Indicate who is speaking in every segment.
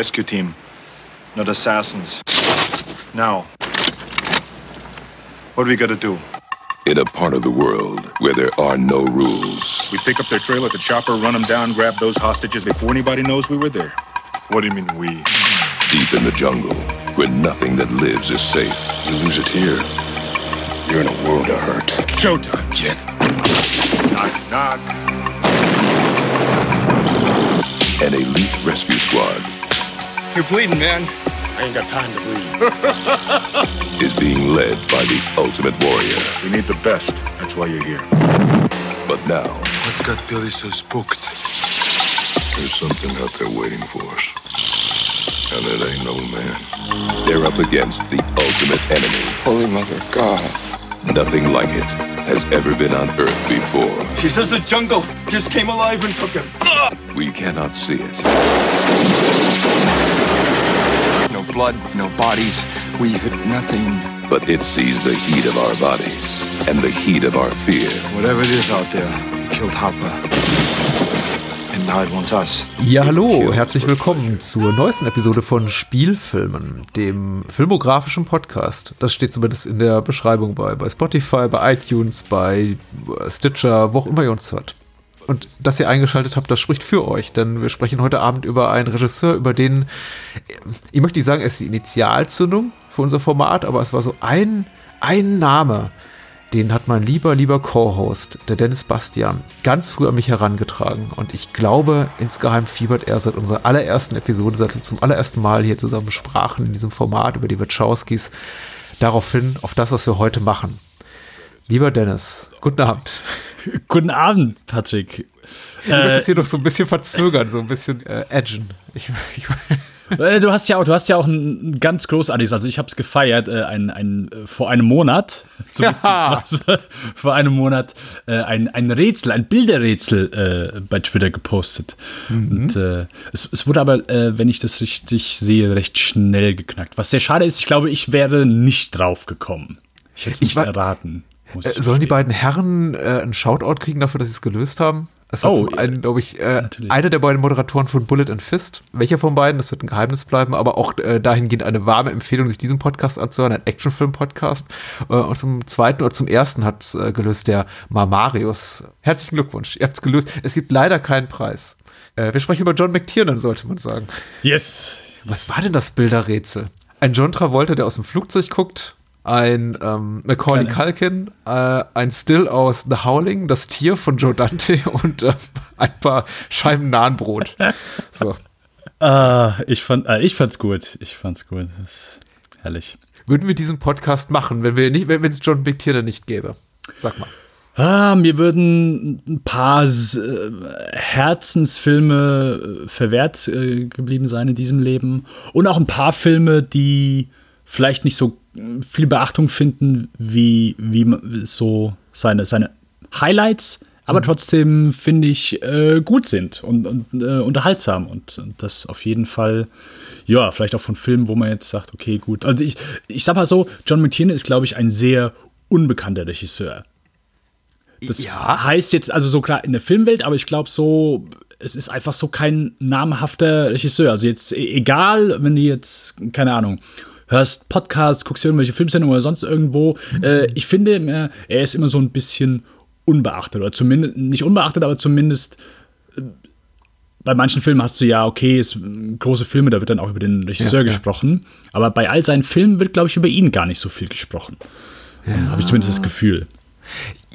Speaker 1: rescue team, not assassins. Now, what do we gotta do?
Speaker 2: In a part of the world where there are no rules,
Speaker 1: We pick up their trail at the chopper, run them down, grab those hostages before anybody knows we were there. What do you mean we?
Speaker 2: deep in the jungle, where nothing that lives is safe,
Speaker 3: You lose it here, you're in a world of hurt.
Speaker 1: Showtime, kid. Knock, knock.
Speaker 2: an elite rescue squad
Speaker 3: You're bleeding, man. I ain't got time to bleed.
Speaker 2: is being led by the ultimate warrior.
Speaker 1: We need the best. That's why you're here.
Speaker 2: But now,
Speaker 3: What's got Billy so spooked? There's something out there waiting for us. And it ain't no man.
Speaker 2: they're up against the ultimate enemy.
Speaker 3: Holy Mother of God.
Speaker 2: Nothing like it has ever been on Earth before.
Speaker 4: She says the jungle just came alive and took him.
Speaker 2: We cannot see it,
Speaker 3: No blood, no bodies. We hit nothing.
Speaker 2: but it sees the heat of our bodies and the heat of our fear.
Speaker 1: Whatever it is out there, it killed Harper. And now it wants us.
Speaker 5: Ja, hallo, herzlich willkommen zur neuesten Episode von Spielfilmen, dem filmografischen Podcast. Das steht zumindest in der Beschreibung bei, bei Spotify, bei iTunes, bei Stitcher, wo auch immer ihr uns hört. Und dass ihr eingeschaltet habt, das spricht für euch, denn wir sprechen heute Abend über einen Regisseur, über den, ich möchte nicht sagen, er ist die Initialzündung für unser Format, aber es war so ein, ein Name, den hat mein lieber, lieber Co-Host, der Dennis Bastian, ganz früh an mich herangetragen. Und ich glaube, insgeheim fiebert er seit unserer allerersten Episode, seit wir zum allerersten Mal hier zusammen sprachen in diesem Format über die Wachowskis, darauf hin, auf das, was wir heute machen. Lieber Dennis, guten Abend.
Speaker 6: Guten Abend, Patrick.
Speaker 5: Ich würde das hier noch so ein bisschen verzögern, so ein bisschen äh, edgen. Ich, ich,
Speaker 6: Äh, Du hast ja auch, du hast ja auch ein ganz großartiges, also ich habe es gefeiert, äh, ein, ein, äh, vor einem Monat, zumindest
Speaker 5: Ja.
Speaker 6: vor einem Monat, äh, ein, ein Rätsel, ein Bilderrätsel äh, bei Twitter gepostet. Und äh, es, es wurde aber, äh, wenn ich das richtig sehe, recht schnell geknackt. Was sehr schade ist, ich glaube, ich wäre nicht drauf gekommen. Ich hätte es nicht
Speaker 5: war-
Speaker 6: erraten.
Speaker 5: Äh, sollen die beiden Herren äh, einen Shoutout kriegen dafür, dass sie es gelöst haben? Es hat
Speaker 6: Oh,
Speaker 5: zum einen, glaube ich, äh, einer der beiden Moderatoren von Bullet and Fist. Welcher von beiden? Das wird ein Geheimnis bleiben, aber auch äh, dahingehend eine warme Empfehlung, sich diesen Podcast anzuhören, ein Actionfilm-Podcast. Äh, und zum zweiten oder zum ersten hat es äh, gelöst der Marmarius. Herzlichen Glückwunsch, ihr habt es gelöst. Es gibt leider keinen Preis. Äh, wir sprechen über John McTiernan, sollte man sagen.
Speaker 6: Yes.
Speaker 5: Was war denn das Bilderrätsel? Ein John Travolta, der aus dem Flugzeug guckt, ein ähm, Macaulay
Speaker 6: Kleine.
Speaker 5: Culkin, äh, ein Still aus The Howling, das Tier von Joe Dante und ähm, ein paar Scheiben Nahenbrot. So.
Speaker 6: Ah, ich, fand, äh, ich fand's gut. Ich fand's gut. Das ist herrlich.
Speaker 5: Würden wir diesen Podcast machen, wenn wir nicht, wenn es John Big Tier nicht gäbe? Sag mal.
Speaker 6: Ah, mir würden ein paar äh, Herzensfilme äh, verwehrt äh, geblieben sein in diesem Leben. Und auch ein paar Filme, die vielleicht nicht so äh, viel Beachtung finden, wie, wie so seine, seine Highlights, aber trotzdem, finde ich, äh, gut sind und, und äh, unterhaltsam. Und, und das auf jeden Fall, ja, vielleicht auch von Filmen, wo man jetzt sagt, okay, gut. Also ich, ich sag mal so, John McTiernan ist, glaube ich, ein sehr unbekannter Regisseur. Das
Speaker 5: Ja.
Speaker 6: heißt jetzt, also so klar in der Filmwelt, aber ich glaube so, es ist einfach so kein namhafter Regisseur. Also jetzt e- egal, wenn du jetzt, keine Ahnung, hörst Podcasts, guckst irgendwelche Filmsendungen oder sonst irgendwo. Äh, ich finde, er ist immer so ein bisschen unbeachtet oder zumindest, nicht unbeachtet, aber zumindest äh, bei manchen Filmen hast du ja, okay, es große Filme, da wird dann auch über den Regisseur
Speaker 5: Ja, ja.
Speaker 6: gesprochen. Aber bei all seinen Filmen wird, glaube ich, über ihn gar nicht so viel gesprochen. Habe ich zumindest das Gefühl.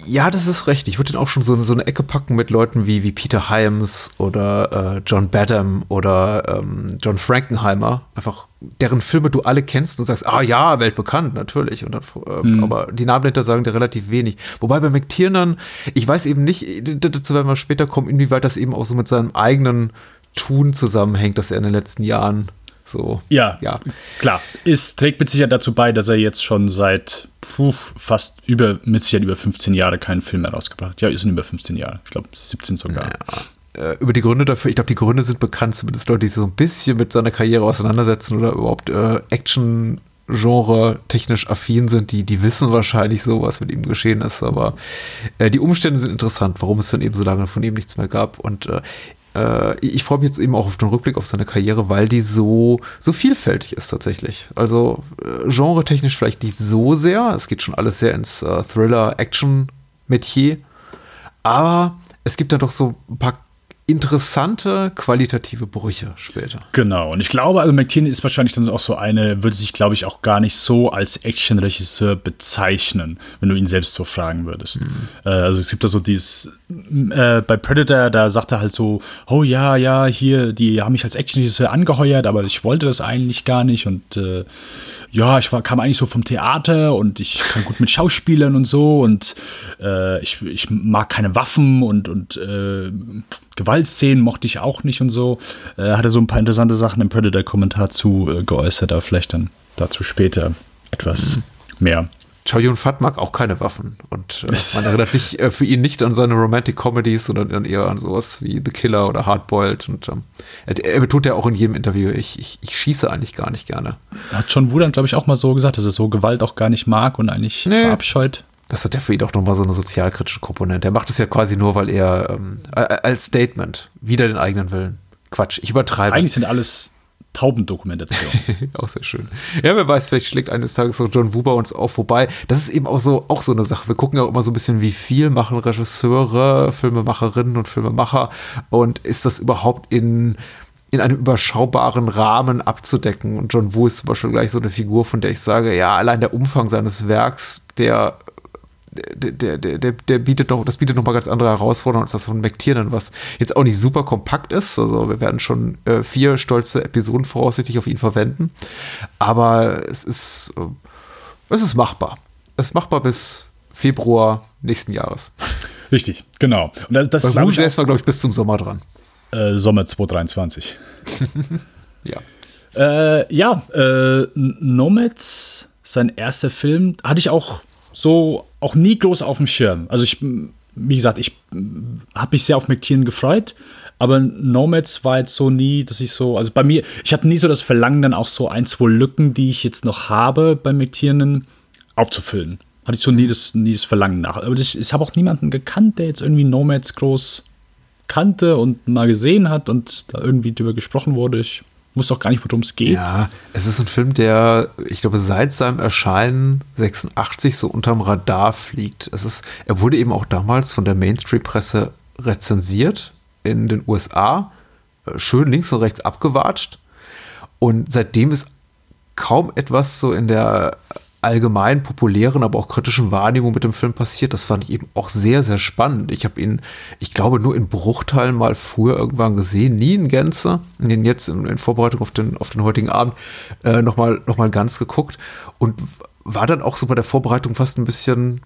Speaker 5: Ja, das ist recht. Ich würde den auch schon so, in so eine Ecke packen mit Leuten wie, wie Peter Hyams oder äh, John Badham oder ähm, John Frankenheimer. Einfach deren Filme du alle kennst und sagst, ah ja, weltbekannt, natürlich. Und dann, ähm, Aber die Namen dahinter sagen dir relativ wenig. Wobei bei McTiernan, ich weiß eben nicht, dazu werden wir später kommen, inwieweit das eben auch so mit seinem eigenen Tun zusammenhängt, dass er in den letzten Jahren so,
Speaker 6: Ja,
Speaker 5: ja.
Speaker 6: klar. Es trägt mit Sicherheit dazu bei, dass er jetzt schon seit puh, fast über, mit Sicherheit über 15 Jahre keinen Film mehr rausgebracht. Ja, ist sind über 15 Jahre. Ich glaube 17 sogar.
Speaker 5: äh, über die Gründe dafür, ich glaube, die Gründe sind bekannt, zumindest Leute, die sich so ein bisschen mit seiner Karriere auseinandersetzen oder überhaupt äh, Action Genre technisch affin sind, die, die wissen wahrscheinlich so, was mit ihm geschehen ist, aber äh, die Umstände sind interessant, warum es dann eben so lange von ihm nichts mehr gab. Und äh, äh, ich freue mich jetzt eben auch auf den Rückblick auf seine Karriere, weil die so, so vielfältig ist tatsächlich. Also äh, genre-technisch vielleicht nicht so sehr. Es geht schon alles sehr ins äh, Thriller-Action-Metier. Aber es gibt da doch so ein paar interessante qualitative Brüche später.
Speaker 6: Genau, und ich glaube, also McTiernan ist wahrscheinlich dann auch so eine, würde sich, glaube ich, auch gar nicht so als Actionregisseur bezeichnen, wenn du ihn selbst so fragen würdest. Mhm. Äh, also es gibt da so dieses, äh, bei Predator, da sagt er halt so, oh ja, ja, hier, die haben mich als Actionregisseur angeheuert, aber ich wollte das eigentlich gar nicht und äh, ja, ich war, kam eigentlich so vom Theater und ich kann gut mit Schauspielern und so und äh, ich, ich mag keine Waffen und, und äh, Gewaltszenen mochte ich auch nicht und so. Äh, hat er so ein paar interessante Sachen im Predator-Kommentar zu äh, geäußert, aber vielleicht dann dazu später etwas mhm. mehr.
Speaker 5: Chow Yun Fat mag auch keine Waffen und äh, man erinnert sich äh, für ihn nicht an seine Romantic Comedies, sondern eher an sowas wie The Killer oder Hardboiled und ähm, er, betont ja auch in jedem Interview, ich, ich, ich schieße eigentlich gar nicht gerne.
Speaker 6: Hat John Woo dann, glaube ich, auch mal so gesagt, dass er so Gewalt auch gar nicht mag und eigentlich nee. verabscheut.
Speaker 5: Das hat ja für ihn auch nochmal so eine sozialkritische Komponente. Er macht es ja quasi nur, weil er ähm, als Statement wieder den eigenen Willen. Quatsch, ich übertreibe.
Speaker 6: Eigentlich sind alles Taubendokumentation.
Speaker 5: auch sehr schön. Ja, wer weiß, vielleicht schlägt eines Tages so John Wuber uns auch vorbei. Das ist eben auch so, auch so eine Sache. Wir gucken ja auch immer so ein bisschen, wie viel machen Regisseure, Filmemacherinnen und Filmemacher und ist das überhaupt in in einem überschaubaren Rahmen abzudecken. Und John Woo ist zum Beispiel gleich so eine Figur, von der ich sage, ja, allein der Umfang seines Werks, der der, der, der, der bietet noch, das bietet noch mal ganz andere Herausforderungen als das von McTiernan, was jetzt auch nicht super kompakt ist. Also wir werden schon äh, vier stolze Episoden voraussichtlich auf ihn verwenden. Aber es ist, äh, es ist machbar. Es ist machbar bis Februar nächsten Jahres.
Speaker 6: Richtig, genau.
Speaker 5: Und das, das Bei Rouge ist man, glaube ich, bis zum Sommer dran.
Speaker 6: Äh, Sommer 2023.
Speaker 5: ja.
Speaker 6: Äh, ja, äh, Nomads, sein erster Film, hatte ich auch so auch nie groß auf dem Schirm. Also ich, wie gesagt, ich habe mich sehr auf McTiernan gefreut, aber Nomads war jetzt so nie, dass ich so, also bei mir, ich hatte nie so das Verlangen, dann auch so ein, zwei Lücken, die ich jetzt noch habe bei McTiernan, aufzufüllen. Hatte ich so nie das, nie das Verlangen nach. Aber das, ich habe auch niemanden gekannt, der jetzt irgendwie Nomads groß kannte und mal gesehen hat und da irgendwie drüber gesprochen wurde. Ich muss doch gar nicht, worum es geht.
Speaker 5: Ja, es ist ein Film, der, ich glaube, seit seinem Erscheinen 86 so unterm Radar fliegt. Es ist, er wurde eben auch damals von der Mainstream-Presse rezensiert in den USA, äh, schön links und rechts abgewatscht. Und seitdem ist kaum etwas so in der allgemein populären, aber auch kritischen Wahrnehmung mit dem Film passiert. Das fand ich eben auch sehr, sehr spannend. Ich habe ihn, ich glaube, nur in Bruchteilen mal früher irgendwann gesehen, nie in Gänze. Den jetzt in, in, Vorbereitung auf den, auf den heutigen Abend äh, nochmal noch mal ganz geguckt und war dann auch so bei der Vorbereitung fast ein bisschen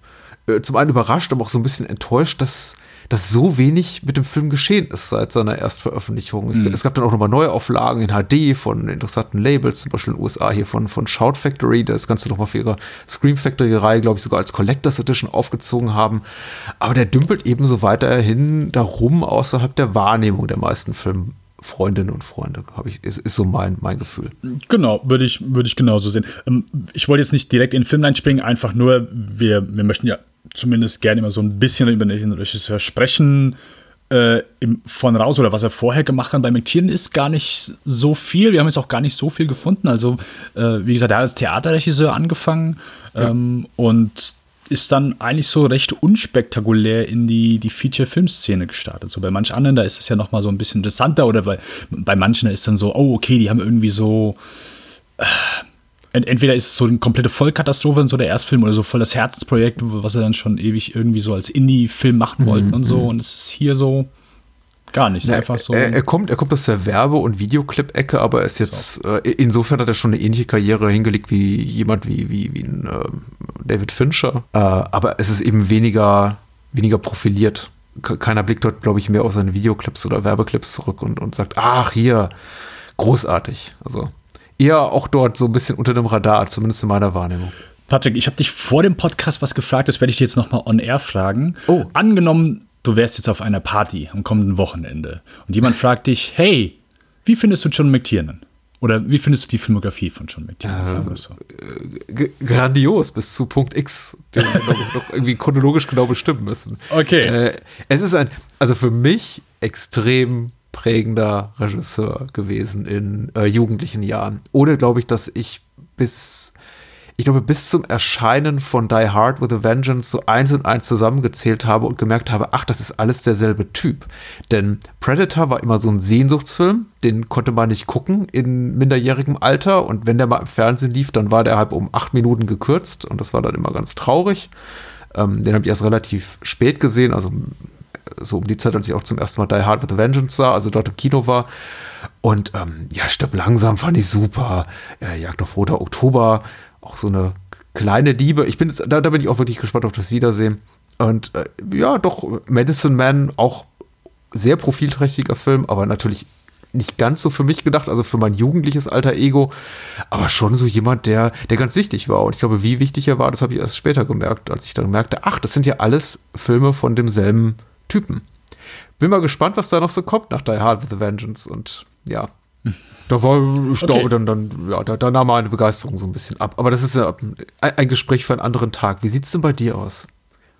Speaker 5: äh, zum einen überrascht, aber auch so ein bisschen enttäuscht, dass dass so wenig mit dem Film geschehen ist seit seiner Erstveröffentlichung. Mhm. Es gab dann auch nochmal Neuauflagen in HD von interessanten Labels, zum Beispiel in den USA hier von, von Shout Factory, das Ganze nochmal für ihre Scream Factory-Reihe, glaube ich, sogar als Collectors Edition aufgezogen haben. Aber der dümpelt eben so weiterhin darum außerhalb der Wahrnehmung der meisten Filme. Freundinnen und Freunde, habe ich, ist, ist so mein, mein Gefühl.
Speaker 6: Genau, würde ich, würde ich genauso sehen. Ähm, ich wollte jetzt nicht direkt in den Film einspringen, einfach nur, wir, wir möchten ja zumindest gerne immer so ein bisschen über den Regisseur sprechen. Äh, im, von raus oder was er vorher gemacht hat bei McTiernan ist gar nicht so viel. Wir haben jetzt auch gar nicht so viel gefunden. Also, äh, wie gesagt, er hat als Theaterregisseur angefangen ja. ähm, und ist dann eigentlich so recht unspektakulär in die, die Feature-Film-Szene gestartet. So bei manch anderen, da ist es ja noch mal so ein bisschen interessanter oder bei, bei manchen ist dann so, oh, okay, die haben irgendwie so äh, entweder ist es so eine komplette Vollkatastrophe in so der Erstfilm oder so voll das Herzensprojekt, was sie dann schon ewig irgendwie so als Indie-Film machen wollten mhm. und so. Und es ist hier so gar nicht. Ja, einfach so.
Speaker 5: Er, er, kommt, er kommt aus der Werbe- und Videoclip-Ecke, aber er ist jetzt, so. äh, insofern hat er schon eine ähnliche Karriere hingelegt wie jemand wie, wie, wie ein äh, David Fincher. Äh, aber es ist eben weniger, weniger profiliert. Keiner blickt dort, glaube ich, mehr auf seine Videoclips oder Werbeclips zurück und, und sagt, ach, hier, großartig. Also eher auch dort so ein bisschen unter dem Radar, zumindest in meiner Wahrnehmung.
Speaker 6: Patrick, ich habe dich vor dem Podcast was gefragt, das werde ich dir jetzt nochmal on air fragen. Oh. Angenommen, du wärst jetzt auf einer Party am kommenden Wochenende und jemand fragt dich, hey, wie findest du John McTiernan? Oder wie findest du die Filmografie von John McTiernan? sagen wir so?
Speaker 5: G grandios bis zu Punkt X, den wir noch, noch irgendwie chronologisch genau bestimmen müssen.
Speaker 6: Okay.
Speaker 5: Äh, es ist ein, also für mich extrem prägender Regisseur gewesen in äh, jugendlichen Jahren. Ohne, glaube ich, dass ich bis, ich glaube, bis zum Erscheinen von Die Hard with a Vengeance so eins und eins zusammengezählt habe und gemerkt habe, ach, das ist alles derselbe Typ. Denn Predator war immer so ein Sehnsuchtsfilm, den konnte man nicht gucken in minderjährigem Alter und wenn der mal im Fernsehen lief, dann war der halb um acht Minuten gekürzt und das war dann immer ganz traurig. Ähm, den habe ich erst relativ spät gesehen, also so um die Zeit, als ich auch zum ersten Mal Die Hard with a Vengeance sah, also dort im Kino war. Und ähm, ja, Stirb langsam fand ich super. Äh, Jagd auf Roter Oktober, auch so eine kleine Liebe. Ich bin jetzt, da, da bin ich auch wirklich gespannt auf das Wiedersehen. Und äh, ja, doch, Medicine Man, auch sehr profilträchtiger Film, aber natürlich nicht ganz so für mich gedacht, also für mein jugendliches alter Ego, aber schon so jemand, der, der ganz wichtig war. Und ich glaube, wie wichtig er war, das habe ich erst später gemerkt, als ich dann merkte, ach, das sind ja alles Filme von demselben Typen. Bin mal gespannt, was da noch so kommt nach Die Hard with a Vengeance. Und ja, da war, ich
Speaker 6: Okay.
Speaker 5: glaube, dann, dann, ja, da, da nahm meine Begeisterung so ein bisschen ab. Aber das ist ja ein, Gespräch für einen anderen Tag. Wie sieht's denn bei dir aus?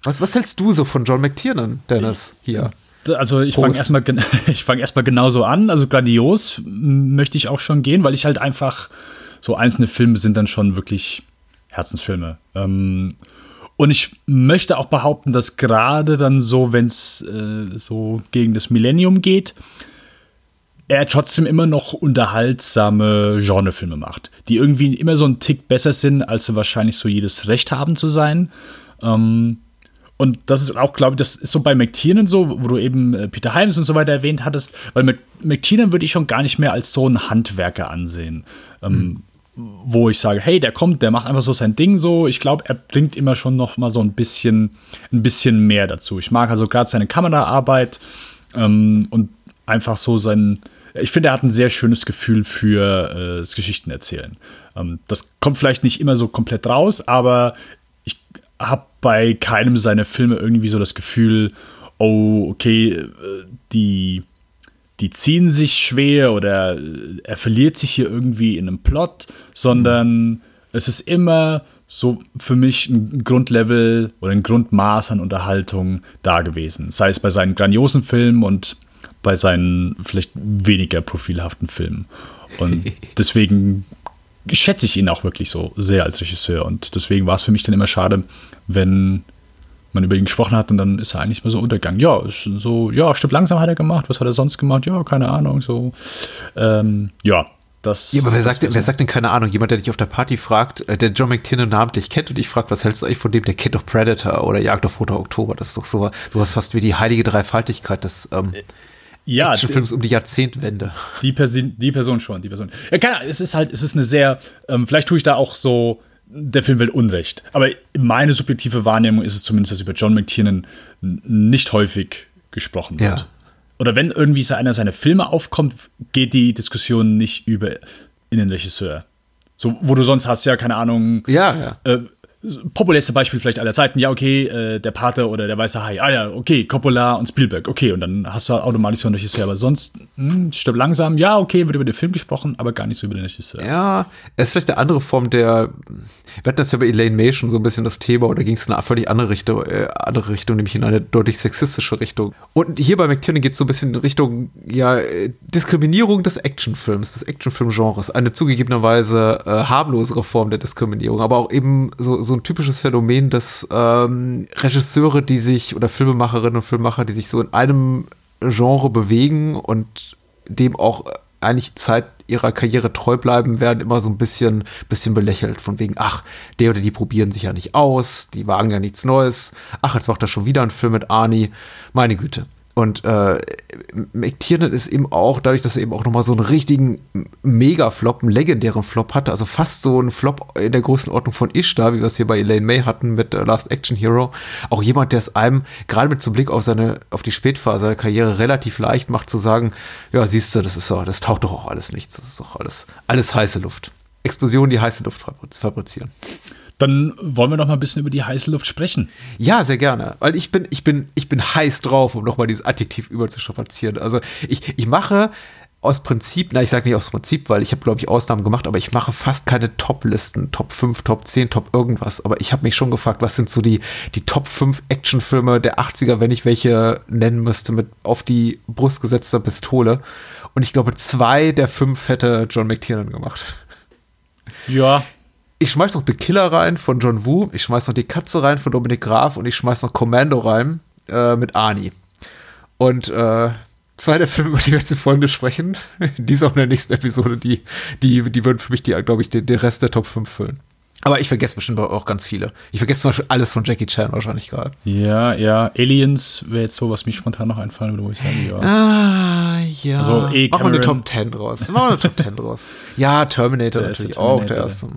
Speaker 5: Was, was hältst du so von John McTiernan, Dennis, hier?
Speaker 6: Also ich fange erstmal ich fange erstmal genauso an. Also grandios möchte ich auch schon gehen, weil ich halt einfach so einzelne Filme sind dann schon wirklich Herzensfilme. Ähm, und ich möchte auch behaupten, dass gerade dann so, wenn es äh, so gegen das Millennium geht, er trotzdem immer noch unterhaltsame Genrefilme macht, die irgendwie immer so einen Tick besser sind, als sie wahrscheinlich so jedes Recht haben zu sein. Ähm, und das ist auch, glaube ich, das ist so bei McTiernan so, wo du eben äh, Peter Hyams und so weiter erwähnt hattest, weil Mc- McTiernan würde ich schon gar nicht mehr als so einen Handwerker ansehen. Ähm, Wo ich sage, hey, der kommt, der macht einfach so sein Ding so. Ich glaube, er bringt immer schon noch mal so ein bisschen, ein bisschen mehr dazu. Ich mag also gerade seine Kameraarbeit ähm, und einfach so sein. Ich finde, er hat ein sehr schönes Gefühl für äh, das Geschichtenerzählen. Ähm, das kommt vielleicht nicht immer so komplett raus, aber ich habe bei keinem seiner Filme irgendwie so das Gefühl, oh, okay, äh, die, die ziehen sich schwer oder äh, er verliert sich hier irgendwie in einem Plot, sondern es ist immer so für mich ein Grundlevel oder ein Grundmaß an Unterhaltung da gewesen. Sei es bei seinen grandiosen Filmen und bei seinen vielleicht weniger profilhaften Filmen. Und deswegen schätze ich ihn auch wirklich so sehr als Regisseur. Und deswegen war es für mich dann immer schade, wenn man über ihn gesprochen hat und dann ist er eigentlich mal so untergegangen. Ja, ist so, ja, Stück langsam hat er gemacht, was hat er sonst gemacht? Ja, keine Ahnung, so. Ähm, ja, das.
Speaker 5: Ja, aber wer sagt, denn, wer sagt denn, keine Ahnung, jemand, der dich auf der Party fragt, äh, der John McTiernan namentlich kennt und dich fragt, was hältst du eigentlich von dem, der kennt doch Predator oder Jagd auf Roter Oktober. Das ist doch so, sowas fast wie die heilige Dreifaltigkeit des ähm,
Speaker 6: ja,
Speaker 5: Actionfilms um die Jahrzehntwende.
Speaker 6: Die Person, die Person schon, die Person. Ja, keine Ahnung, es ist halt, es ist eine sehr, ähm, vielleicht tue ich da auch so, der Film will Unrecht. Aber meine subjektive Wahrnehmung ist es zumindest, dass über John McTiernan nicht häufig gesprochen wird.
Speaker 5: Ja.
Speaker 6: Oder wenn irgendwie so einer seiner Filme aufkommt, geht die Diskussion nicht über in den Regisseur. So, wo du sonst hast, ja, keine Ahnung,
Speaker 5: Ja, ja.
Speaker 6: äh, populärste Beispiel vielleicht aller Zeiten, ja, okay, äh, der Pate oder der Weiße Hai, ah ja, okay, Coppola und Spielberg, okay, und dann hast du automatisch so einen Regisseur, aber sonst, hm, stirb langsam, ja, okay, wird über den Film gesprochen, aber gar nicht so über den Regisseur.
Speaker 5: Ja, es ist vielleicht eine andere Form der. Wir hatten das ja bei Elaine May schon so ein bisschen das Thema, oder ging es in eine völlig andere Richtung, äh, andere Richtung, nämlich in eine deutlich sexistische Richtung. Und hier bei McTiernan geht es so ein bisschen in Richtung, ja, Diskriminierung des Actionfilms, des Actionfilm-Genres. Eine zugegebenerweise äh, harmlosere Form der Diskriminierung, aber auch eben so, so ein typisches Phänomen, dass ähm, Regisseure, die sich, oder Filmemacherinnen und Filmemacher, die sich so in einem Genre bewegen und dem auch eigentlich Zeit ihrer Karriere treu bleiben, werden immer so ein bisschen, bisschen belächelt. Von wegen, ach, der oder die probieren sich ja nicht aus, die wagen ja nichts Neues. Ach, jetzt macht er schon wieder einen Film mit Arnie. Meine Güte. Und äh, McTiernan ist eben auch, dadurch, dass er eben auch nochmal so einen richtigen Mega-Flop, einen legendären Flop hatte, also fast so einen Flop in der Größenordnung von Ishtar, wie wir es hier bei Elaine May hatten mit äh, Last Action Hero, auch jemand, der es einem, gerade mit so Blick auf seine, auf die Spätphase seiner Karriere relativ leicht macht, zu sagen, ja, siehst du, das ist so, das taucht doch auch alles nichts, das ist doch alles, alles heiße Luft. Explosionen, die heiße Luft fabriz- fabrizieren.
Speaker 6: Dann wollen wir noch mal ein bisschen über die heiße Luft sprechen.
Speaker 5: Ja, sehr gerne. Weil ich bin, ich bin, ich bin heiß drauf, um nochmal dieses Adjektiv überzustrapazieren. Also ich, ich mache aus Prinzip, na, ich sage nicht aus Prinzip, weil ich habe, glaube ich, Ausnahmen gemacht, aber ich mache fast keine Top-Listen, Top 5, Top 10, Top irgendwas. Aber ich habe mich schon gefragt, was sind so die, die Top 5 Actionfilme der 80er, wenn ich welche nennen müsste, mit auf die Brust gesetzter Pistole. Und ich glaube, zwei der fünf hätte John McTiernan gemacht.
Speaker 6: Ja.
Speaker 5: Ich schmeiß noch The Killer rein von John Woo, ich schmeiß noch Die Katze rein von Dominik Graf und ich schmeiß noch Commando rein äh, mit Arnie. Und äh, zwei der Filme, über die wir jetzt in Folge sprechen, die auch in der nächsten Episode, die, die, die würden für mich, die, glaube ich, den, den Rest der Top 5 füllen. Aber ich vergesse bestimmt auch ganz viele. Ich vergesse zum Beispiel alles von Jackie Chan wahrscheinlich gerade.
Speaker 6: Ja, ja. Aliens wäre jetzt so, was mich spontan noch einfallen würde, wo ich sagen, ja.
Speaker 5: Ah, ja.
Speaker 6: Also, eh,
Speaker 5: Machen wir eine Top 10 draus. Machen wir eine Top 10 draus. Ja, Terminator
Speaker 6: Der
Speaker 5: natürlich auch. Der erste.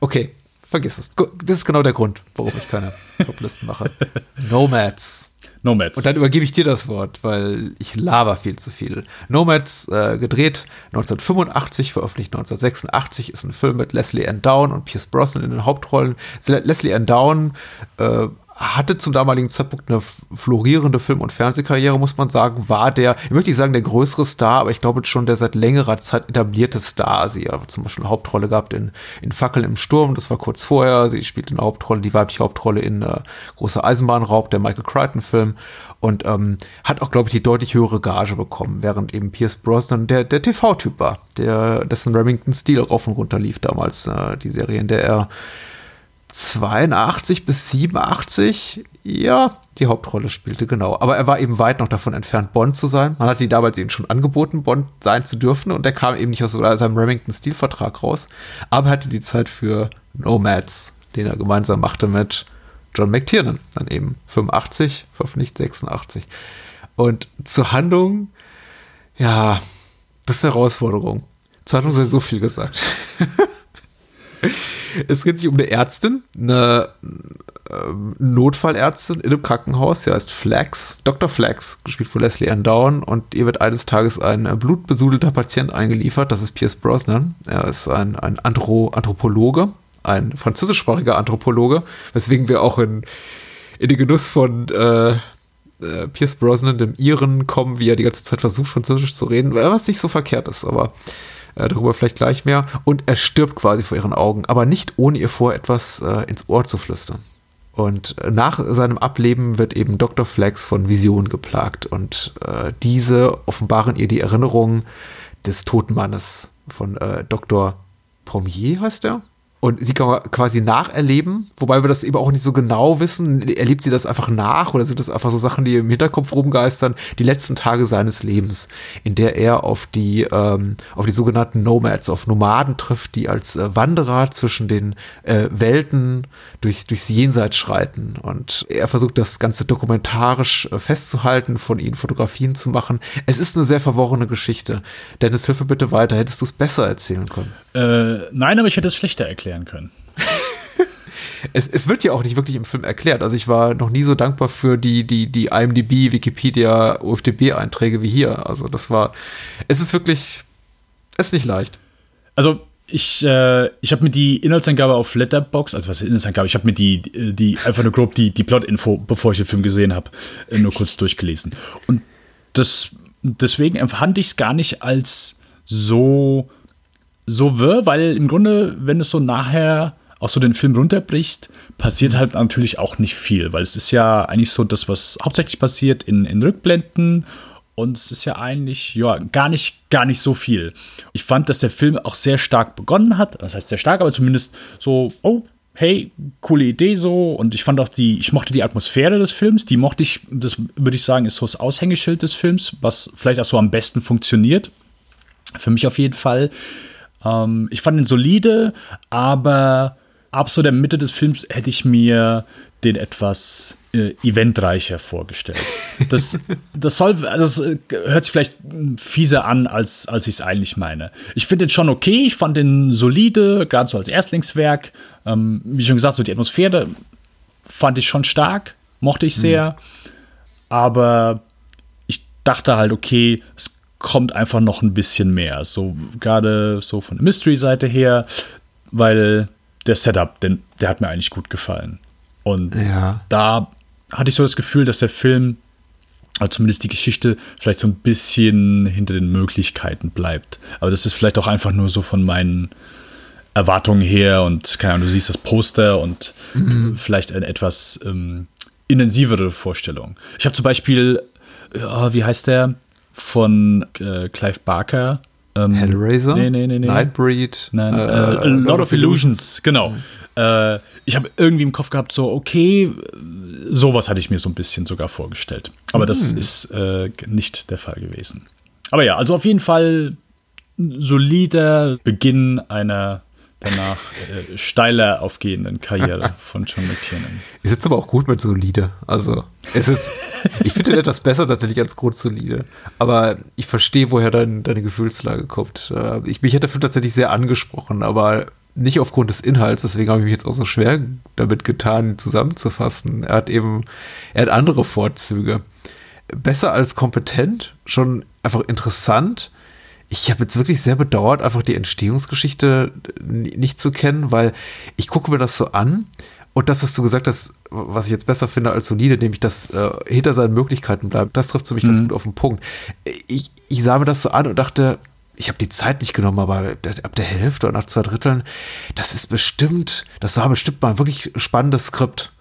Speaker 5: Okay, vergiss es. Das ist genau der Grund, warum ich keine Top-Listen mache. Nomads.
Speaker 6: Nomads.
Speaker 5: Und dann übergebe ich dir das Wort, weil ich laber viel zu viel. Nomads, äh, gedreht 1985, veröffentlicht 1986, ist ein Film mit Leslie Ann Down und Pierce Brosnan in den Hauptrollen. Leslie Ann Down äh, hatte zum damaligen Zeitpunkt eine florierende Film- und Fernsehkarriere, muss man sagen, war der, ich möchte nicht sagen der größere Star, aber ich glaube schon der seit längerer Zeit etablierte Star. Sie hat zum Beispiel eine Hauptrolle gehabt in, in Fackeln im Sturm, das war kurz vorher. Sie spielt eine Hauptrolle, die weibliche Hauptrolle in äh, Großer Eisenbahnraub, der Michael Crichton-Film und ähm, hat auch, glaube ich, die deutlich höhere Gage bekommen, während eben Pierce Brosnan der, der TV-Typ war, der dessen Remington Steel rauf und runter lief damals, äh, die Serie, in der er 82 bis 87, ja, die Hauptrolle spielte, genau. Aber er war eben weit noch davon entfernt, Bond zu sein. Man hatte ihn damals eben schon angeboten, Bond sein zu dürfen und er kam eben nicht aus seinem Remington-Stil-Vertrag raus. Aber er hatte die Zeit für Nomads, den er gemeinsam machte mit John McTiernan, dann eben 85, veröffentlicht 86. Und zur Handlung, ja, das ist eine Herausforderung. Zur Handlung sei so viel gesagt. Es geht sich um eine Ärztin, eine ähm, Notfallärztin in einem Krankenhaus. Sie heißt Flax, Dr. Flax, gespielt von Leslie Ann Down. Und ihr wird eines Tages ein äh, blutbesudelter Patient eingeliefert. Das ist Pierce Brosnan. Er ist ein, ein Anthro Anthropologe, ein französischsprachiger Anthropologe, weswegen wir auch in, in den Genuss von äh, äh, Pierce Brosnan, dem Iren, kommen, wie er die ganze Zeit versucht, Französisch zu reden, was nicht so verkehrt ist, aber äh, darüber vielleicht gleich mehr. Und er stirbt quasi vor ihren Augen, aber nicht ohne ihr vor etwas äh, ins Ohr zu flüstern. Und äh, nach seinem Ableben wird eben Dr. Flex von Visionen geplagt und äh, diese offenbaren ihr die Erinnerungen des toten Mannes von äh, Dr. Pommier heißt er. Und sie kann quasi nacherleben, wobei wir das eben auch nicht so genau wissen. Erlebt sie das einfach nach oder sind das einfach so Sachen, die im Hinterkopf rumgeistern? Die letzten Tage seines Lebens, in der er auf die, ähm, auf die sogenannten Nomads, auf Nomaden trifft, die als äh, Wanderer zwischen den äh, Welten durchs, durchs Jenseits schreiten. Und er versucht das Ganze dokumentarisch äh, festzuhalten, von ihnen Fotografien zu machen. Es ist eine sehr verworrene Geschichte. Dennis, hilf mir bitte weiter. Hättest du es besser erzählen können?
Speaker 6: Äh, nein, aber ich hätte es schlechter erklären können.
Speaker 5: Es, es wird ja auch nicht wirklich im Film erklärt. Also ich war noch nie so dankbar für die, die, die IMDb, Wikipedia, UFDB-Einträge wie hier. Also das war, es ist wirklich, es ist nicht leicht.
Speaker 6: Also ich, äh, ich habe mir die Inhaltsangabe auf Letterbox, also was ist Inhaltsangabe? Ich habe mir die, die, die einfach nur grob die, die Plot-Info, bevor ich den Film gesehen habe, äh, nur kurz durchgelesen. Und das, deswegen empfand ich es gar nicht als so, so wirr, weil im Grunde, wenn es so nachher auch so den Film runterbricht, passiert halt natürlich auch nicht viel, weil es ist ja eigentlich so das, was hauptsächlich passiert in, in Rückblenden und es ist ja eigentlich ja gar nicht gar nicht so viel. Ich fand, dass der Film auch sehr stark begonnen hat. Das heißt sehr stark, aber zumindest so oh hey coole Idee so und ich fand auch die ich mochte die Atmosphäre des Films. Die mochte ich. Das würde ich sagen ist so das Aushängeschild des Films, was vielleicht auch so am besten funktioniert. Für mich auf jeden Fall. Ähm, ich fand ihn solide, aber ab so der Mitte des Films hätte ich mir den etwas äh, eventreicher vorgestellt. Das, das soll, also es äh, hört sich vielleicht fieser an, als, als ich es eigentlich meine. Ich finde den schon okay, ich fand den solide, gerade so als Erstlingswerk. Ähm, wie schon gesagt, so die Atmosphäre fand ich schon stark, mochte ich sehr. Aber ich dachte halt, okay, es kommt einfach noch ein bisschen mehr. So gerade so von der Mystery-Seite her, weil der Setup, den, der hat mir eigentlich gut gefallen. Und
Speaker 5: Ja.
Speaker 6: da hatte ich so das Gefühl, dass der Film aber zumindest die Geschichte vielleicht so ein bisschen hinter den Möglichkeiten bleibt. Aber das ist vielleicht auch einfach nur so von meinen Erwartungen her und keine Ahnung, du siehst das Poster und mhm. vielleicht eine etwas ähm, intensivere Vorstellung. Ich habe zum Beispiel, äh, wie heißt der, von äh, Clive Barker,
Speaker 5: ähm, Hellraiser?
Speaker 6: Nee, nee, nee, nee.
Speaker 5: Nightbreed?
Speaker 6: Nein, äh, A Lot of Illusions, genau. Mhm. Äh, ich habe irgendwie im Kopf gehabt, so, okay, sowas hatte ich mir so ein bisschen sogar vorgestellt. Aber mhm. das ist äh, nicht der Fall gewesen. Aber ja, also auf jeden Fall solider Beginn einer danach äh, steiler aufgehenden Karriere von John McTiernan.
Speaker 5: Ist jetzt aber auch gut mit solide. Also, es ist, ich finde den etwas besser tatsächlich als grundsolide. Aber ich verstehe, woher dein, deine Gefühlslage kommt. Äh, ich, mich hat der Film tatsächlich sehr angesprochen, aber nicht aufgrund des Inhalts, deswegen habe ich mich jetzt auch so schwer damit getan, zusammenzufassen. Er hat eben, er hat andere Vorzüge. Besser als kompetent, schon einfach interessant ich habe jetzt wirklich sehr bedauert, einfach die Entstehungsgeschichte nicht zu kennen, weil ich gucke mir das so an und das, was du gesagt hast, was ich jetzt besser finde als solide, nämlich dass äh, hinter seinen Möglichkeiten bleibt, das trifft für mich mhm. ganz gut auf den Punkt. Ich, ich sah mir das so an und dachte, ich habe die Zeit nicht genommen, aber ab der Hälfte oder nach zwei Dritteln, das ist bestimmt, das war bestimmt mal ein wirklich spannendes Skript.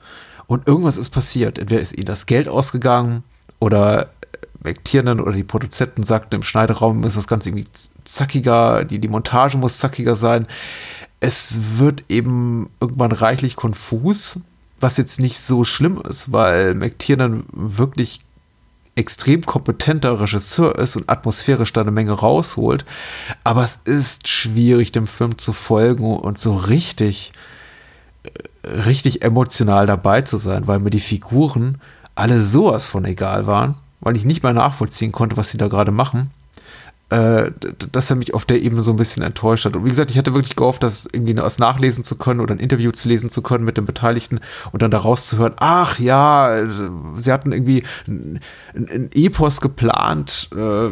Speaker 5: Und irgendwas ist passiert. Entweder ist ihnen das Geld ausgegangen oder McTiernan oder die Produzenten sagten, im Schneideraum ist das Ganze irgendwie zackiger, die, die Montage muss zackiger sein. Es wird eben irgendwann reichlich konfus, was jetzt nicht so schlimm ist, weil McTiernan wirklich extrem kompetenter Regisseur ist und atmosphärisch da eine Menge rausholt. Aber es ist schwierig, dem Film zu folgen und so richtig, äh, richtig emotional dabei zu sein, weil mir die Figuren alle sowas von egal waren weil ich nicht mehr nachvollziehen konnte, was sie da gerade machen, äh, dass er mich auf der Ebene so ein bisschen enttäuscht hat. Und wie gesagt, ich hatte wirklich gehofft, das irgendwie was nachlesen zu können oder ein Interview zu lesen zu können mit den Beteiligten und dann daraus zu hören, ach ja, sie hatten irgendwie ein, ein Epos geplant, äh,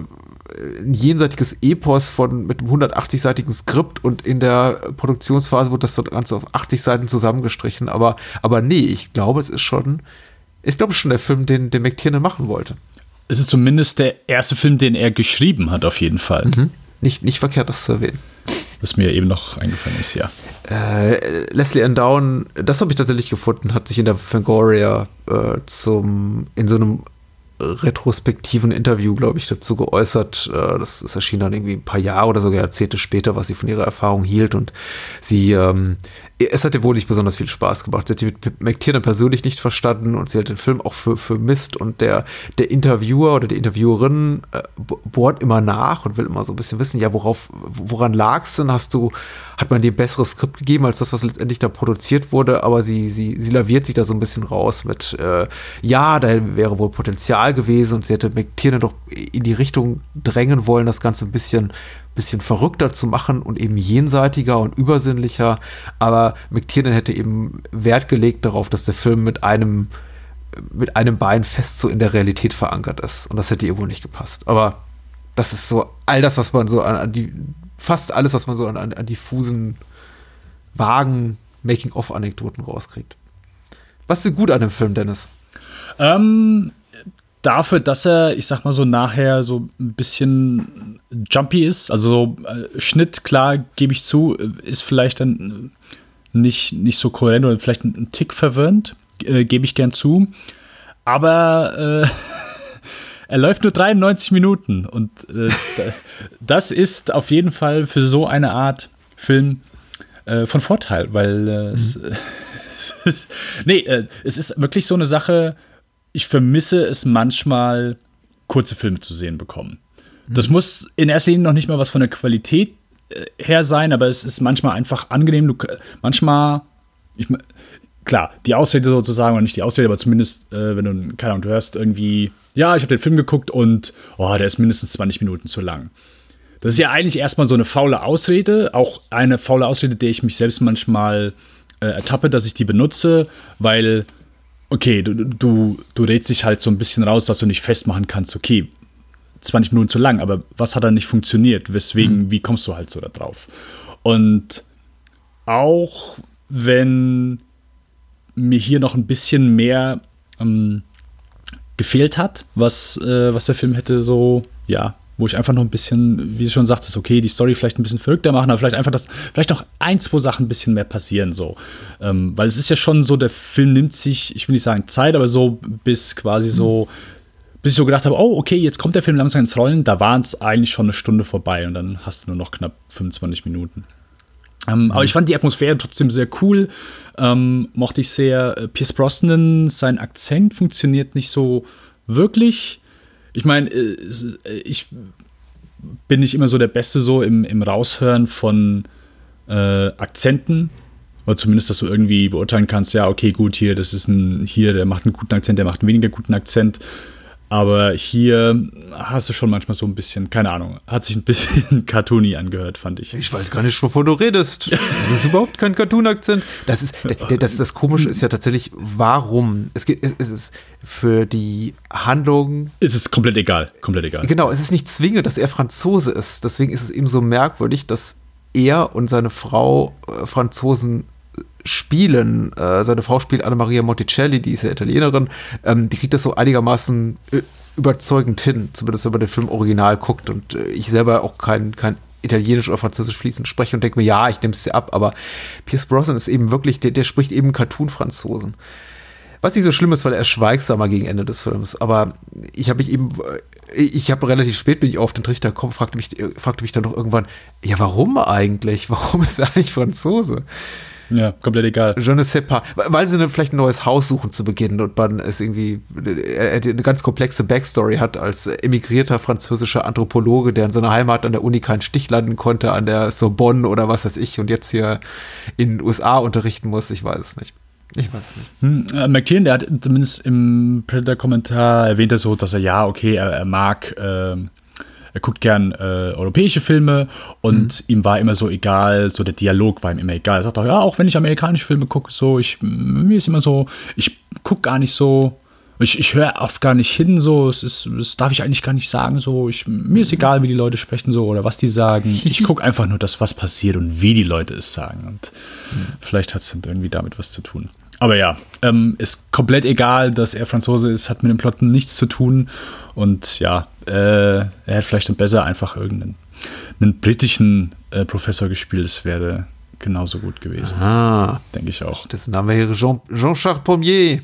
Speaker 5: ein jenseitiges Epos von mit einem 180-seitigen Skript und in der Produktionsphase wurde das Ganze auf 80 Seiten zusammengestrichen. Aber, aber nee, ich glaube, es ist schon, ich glaube schon der Film, den, den McTiernan machen wollte
Speaker 6: es ist zumindest der erste Film, den er geschrieben hat, auf jeden Fall. Mhm.
Speaker 5: Nicht, nicht verkehrt, das zu erwähnen.
Speaker 6: Was mir eben noch eingefallen ist, ja.
Speaker 5: Äh, Leslie Ann Down, das habe ich tatsächlich gefunden, hat sich in der Fangoria äh, zum, in so einem retrospektiven Interview, glaube ich, dazu geäußert. Äh, das, das erschien dann irgendwie ein paar Jahre oder sogar Jahrzehnte später, was sie von ihrer Erfahrung hielt. Und sie, ähm, es hat ihr wohl nicht besonders viel Spaß gemacht. Sie hat sich mit McTiernan persönlich nicht verstanden und sie hat den Film auch für, für Mist. Und der, der Interviewer oder die Interviewerin äh, bohrt immer nach und will immer so ein bisschen wissen, ja, worauf, woran es denn? Hast du, hat man dir ein besseres Skript gegeben als das, was letztendlich da produziert wurde? Aber sie, sie, sie laviert sich da so ein bisschen raus mit, äh, ja, da wäre wohl Potenzial gewesen und sie hätte McTiernan doch in die Richtung drängen wollen, das Ganze ein bisschen bisschen verrückter zu machen und eben jenseitiger und übersinnlicher. Aber McTiernan hätte eben Wert gelegt darauf, dass der Film mit einem, mit einem Bein fest so in der Realität verankert ist. Und das hätte ihr wohl nicht gepasst. Aber das ist so all das, was man so an, an die, fast alles, was man so an, an diffusen, vagen Making-of-Anekdoten rauskriegt. Was ist gut an dem Film, Dennis?
Speaker 6: Ähm, dafür, dass er, ich sag mal so, nachher so ein bisschen jumpy ist. Also äh, Schnitt, klar, gebe ich zu, ist vielleicht dann nicht, nicht so kohärent oder vielleicht ein, ein Tick verwirrend, äh, gebe ich gern zu. Aber äh, er läuft nur 93 Minuten und äh, das ist auf jeden Fall für so eine Art Film äh, von Vorteil, weil äh, mhm. es, nee, es ist wirklich so eine Sache, ich vermisse es manchmal, kurze Filme zu sehen bekommen. Das muss in erster Linie noch nicht mal was von der Qualität äh, her sein, aber es ist manchmal einfach angenehm. Du, manchmal, ich, klar, die Ausrede sozusagen, oder nicht die Ausrede, aber zumindest, äh, wenn du, keine Ahnung, du hörst irgendwie, ja, ich habe den Film geguckt und, oh, der ist mindestens 20 Minuten zu lang. Das ist ja eigentlich erstmal so eine faule Ausrede, auch eine faule Ausrede, der ich mich selbst manchmal äh, ertappe, dass ich die benutze, weil okay, du, du, du redest dich halt so ein bisschen raus, dass du nicht festmachen kannst, okay, 20 Minuten zu lang, aber was hat da nicht funktioniert? Weswegen, mhm. wie kommst du halt so da drauf? Und auch wenn mir hier noch ein bisschen mehr ähm, gefehlt hat, was, äh, was der Film hätte so, ja, wo ich einfach noch ein bisschen, wie du schon sagtest, okay, die Story vielleicht ein bisschen verrückter machen, aber vielleicht einfach, dass vielleicht noch ein, zwei Sachen ein bisschen mehr passieren, so. Ähm, weil es ist ja schon so, der Film nimmt sich, ich will nicht sagen Zeit, aber so bis quasi so, bis ich so gedacht habe, oh, okay, jetzt kommt der Film langsam ins Rollen, da waren es eigentlich schon eine Stunde vorbei und dann hast du nur noch knapp 25 Minuten. Ähm, mhm. Aber ich fand die Atmosphäre trotzdem sehr cool. Ähm, mochte ich sehr. Äh, Pierce Brosnan, sein Akzent funktioniert nicht so wirklich ich meine, äh, äh, ich bin nicht immer so der Beste so im, im Raushören von äh, Akzenten. Oder zumindest, dass du irgendwie beurteilen kannst, ja, okay, gut, hier, das ist ein, hier, der macht einen guten Akzent, der macht einen weniger guten Akzent. Aber hier hast du schon manchmal so ein bisschen, keine Ahnung, hat sich ein bisschen cartoony angehört, fand ich.
Speaker 5: Ich weiß gar nicht, wovon du redest. Das ist überhaupt kein Cartoon-Akzent. Das ist, das, das Komische ist ja tatsächlich, warum? Es, geht, es ist für die Handlung.
Speaker 6: Es ist komplett egal, komplett egal.
Speaker 5: Genau, es ist nicht zwingend, dass er Franzose ist. Deswegen ist es eben so merkwürdig, dass er und seine Frau äh, Franzosen spielen. Äh, seine Frau spielt Anna-Maria Monticelli, die ist ja Italienerin. Ähm, die kriegt das so einigermaßen äh, überzeugend hin, zumindest wenn man den Film original guckt. Und äh, ich selber auch kein, kein Italienisch oder Französisch fließend spreche und denke mir, ja, ich nehme es dir ab, aber Pierce Brosnan ist eben wirklich, der, der spricht eben Cartoon-Franzosen. Was nicht so schlimm ist, weil er schweigsamer gegen Ende des Films. Aber ich habe mich eben, äh, ich habe relativ spät bin ich auf den Trichter gekommen, fragte mich, äh, fragte mich dann doch irgendwann, ja, warum eigentlich? Warum ist er eigentlich Franzose?
Speaker 6: Ja, komplett egal.
Speaker 5: Je ne sais pas. Weil sie vielleicht ein neues Haus suchen zu Beginn und man es irgendwie er eine ganz komplexe Backstory hat als emigrierter französischer Anthropologe, der in seiner Heimat an der Uni keinen Stich landen konnte, an der Sorbonne oder was weiß ich und jetzt hier in den USA unterrichten muss. Ich weiß es nicht. Ich weiß nicht.
Speaker 6: Hm, äh, McTiernan, der hat zumindest im Predator-Kommentar erwähnt, er so, dass er ja, okay, er, er mag äh, er guckt gern äh, europäische Filme und mhm. ihm war immer so egal, so der Dialog war ihm immer egal. Er sagt auch, ja, auch wenn ich amerikanische Filme gucke, so, ich, mir ist immer so, ich gucke gar nicht so, ich, ich höre oft gar nicht hin, so, es ist, das darf ich eigentlich gar nicht sagen, so, ich, mir ist egal, wie die Leute sprechen, so, oder was die sagen. Ich gucke einfach nur das, was passiert und wie die Leute es sagen. Und mhm. vielleicht hat es dann irgendwie damit was zu tun. Aber ja, ähm, ist komplett egal, dass er Franzose ist, hat mit dem Plot nichts zu tun. Und ja, äh, er hätte vielleicht dann besser einfach irgendeinen einen britischen äh, Professor gespielt. Das wäre genauso gut gewesen.
Speaker 5: Ah,
Speaker 6: denke ich auch.
Speaker 5: Das Name wäre Jean, Jean-Charles Pommier.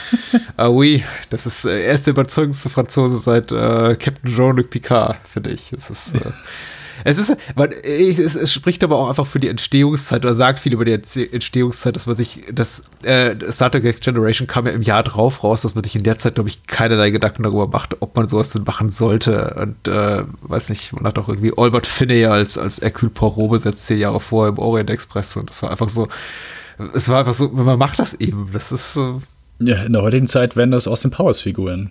Speaker 5: ah oui, das ist äh, erste überzeugendste Franzose seit äh, Captain Jean-Luc Picard, finde ich. Es ist äh, es ist, man, es, es, spricht aber auch einfach für die Entstehungszeit oder sagt viel über die Entstehungszeit, dass man sich, das äh, Star Trek Next Generation kam ja im Jahr drauf raus, dass man sich in der Zeit, glaube ich, keinerlei Gedanken darüber macht, ob man sowas denn machen sollte. Und äh, weiß nicht, man hat auch irgendwie Albert Finney als, als Hercule Poirot besetzt, zehn Jahre vorher im Orient Express. Und das war einfach so, es war einfach so, man macht das eben. Das ist so.
Speaker 6: Ja, in der heutigen Zeit werden das aus den Powers-Figuren.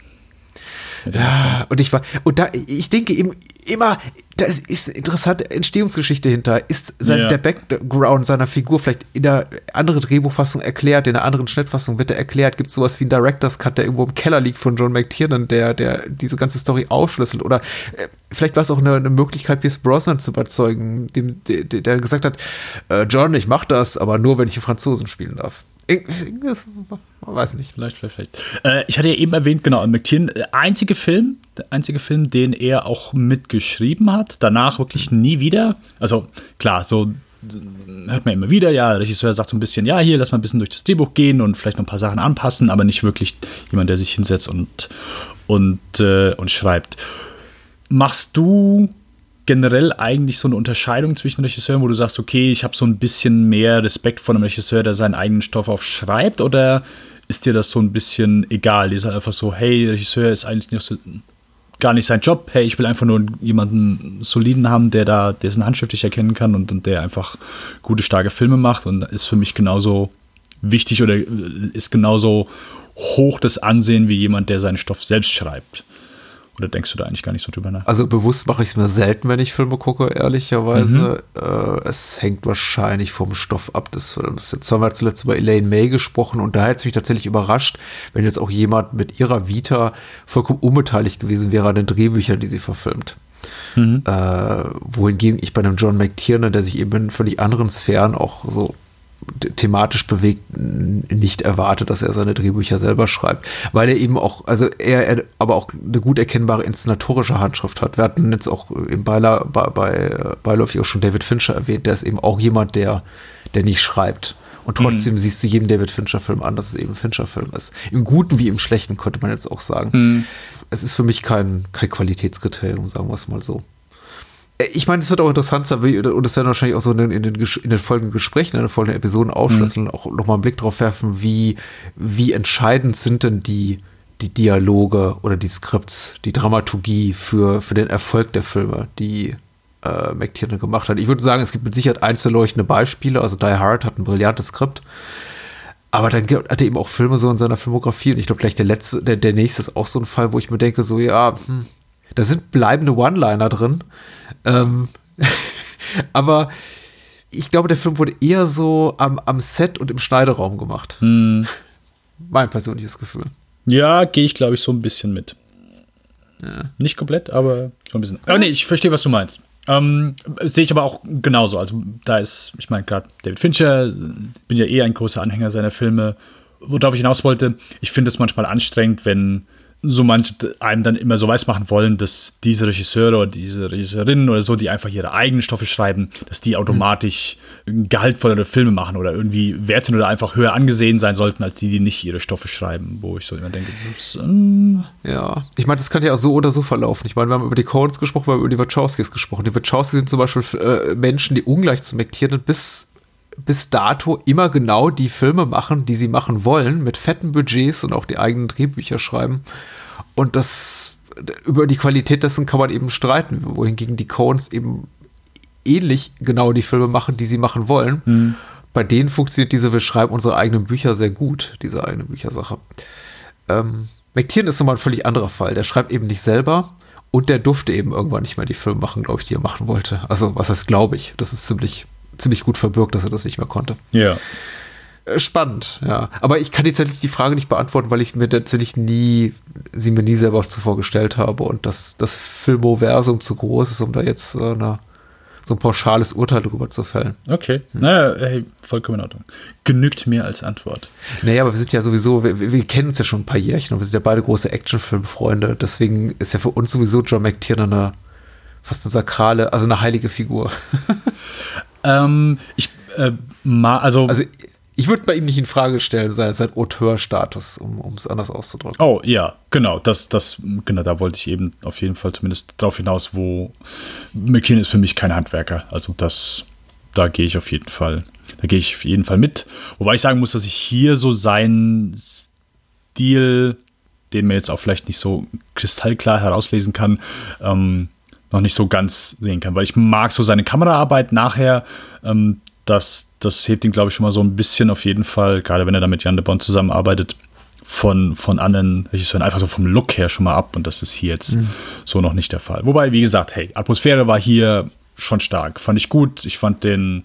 Speaker 5: Ja, und ich war, und da, ich denke eben immer, da ist eine interessante Entstehungsgeschichte hinter. Ist sein, ja. der Background seiner Figur vielleicht in der anderen Drehbuchfassung erklärt, in der anderen Schnittfassung wird er erklärt? Gibt es sowas wie einen Director's Cut, der irgendwo im Keller liegt von John McTiernan, der, der diese ganze Story aufschlüsselt? Oder äh, vielleicht war es auch eine, eine Möglichkeit, Pierce Brosnan zu überzeugen, dem, der, der gesagt hat, äh, John, ich mach das, aber nur, wenn ich einen Franzosen spielen darf. Irgendwas, weiß nicht.
Speaker 6: Vielleicht, vielleicht, vielleicht. Äh, ich hatte ja eben erwähnt, genau, McTiernan, der einzige Film, der einzige Film, den er auch mitgeschrieben hat. Danach wirklich nie wieder. Also klar, so hört man immer wieder, ja, der Regisseur sagt so ein bisschen, ja, hier, lass mal ein bisschen durch das Drehbuch gehen und vielleicht noch ein paar Sachen anpassen, aber nicht wirklich jemand, der sich hinsetzt und, und, äh, und schreibt. Machst du generell eigentlich so eine Unterscheidung zwischen Regisseuren, wo du sagst, okay, ich habe so ein bisschen mehr Respekt vor einem Regisseur, der seinen eigenen Stoff aufschreibt, oder ist dir das so ein bisschen egal? Ist halt einfach so, hey, Regisseur ist eigentlich nicht so, gar nicht sein Job. Hey, ich will einfach nur jemanden soliden haben, der da dessen Handschrift ich erkennen kann und, und der einfach gute, starke Filme macht und ist für mich genauso wichtig oder ist genauso hoch das Ansehen wie jemand, der seinen Stoff selbst schreibt. Oder denkst du da eigentlich gar nicht so drüber nach?
Speaker 5: Also bewusst mache ich es mir selten, wenn ich Filme gucke, ehrlicherweise. Mhm. Äh, es hängt wahrscheinlich vom Stoff ab des Films. Jetzt haben wir zuletzt über Elaine May gesprochen und da hätte es mich tatsächlich überrascht, wenn jetzt auch jemand mit ihrer Vita vollkommen unbeteiligt gewesen wäre an den Drehbüchern, die sie verfilmt. Mhm. Äh, wohingegen ich bei einem John McTiernan, der sich eben in völlig anderen Sphären auch so thematisch bewegt nicht erwarte, dass er seine Drehbücher selber schreibt, weil er eben auch, also er, er aber auch eine gut erkennbare inszenatorische Handschrift hat. Wir hatten jetzt auch im Beiler, bei, bei beiläufig auch schon David Fincher erwähnt, der ist eben auch jemand, der, der nicht schreibt. Und trotzdem mhm. siehst du jedem David Fincher-Film an, dass es eben Fincher-Film ist. Im Guten wie im Schlechten, könnte man jetzt auch sagen. Mhm. Es ist für mich kein, kein Qualitätskriterium, sagen wir es mal so. Ich meine, es wird auch interessant sein, und es werden wahrscheinlich auch so in den, in den, in den folgenden Gesprächen, in den folgenden Episoden aufschlüsseln, mhm. auch nochmal einen Blick drauf werfen, wie, wie entscheidend sind denn die, die Dialoge oder die Skripts, die Dramaturgie für, für den Erfolg der Filme, die äh, McTiernan gemacht hat. Ich würde sagen, es gibt mit Sicherheit einzelleuchtende Beispiele. Also Die Hard hat ein brillantes Skript. Aber dann hat er eben auch Filme so in seiner Filmografie. Und ich glaube, gleich der letzte, der, der nächste ist auch so ein Fall, wo ich mir denke, so, ja, hm, da sind bleibende One-Liner drin. Ähm, aber ich glaube, der Film wurde eher so am, am Set und im Schneideraum gemacht. Hm. Mein persönliches Gefühl.
Speaker 6: Ja, gehe ich, glaube ich, so ein bisschen mit. Ja. Nicht komplett, aber schon ein bisschen. Oh, nee, ich verstehe, was du meinst. Ähm, Sehe ich aber auch genauso. Also, da ist, ich meine, gerade David Fincher, bin ja eh ein großer Anhänger seiner Filme. Worauf ich hinaus wollte, ich finde es manchmal anstrengend, wenn so manche einem dann immer so weiß machen wollen, dass diese Regisseure oder diese Regisseurinnen oder so, die einfach ihre eigenen Stoffe schreiben, dass die automatisch gehaltvollere Filme machen oder irgendwie wert sind oder einfach höher angesehen sein sollten, als die, die nicht ihre Stoffe schreiben, wo ich so immer denke, das, ähm
Speaker 5: ja, ich meine, das kann ja auch so oder so verlaufen. Ich meine, wir haben über die Coens gesprochen, wir haben über die Wachowskis gesprochen. Die Wachowskis sind zum Beispiel äh, Menschen, die ungleich zu McTiernan bis bis dato immer genau die Filme machen, die sie machen wollen, mit fetten Budgets und auch die eigenen Drehbücher schreiben. Und das über die Qualität dessen kann man eben streiten, wohingegen die Coens eben ähnlich genau die Filme machen, die sie machen wollen. Mhm. Bei denen funktioniert diese, wir schreiben unsere eigenen Bücher sehr gut, diese eigene Büchersache. Ähm, McTiernan ist nochmal ein völlig anderer Fall. Der schreibt eben nicht selber und der durfte eben irgendwann nicht mehr die Filme machen, glaube ich, die er machen wollte. Also, was heißt, glaube ich? Das ist ziemlich ziemlich gut verbirgt, dass er das nicht mehr konnte.
Speaker 6: Ja.
Speaker 5: Äh, spannend, ja. Aber ich kann jetzt tatsächlich die Frage nicht beantworten, weil ich mir tatsächlich nie, sie mir nie selber zuvor gestellt habe und dass das Filmoversum zu groß ist, um da jetzt äh, eine, so ein pauschales Urteil drüber zu fällen.
Speaker 6: Okay. Hm. Naja, hey, vollkommen in Ordnung. Genügt mir als Antwort.
Speaker 5: Naja, aber wir sind ja sowieso, wir, wir kennen uns ja schon ein paar Jährchen und wir sind ja beide große Actionfilmfreunde. Deswegen ist ja für uns sowieso John McTiernan eine fast eine sakrale, also eine heilige Figur.
Speaker 6: Ähm, ich, äh, ma, also.
Speaker 5: Also, ich würde bei ihm nicht in Frage stellen, sein, sein Auteurstatus, um es anders auszudrücken.
Speaker 6: Oh, ja, genau. Das, das, genau, da wollte ich eben auf jeden Fall zumindest darauf hinaus, wo McKean ist für mich kein Handwerker. Also, das, da gehe ich auf jeden Fall, da gehe ich auf jeden Fall mit. Wobei ich sagen muss, dass ich hier so seinen Stil, den man jetzt auch vielleicht nicht so kristallklar herauslesen kann, ähm, noch nicht so ganz sehen kann, weil ich mag so seine Kameraarbeit nachher. Ähm, das, das hebt ihn, glaube ich, schon mal so ein bisschen auf jeden Fall, gerade wenn er da mit Jan de Bond zusammenarbeitet, von, von anderen Regisseuren einfach so vom Look her schon mal ab und das ist hier jetzt mhm. so noch nicht der Fall. Wobei, wie gesagt, hey, Atmosphäre war hier schon stark. Fand ich gut. Ich fand den,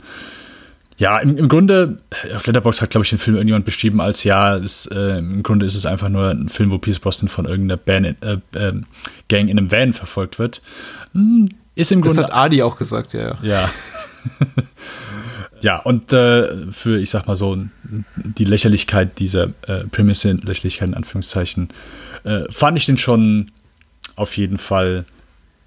Speaker 6: ja, im, im Grunde, auf Letterboxd hat, glaube ich, den Film irgendjemand beschrieben als, ja, ist, äh, im Grunde ist es einfach nur ein Film, wo Pierce Brosnan von irgendeiner Band, äh, äh, Gang in einem Van verfolgt wird. Hm, ist im Grunde.
Speaker 5: Das hat Adi auch gesagt, ja.
Speaker 6: Ja. ja, und äh, für, ich sag mal so, die Lächerlichkeit dieser äh, Prämisse, Lächerlichkeit in Anführungszeichen, äh, fand ich den schon auf jeden Fall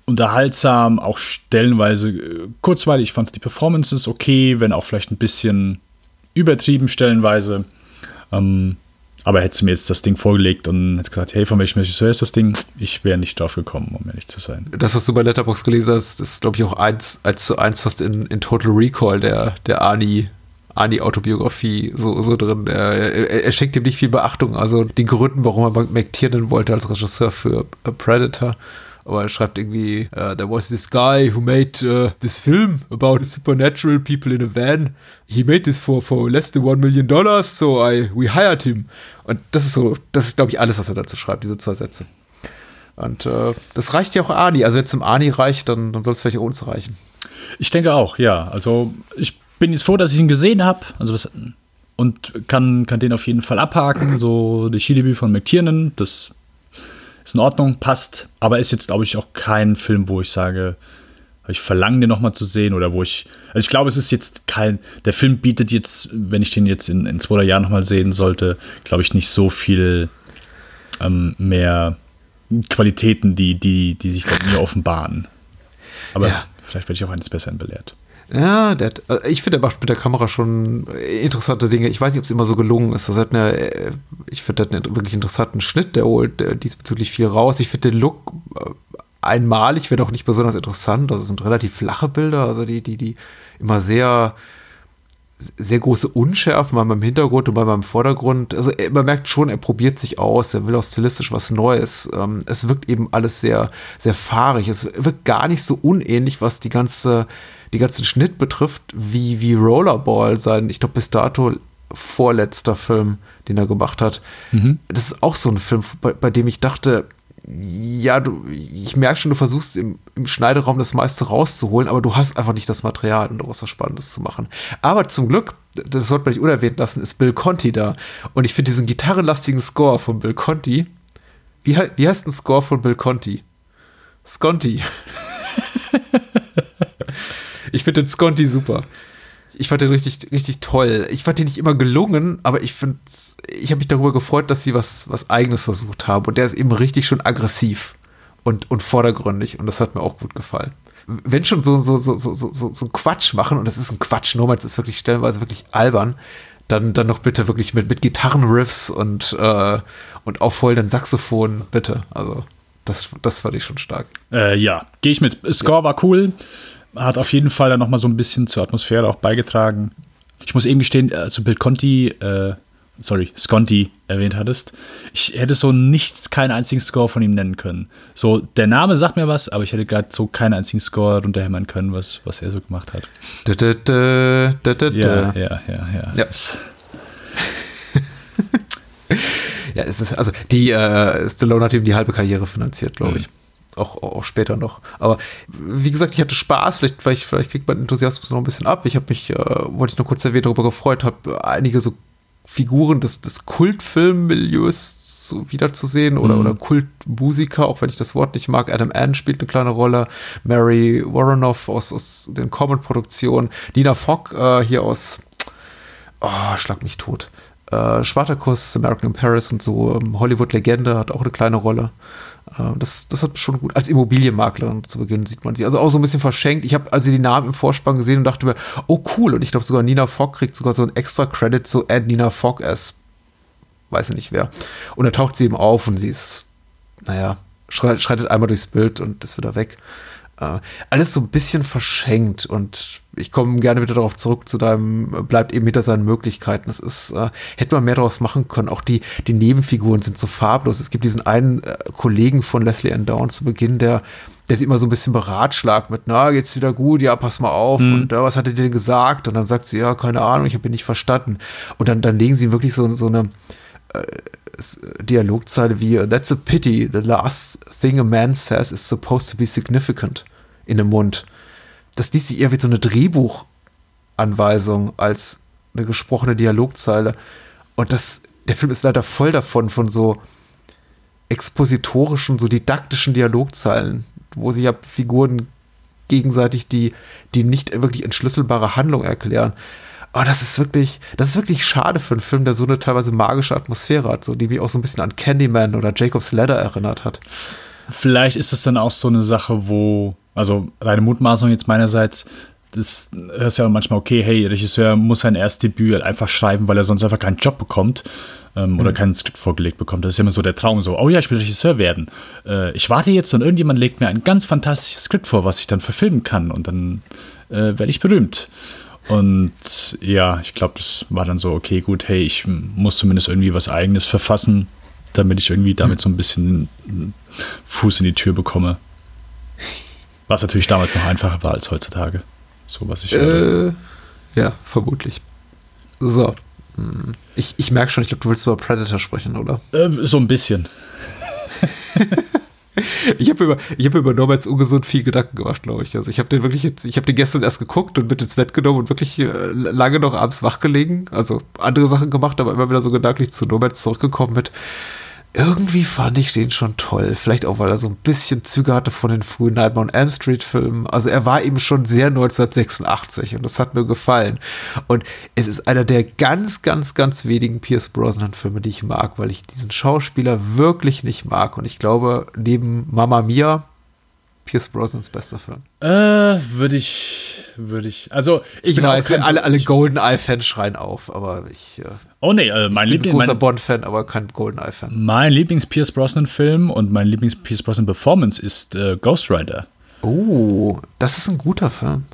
Speaker 6: unterhaltsam, auch stellenweise äh, kurzweilig. Ich fand die Performances okay, wenn auch vielleicht ein bisschen übertrieben stellenweise. Ähm, aber hättest du mir jetzt das Ding vorgelegt und hätte gesagt, hey, von welchem Regisseur ist das Ding? Ich wäre nicht drauf gekommen, um ehrlich zu sein.
Speaker 5: Das, was du bei Letterbox gelesen hast, ist, glaube ich, auch eins, eins zu eins fast in, in Total Recall der, der Ani, Ani-Autobiografie so, so drin. Er, er, schenkt ihm nicht viel Beachtung. Also den Gründen, warum er McTiernan wollte als Regisseur für Predator aber er schreibt irgendwie, uh, there was this guy who made uh, this film about supernatural people in a van. He made this for, for less than one million dollars, so I, we hired him. Und das ist so, das ist, glaube ich, alles, was er dazu schreibt, diese zwei Sätze. Und äh, das reicht ja auch Ani. Also, wenn es zum Ani reicht, dann, dann soll es vielleicht auch uns reichen.
Speaker 6: Ich denke auch, ja. Also, ich bin jetzt froh, dass ich ihn gesehen habe. Also, was, und kann, kann den auf jeden Fall abhaken. So, die Skidebüt von McTiernan, das ist in Ordnung, passt, aber ist jetzt, glaube ich, auch kein Film, wo ich sage, ich verlange, den nochmal zu sehen oder wo ich. Also ich glaube, es ist jetzt kein. Der Film bietet jetzt, wenn ich den jetzt in, in zwei Jahren nochmal sehen sollte, glaube ich, nicht so viel ähm, mehr Qualitäten, die, die, die sich dann mir offenbaren. Aber ja. vielleicht werde ich auch eines Besseren belehrt.
Speaker 5: Ja, der, äh, ich finde, er macht mit der Kamera schon interessante Dinge. Ich weiß nicht, ob es immer so gelungen ist. Das hat eine, äh, ich finde, das einen wirklich interessanten Schnitt. Der holt diesbezüglich viel raus. Ich finde den Look äh, einmalig, wird auch nicht besonders interessant. Das sind relativ flache Bilder, also die, die, die immer sehr, sehr große Unschärfen, mal beim Hintergrund und mal beim Vordergrund. Also man merkt schon, er probiert sich aus, er will auch stilistisch was Neues. Ähm, es wirkt eben alles sehr, sehr fahrig. Es wirkt gar nicht so unähnlich, was die ganze, die ganzen Schnitt betrifft, wie, wie Rollerball sein, ich glaube, bis dato vorletzter Film, den er gemacht hat. Mhm. Das ist auch so ein Film, bei, bei dem ich dachte, ja, du, ich merke schon, du versuchst im, im Schneideraum das meiste rauszuholen, aber du hast einfach nicht das Material, um daraus was Spannendes zu machen. Aber zum Glück, das sollte man nicht unerwähnt lassen, ist Bill Conti da. Und ich finde diesen gitarrenlastigen Score von Bill Conti, wie, wie heißt ein Score von Bill Conti? Sconti. ich finde den Sconti super ich fand den richtig, richtig toll. Ich fand den nicht immer gelungen, aber ich finde, ich habe mich darüber gefreut, dass sie was, was Eigenes versucht haben. Und der ist eben richtig schon aggressiv und, und vordergründig. Und das hat mir auch gut gefallen. Wenn schon so, so, so, so, so, so Quatsch machen, und das ist ein Quatsch, nur mal, es ist wirklich stellenweise wirklich albern, dann, dann noch bitte wirklich mit, mit Gitarrenriffs und, äh, und aufrollenden Saxophon, bitte. Also, das, das fand ich schon stark.
Speaker 6: Äh, ja, gehe ich mit. Score ja. war cool hat auf jeden Fall dann nochmal so ein bisschen zur Atmosphäre auch beigetragen. Ich muss eben gestehen, als du Bill Conti, äh, sorry, Sconti erwähnt hattest, ich hätte so nichts, keinen einzigen Score von ihm nennen können. So, der Name sagt mir was, aber ich hätte gerade so keinen einzigen Score runterhämmern können, was, was er so gemacht hat.
Speaker 5: Da, da, da,
Speaker 6: ja, ja, ja, ja.
Speaker 5: ja. ja, es ist, also die äh, Stallone hat ihm die halbe Karriere finanziert, glaube ich. Mhm auch, auch später noch. Aber wie gesagt, ich hatte Spaß, vielleicht, vielleicht, vielleicht kriegt mein Enthusiasmus noch ein bisschen ab. Ich habe mich, äh, wollte ich nur kurz erwähnen, darüber gefreut, habe einige so Figuren des, des Kultfilmmilieus so wiederzusehen oder, mhm. oder Kultmusiker, auch wenn ich das Wort nicht mag. Adam Ann spielt eine kleine Rolle, Mary Warrenoff aus, aus den Common-Produktionen, Nina Fogg äh, hier aus, oh, schlag mich tot. Äh, Spartacus, American in Paris und so, ähm, Hollywood-Legende hat auch eine kleine Rolle. Äh, das, das hat schon gut. Als Immobilienmakler zu Beginn sieht man sie. Also auch so ein bisschen verschenkt. Ich habe also die Namen im Vorspann gesehen und dachte mir, oh cool. Und ich glaube sogar Nina Fogg kriegt sogar so ein extra Credit zu Add Nina Fogg as weiß ich nicht wer. Und da taucht sie eben auf und sie ist, naja, schreitet einmal durchs Bild und ist wieder weg. Äh, alles so ein bisschen verschenkt und ich komme gerne wieder darauf zurück zu deinem, bleibt eben hinter seinen Möglichkeiten. Das ist, äh, hätte man mehr daraus machen können. Auch die, die Nebenfiguren sind so farblos. Es gibt diesen einen äh, Kollegen von Leslie Ann Down zu Beginn, der, der sie immer so ein bisschen beratschlagt mit, na, geht's wieder gut, ja, pass mal auf. Mhm. Und äh, was hat er denn gesagt? Und dann sagt sie, ja, keine Ahnung, ich habe ihn nicht verstanden. Und dann, dann legen sie wirklich so, so eine Dialogzeile wie, that's a pity, the last thing a man says is supposed to be significant in den Mund. Das liest sie eher wie so eine Drehbuchanweisung als eine gesprochene Dialogzeile. Und das, der Film ist leider voll davon, von so expositorischen, so didaktischen Dialogzeilen, wo sich ja Figuren gegenseitig die, die nicht wirklich entschlüsselbare Handlung erklären. Aber das ist wirklich, das ist wirklich schade für einen Film, der so eine teilweise magische Atmosphäre hat, so die mich auch so ein bisschen an Candyman oder Jacob's Ladder erinnert hat.
Speaker 6: Vielleicht ist es dann auch so eine Sache, wo also reine Mutmaßung jetzt meinerseits. Das hörst ja manchmal, okay, hey, Regisseur muss sein Erstdebüt halt einfach schreiben, weil er sonst einfach keinen Job bekommt ähm, mhm. oder kein Skript vorgelegt bekommt. Das ist immer so der Traum, so, oh ja, ich will Regisseur werden. Äh, ich warte jetzt und irgendjemand legt mir ein ganz fantastisches Skript vor, was ich dann verfilmen kann und dann äh, werde ich berühmt. Und ja, ich glaube, das war dann so, okay, gut, hey, ich muss zumindest irgendwie was Eigenes verfassen, damit ich irgendwie damit mhm. so ein bisschen Fuß in die Tür bekomme. Was natürlich damals noch einfacher war als heutzutage. So was ich.
Speaker 5: Äh, ja, vermutlich. So. Hm. Ich, ich merke schon, ich glaube, du willst über Predator sprechen, oder?
Speaker 6: Äh, so ein bisschen.
Speaker 5: ich habe über, ich hab über Nomads ungesund viel Gedanken gemacht, glaube ich. Also ich habe den wirklich jetzt, ich habe den gestern erst geguckt und mit ins Bett genommen und wirklich äh, lange noch abends wach gelegen. Also andere Sachen gemacht, aber immer wieder so gedanklich zu Nomads zurückgekommen mit, irgendwie fand ich den schon toll. Vielleicht auch, weil er so ein bisschen Züge hatte von den frühen Nightmare on Elm Street Filmen. Also er war eben schon sehr 1986 und das hat mir gefallen. Und es ist einer der ganz, ganz, ganz wenigen Pierce Brosnan Filme, die ich mag, weil ich diesen Schauspieler wirklich nicht mag. Und ich glaube, neben Mama Mia Pierce Brosnans bester Film.
Speaker 6: Äh, würde ich, würde ich, also
Speaker 5: ich, ich weiß, kein, alle, alle Golden Eye Fans schreien auf, aber ich. Äh,
Speaker 6: oh nee, äh, mein
Speaker 5: ich bin ein großer Bond-Fan, aber kein Golden Eye Fan.
Speaker 6: Mein Lieblings Pierce Brosnan Film und mein Lieblings Pierce Brosnan Performance ist äh, Ghost Rider.
Speaker 5: Oh, das ist ein guter Film.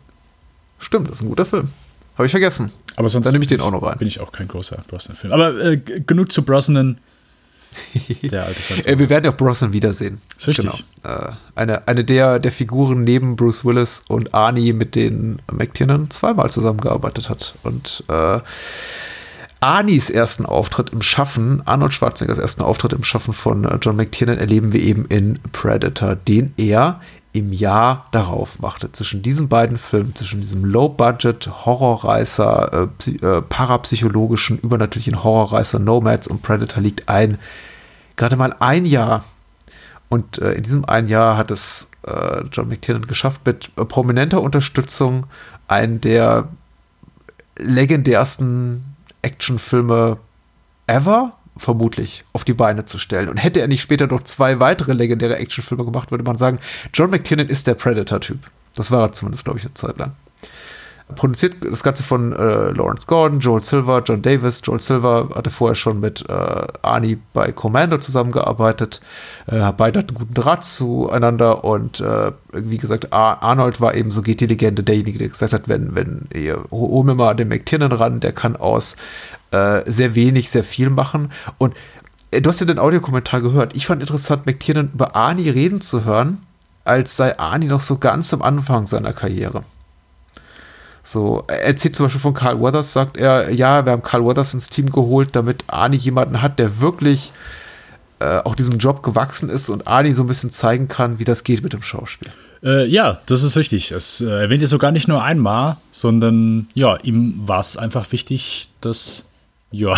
Speaker 5: Stimmt, das ist ein guter Film. Habe ich vergessen.
Speaker 6: Aber sonst
Speaker 5: Dann nehme ich den auch noch rein.
Speaker 6: Bin ich auch kein großer Brosnan-Film. Aber äh, genug zu Brosnan.
Speaker 5: Der alte äh, Wir werden ja auch Brosnan wiedersehen.
Speaker 6: Das ist richtig.
Speaker 5: Genau. Äh, eine, eine der, der Figuren neben Bruce Willis und Arnie, mit denen McTiernan zweimal zusammengearbeitet hat. Und äh, Arnies ersten Auftritt im Schaffen, Arnold Schwarzeneggers ersten Auftritt im Schaffen von äh, John McTiernan erleben wir eben in Predator, den er im Jahr darauf machte. Zwischen diesen beiden Filmen, zwischen diesem Low-Budget, Horrorreißer, äh, äh, parapsychologischen, übernatürlichen Horrorreißer Nomads und Predator liegt ein, gerade mal ein Jahr. Und äh, in diesem einen Jahr hat es äh, John McTiernan geschafft, mit äh, prominenter Unterstützung einen der legendärsten Actionfilme ever vermutlich auf die Beine zu stellen. Und hätte er nicht später noch zwei weitere legendäre Actionfilme gemacht, würde man sagen, John McTiernan ist der Predator-Typ. Das war er zumindest, glaube ich, eine Zeit lang. Produziert das Ganze von äh, Lawrence Gordon, Joel Silver, John Davis. Joel Silver hatte vorher schon mit äh, Arnie bei Commando zusammengearbeitet. Äh, beide hatten guten Draht zueinander und äh, wie gesagt, Ar Arnold war eben, so geht die Legende, derjenige, der gesagt hat, wenn, wenn ihr hol mir mal den McTiernan ran, der kann aus äh, sehr wenig, sehr viel machen. Und äh, du hast ja den Audiokommentar gehört. Ich fand interessant, McTiernan über Arnie reden zu hören, als sei Arnie noch so ganz am Anfang seiner Karriere. So, er erzählt zum Beispiel von Carl Weathers, sagt er, ja, wir haben Carl Weathers ins Team geholt, damit Arnie jemanden hat, der wirklich äh, auch diesem Job gewachsen ist und Arnie so ein bisschen zeigen kann, wie das geht mit dem Schauspiel.
Speaker 6: Äh, ja, das ist richtig. Es äh, erwähnt er sogar nicht nur einmal, sondern ja, ihm war es einfach wichtig, dass ja,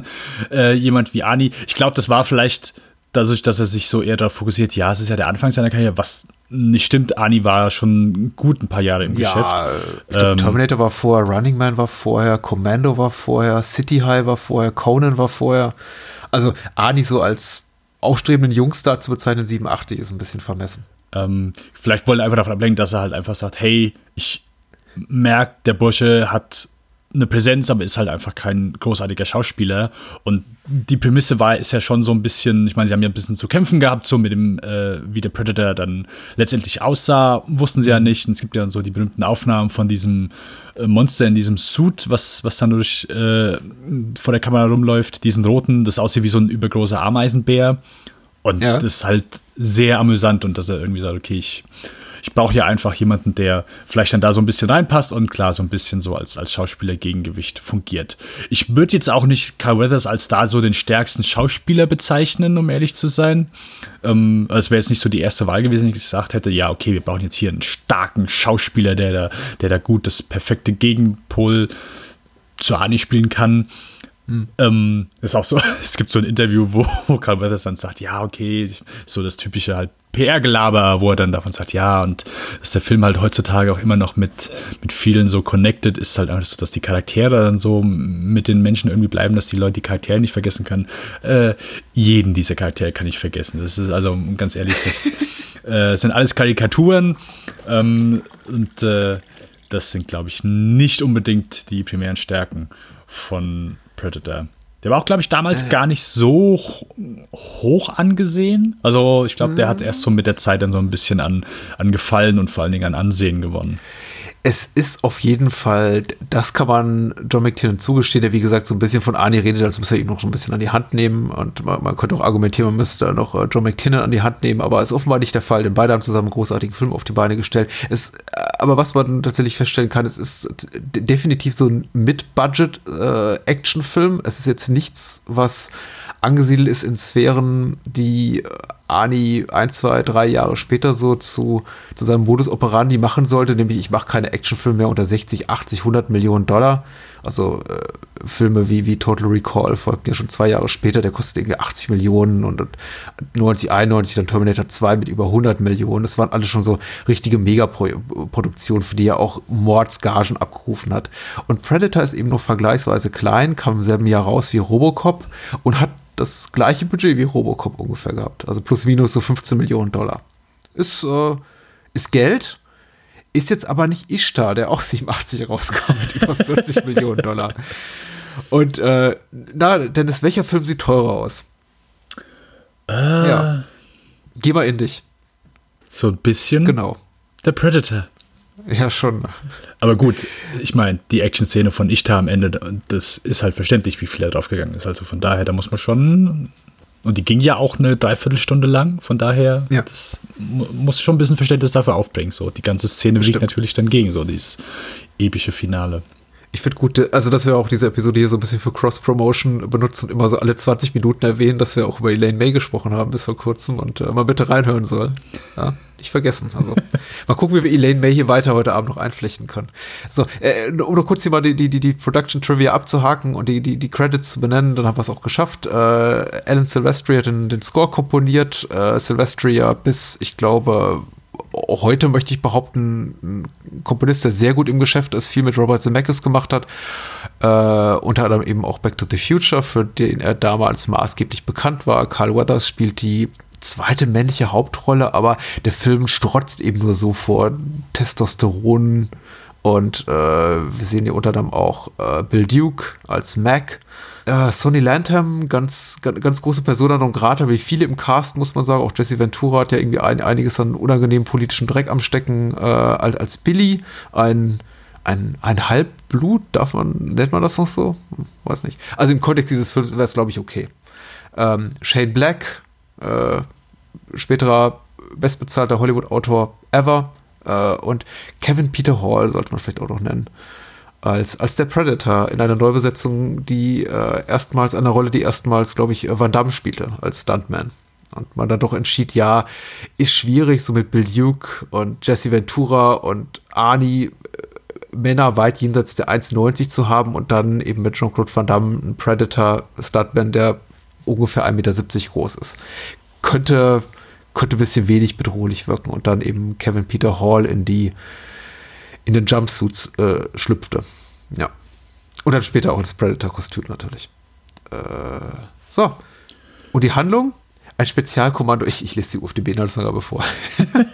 Speaker 6: äh, jemand wie Ani, ich glaube, das war vielleicht dadurch, dass er sich so eher darauf fokussiert, ja, es ist ja der Anfang seiner Karriere, was nicht stimmt. Ani war schon gut ein paar Jahre im ja, Geschäft.
Speaker 5: Glaub, ähm, Terminator war vorher, Running Man war vorher, Commando war vorher, City High war vorher, Conan war vorher. Also Ani so als aufstrebenden Jungstar zu bezeichnen, 87 ist ein bisschen vermessen.
Speaker 6: Ähm, vielleicht wollte er einfach davon ablenken, dass er halt einfach sagt, hey, ich merke, der Bursche hat eine Präsenz, aber ist halt einfach kein großartiger Schauspieler. Und die Prämisse war, ist ja schon so ein bisschen, ich meine, sie haben ja ein bisschen zu kämpfen gehabt, so mit dem, äh, wie der Predator dann letztendlich aussah, wussten sie ja nicht. Und es gibt ja so die berühmten Aufnahmen von diesem äh, Monster in diesem Suit, was, was dann durch äh, vor der Kamera rumläuft, diesen roten, das aussieht wie so ein übergroßer Ameisenbär. Und ja. das ist halt sehr amüsant und dass er irgendwie sagt, okay, ich ich brauche ja einfach jemanden, der vielleicht dann da so ein bisschen reinpasst und klar so ein bisschen so als, als Schauspieler-Gegengewicht fungiert. Ich würde jetzt auch nicht Carl Weathers als da so den stärksten Schauspieler bezeichnen, um ehrlich zu sein. Ähm, es wäre jetzt nicht so die erste Wahl gewesen, wenn ich gesagt hätte, ja, okay, wir brauchen jetzt hier einen starken Schauspieler, der da, der da gut das perfekte Gegenpol zu Ani spielen kann. Mhm. Ähm, ist auch so, es gibt so ein Interview, wo, wo Carl Weathers dann sagt, ja, okay, so das typische halt PR-Gelaber, wo er dann davon sagt, ja, und dass der Film halt heutzutage auch immer noch mit, mit vielen so connected ist, halt einfach so, dass die Charaktere dann so mit den Menschen irgendwie bleiben, dass die Leute die Charaktere nicht vergessen können. Äh, jeden dieser Charaktere kann ich vergessen. Das ist also ganz ehrlich, das äh, sind alles Karikaturen ähm, und äh, das sind, glaube ich, nicht unbedingt die primären Stärken von Predator. Der war auch, glaube ich, damals äh. gar nicht so hoch angesehen. Also ich glaube, der hat erst so mit der Zeit dann so ein bisschen an, an Gefallen und vor allen Dingen an Ansehen gewonnen
Speaker 5: es ist auf jeden Fall, das kann man John McTiernan zugestehen, der wie gesagt so ein bisschen von Arnie redet, als muss er ihn noch so ein bisschen an die Hand nehmen und man, man könnte auch argumentieren, man müsste noch äh, John McTiernan an die Hand nehmen, aber ist offenbar nicht der Fall, denn beide haben zusammen einen großartigen Film auf die Beine gestellt. Es, äh, aber was man tatsächlich feststellen kann, es ist definitiv so ein Mid-Budget-Action-Film. Äh, es ist jetzt nichts, was angesiedelt ist in Sphären, die Arnie ein, zwei, drei Jahre später so zu, zu seinem Modus operandi machen sollte, nämlich ich mache keine Actionfilme mehr unter 60, 80, 100 Millionen Dollar. Also äh, Filme wie, wie Total Recall folgten ja schon zwei Jahre später, der kostet irgendwie 80 Millionen und, und 90, 91 dann Terminator 2 mit über 100 Millionen. Das waren alles schon so richtige Megaproduktionen, für die er auch Mordsgagen abgerufen hat. Und Predator ist eben noch vergleichsweise klein, kam im selben Jahr raus wie Robocop und hat das gleiche Budget wie Robocop ungefähr gehabt. Also plus minus so 15 Millionen Dollar. Ist, äh, ist Geld, ist jetzt aber nicht Ishtar, der auch 87 rauskam mit über 40 Millionen Dollar. Und äh, na, Dennis, welcher Film sieht teurer aus?
Speaker 6: Äh,
Speaker 5: Ja. Geh mal in dich.
Speaker 6: So ein bisschen.
Speaker 5: Genau.
Speaker 6: Der Predator.
Speaker 5: Ja, schon.
Speaker 6: Aber gut, ich meine, die Action-Szene von Ishtar am Ende, das ist halt verständlich, wie viel er draufgegangen ist. Also von daher, da muss man schon. Und die ging ja auch eine Dreiviertelstunde lang. Von daher,
Speaker 5: Ja.
Speaker 6: das mu- muss schon ein bisschen Verständnis dafür aufbringen. So, die ganze Szene wiegt natürlich dann gegen, so dieses epische Finale.
Speaker 5: Ich finde gut, also dass wir auch diese Episode hier so ein bisschen für Cross-Promotion benutzen und immer so alle 20 Minuten erwähnen, dass wir auch über Elaine May gesprochen haben bis vor kurzem und äh, mal bitte reinhören soll. Ja, nicht vergessen. Also mal gucken, wie wir Elaine May hier weiter heute Abend noch einflechten können. So, äh, um noch kurz hier mal die, die, die, die Production Trivia abzuhaken und die, die, die Credits zu benennen, dann haben wir es auch geschafft. Äh, Alan Silvestri hat den, den Score komponiert. Äh, Silvestri ja bis, ich glaube, heute möchte ich behaupten, ein Komponist, der sehr gut im Geschäft ist, viel mit Robert Zemeckis gemacht hat. Äh, unter anderem eben auch Back to the Future, für den er damals maßgeblich bekannt war. Carl Weathers spielt die zweite männliche Hauptrolle, aber der Film strotzt eben nur so vor Testosteron und äh, wir sehen hier unter anderem auch äh, Bill Duke als Mac. Äh, Sonny Lantham, ganz, ganz, ganz große Persona non grata, wie viele im Cast, muss man sagen. Auch Jesse Ventura hat ja irgendwie ein, einiges an unangenehmen politischem Dreck am Stecken äh, als, als Billy. Ein, ein, ein Halbblut, darf man, nennt man das noch so? Weiß nicht. Also im Kontext dieses Films wäre es, glaube ich, okay. Ähm, Shane Black, äh, späterer bestbezahlter Hollywood-Autor ever. Äh, und Kevin Peter Hall sollte man vielleicht auch noch nennen. Als, als der Predator in einer Neubesetzung, die äh, erstmals eine Rolle, die erstmals, glaube ich, Van Damme spielte als Stuntman. Und man dann doch entschied, ja, ist schwierig, so mit Bill Duke und Jesse Ventura und Arnie äh, Männer weit jenseits der 1,90 zu haben und dann eben mit Jean-Claude Van Damme einen Predator-Stuntman, der ungefähr 1,70 Meter groß ist. Könnte, könnte ein bisschen wenig bedrohlich wirken und dann eben Kevin Peter Hall in die in den Jumpsuits äh, schlüpfte. Ja. Und dann später auch ins Predator-Kostüm natürlich. Äh, so. Und die Handlung? Ein Spezialkommando, ich, ich lese die UFDB-Inhaltsangabe vor.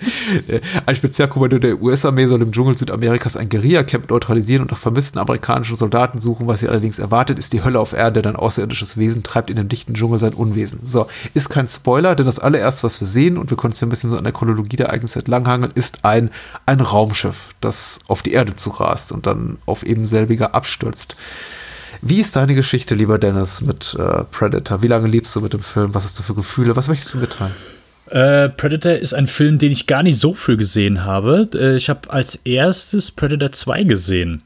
Speaker 5: ein Spezialkommando der US-Armee soll im Dschungel Südamerikas ein Guerilla-Camp neutralisieren und nach vermissten amerikanischen Soldaten suchen. Was sie allerdings erwartet, ist die Hölle auf Erde, denn ein außerirdisches Wesen treibt in dem dichten Dschungel sein Unwesen. So, ist kein Spoiler, denn das allererste, was wir sehen, und wir können es ja ein bisschen so an der Chronologie der Ereignisse entlanghangeln, ist ein, ein Raumschiff, das auf die Erde zurast und dann auf eben selbiger abstürzt. Wie ist deine Geschichte, lieber Dennis, mit äh, Predator? Wie lange lebst du mit dem Film? Was hast du für Gefühle? Was möchtest du mitteilen?
Speaker 6: Äh, Predator ist ein Film, den ich gar nicht so früh gesehen habe. Äh, ich habe als erstes Predator 2 gesehen.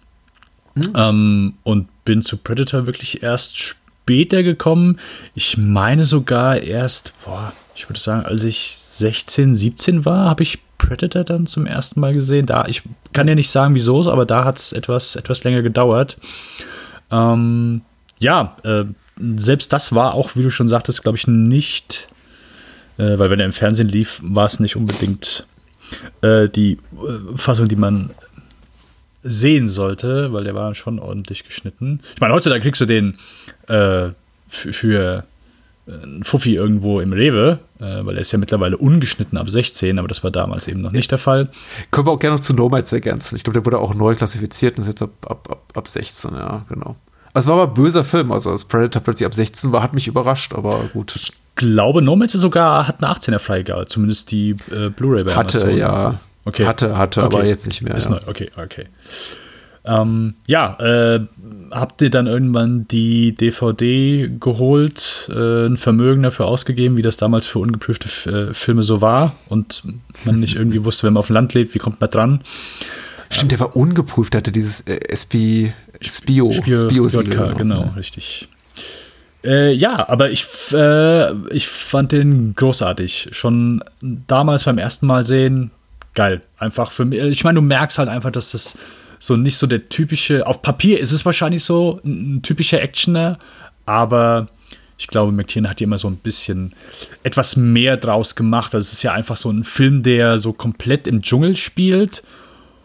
Speaker 6: Ähm, und bin zu Predator wirklich erst später gekommen. Ich meine sogar erst, boah, ich würde sagen, als ich 16, 17 war, habe ich Predator dann zum ersten Mal gesehen. Da, ich kann ja nicht sagen, wieso, aber da hat es etwas, etwas länger gedauert. Ähm, ja, äh, selbst das war auch, wie du schon sagtest, glaube ich, nicht, äh, weil wenn er im Fernsehen lief, war es nicht unbedingt äh, die äh, Fassung, die man sehen sollte, weil der war schon ordentlich geschnitten. Ich meine, heutzutage kriegst du den äh, für, für einen Fuffi irgendwo im Rewe, äh, weil er ist ja mittlerweile ungeschnitten ab 16, aber das war damals eben noch nicht der Fall.
Speaker 5: Können wir auch gerne noch zu Nomads ergänzen. Ich glaube, der wurde auch neu klassifiziert und ist jetzt ab, ab, ab, ab 16, ja, genau. Also es war aber ein böser Film, also als Predator plötzlich ab 16 war, hat mich überrascht, aber gut.
Speaker 6: Ich glaube, Nomads sogar hat eine 18er Freigabe, zumindest die äh, Blu-ray bei
Speaker 5: Hatte, ja.
Speaker 6: Okay.
Speaker 5: Hatte, hatte,
Speaker 6: Okay.
Speaker 5: aber jetzt nicht mehr.
Speaker 6: Ist
Speaker 5: Ja.
Speaker 6: neu, okay, okay. Ähm, ja, äh, habt ihr dann irgendwann die DVD geholt, äh, ein Vermögen dafür ausgegeben, wie das damals für ungeprüfte F äh, Filme so war und man nicht irgendwie wusste, wenn man auf dem Land lebt, wie kommt man dran?
Speaker 5: Stimmt, der war ungeprüft, hatte dieses äh, SP, Spio,
Speaker 6: Spio-
Speaker 5: Spio-Siegel.
Speaker 6: JK, genau,
Speaker 5: ne?
Speaker 6: richtig. Äh, ja, aber ich, äh, ich fand den großartig. Schon damals beim ersten Mal sehen, geil. Einfach für mich. Ich meine, du merkst halt einfach, dass das so nicht so der typische. Auf Papier ist es wahrscheinlich so ein typischer Actioner, aber ich glaube, McTiernan hat hier immer so ein bisschen etwas mehr draus gemacht. Das ist ja einfach so ein Film, der so komplett im Dschungel spielt.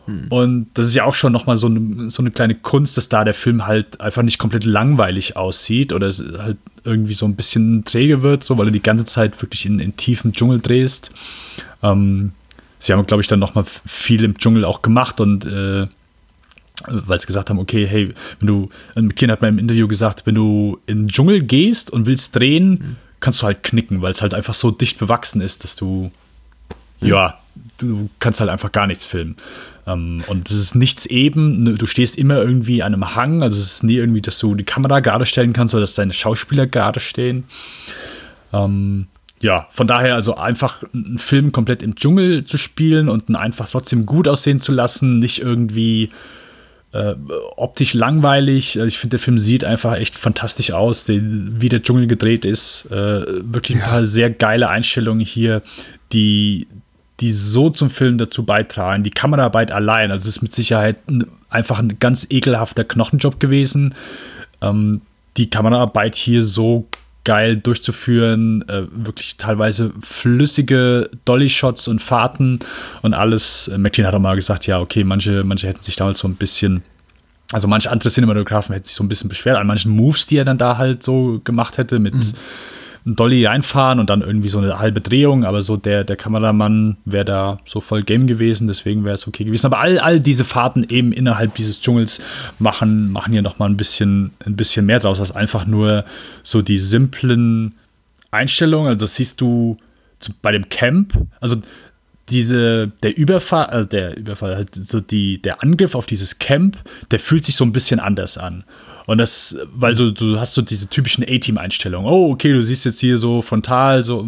Speaker 6: Hm. Und das ist ja auch schon nochmal so eine, so eine kleine Kunst, dass da der Film halt einfach nicht komplett langweilig aussieht oder halt irgendwie so ein bisschen träge wird, so weil du die ganze Zeit wirklich in, in tiefen Dschungel drehst. Ähm, sie haben, glaube ich, dann nochmal viel im Dschungel auch gemacht und äh, weil sie gesagt haben, okay, hey, wenn du, McKean hat mal im Interview gesagt, wenn du in den Dschungel gehst und willst drehen, mhm. kannst du halt knicken, weil es halt einfach so dicht bewachsen ist, dass du, mhm. ja, du kannst halt einfach gar nichts filmen. Um, ähm, und es ist nichts eben, ne, du stehst immer irgendwie an einem Hang, also es ist nie irgendwie, dass du die Kamera gerade stellen kannst oder dass deine Schauspieler gerade stehen. Um, ähm, ja, von daher also einfach einen Film komplett im Dschungel zu spielen und ihn einfach trotzdem gut aussehen zu lassen, nicht irgendwie äh, optisch langweilig. Also ich finde, der Film sieht einfach echt fantastisch aus, wie der Dschungel gedreht ist. Äh, wirklich ein paar sehr geile Einstellungen hier, die, die so zum Film dazu beitragen. Die Kameraarbeit allein, also es ist mit Sicherheit einfach ein ganz ekelhafter Knochenjob gewesen. Ähm, die Kameraarbeit hier so geil durchzuführen. Äh, wirklich teilweise flüssige Dolly-Shots und Fahrten und alles. Äh, McLean hat auch mal gesagt, ja, okay, manche, manche hätten sich damals so ein bisschen, also manche andere Cinematografen hätten sich so ein bisschen beschwert an manchen Moves, die er dann da halt so gemacht hätte mit mhm. Dolly reinfahren und dann irgendwie so eine halbe Drehung, aber so der, der Kameramann wäre da so voll Game gewesen, deswegen wäre es okay gewesen. Aber all, all diese Fahrten eben innerhalb dieses Dschungels machen, machen hier nochmal ein bisschen, ein bisschen mehr draus, als einfach nur so die simplen Einstellungen. Also das siehst du bei dem Camp, also diese, der Überfall, also der Überfall, halt so die, der Angriff auf dieses Camp, der fühlt sich so ein bisschen anders an. Und das, weil du, du hast so diese typischen A-Team-Einstellungen. Oh, okay, du siehst jetzt hier so frontal, so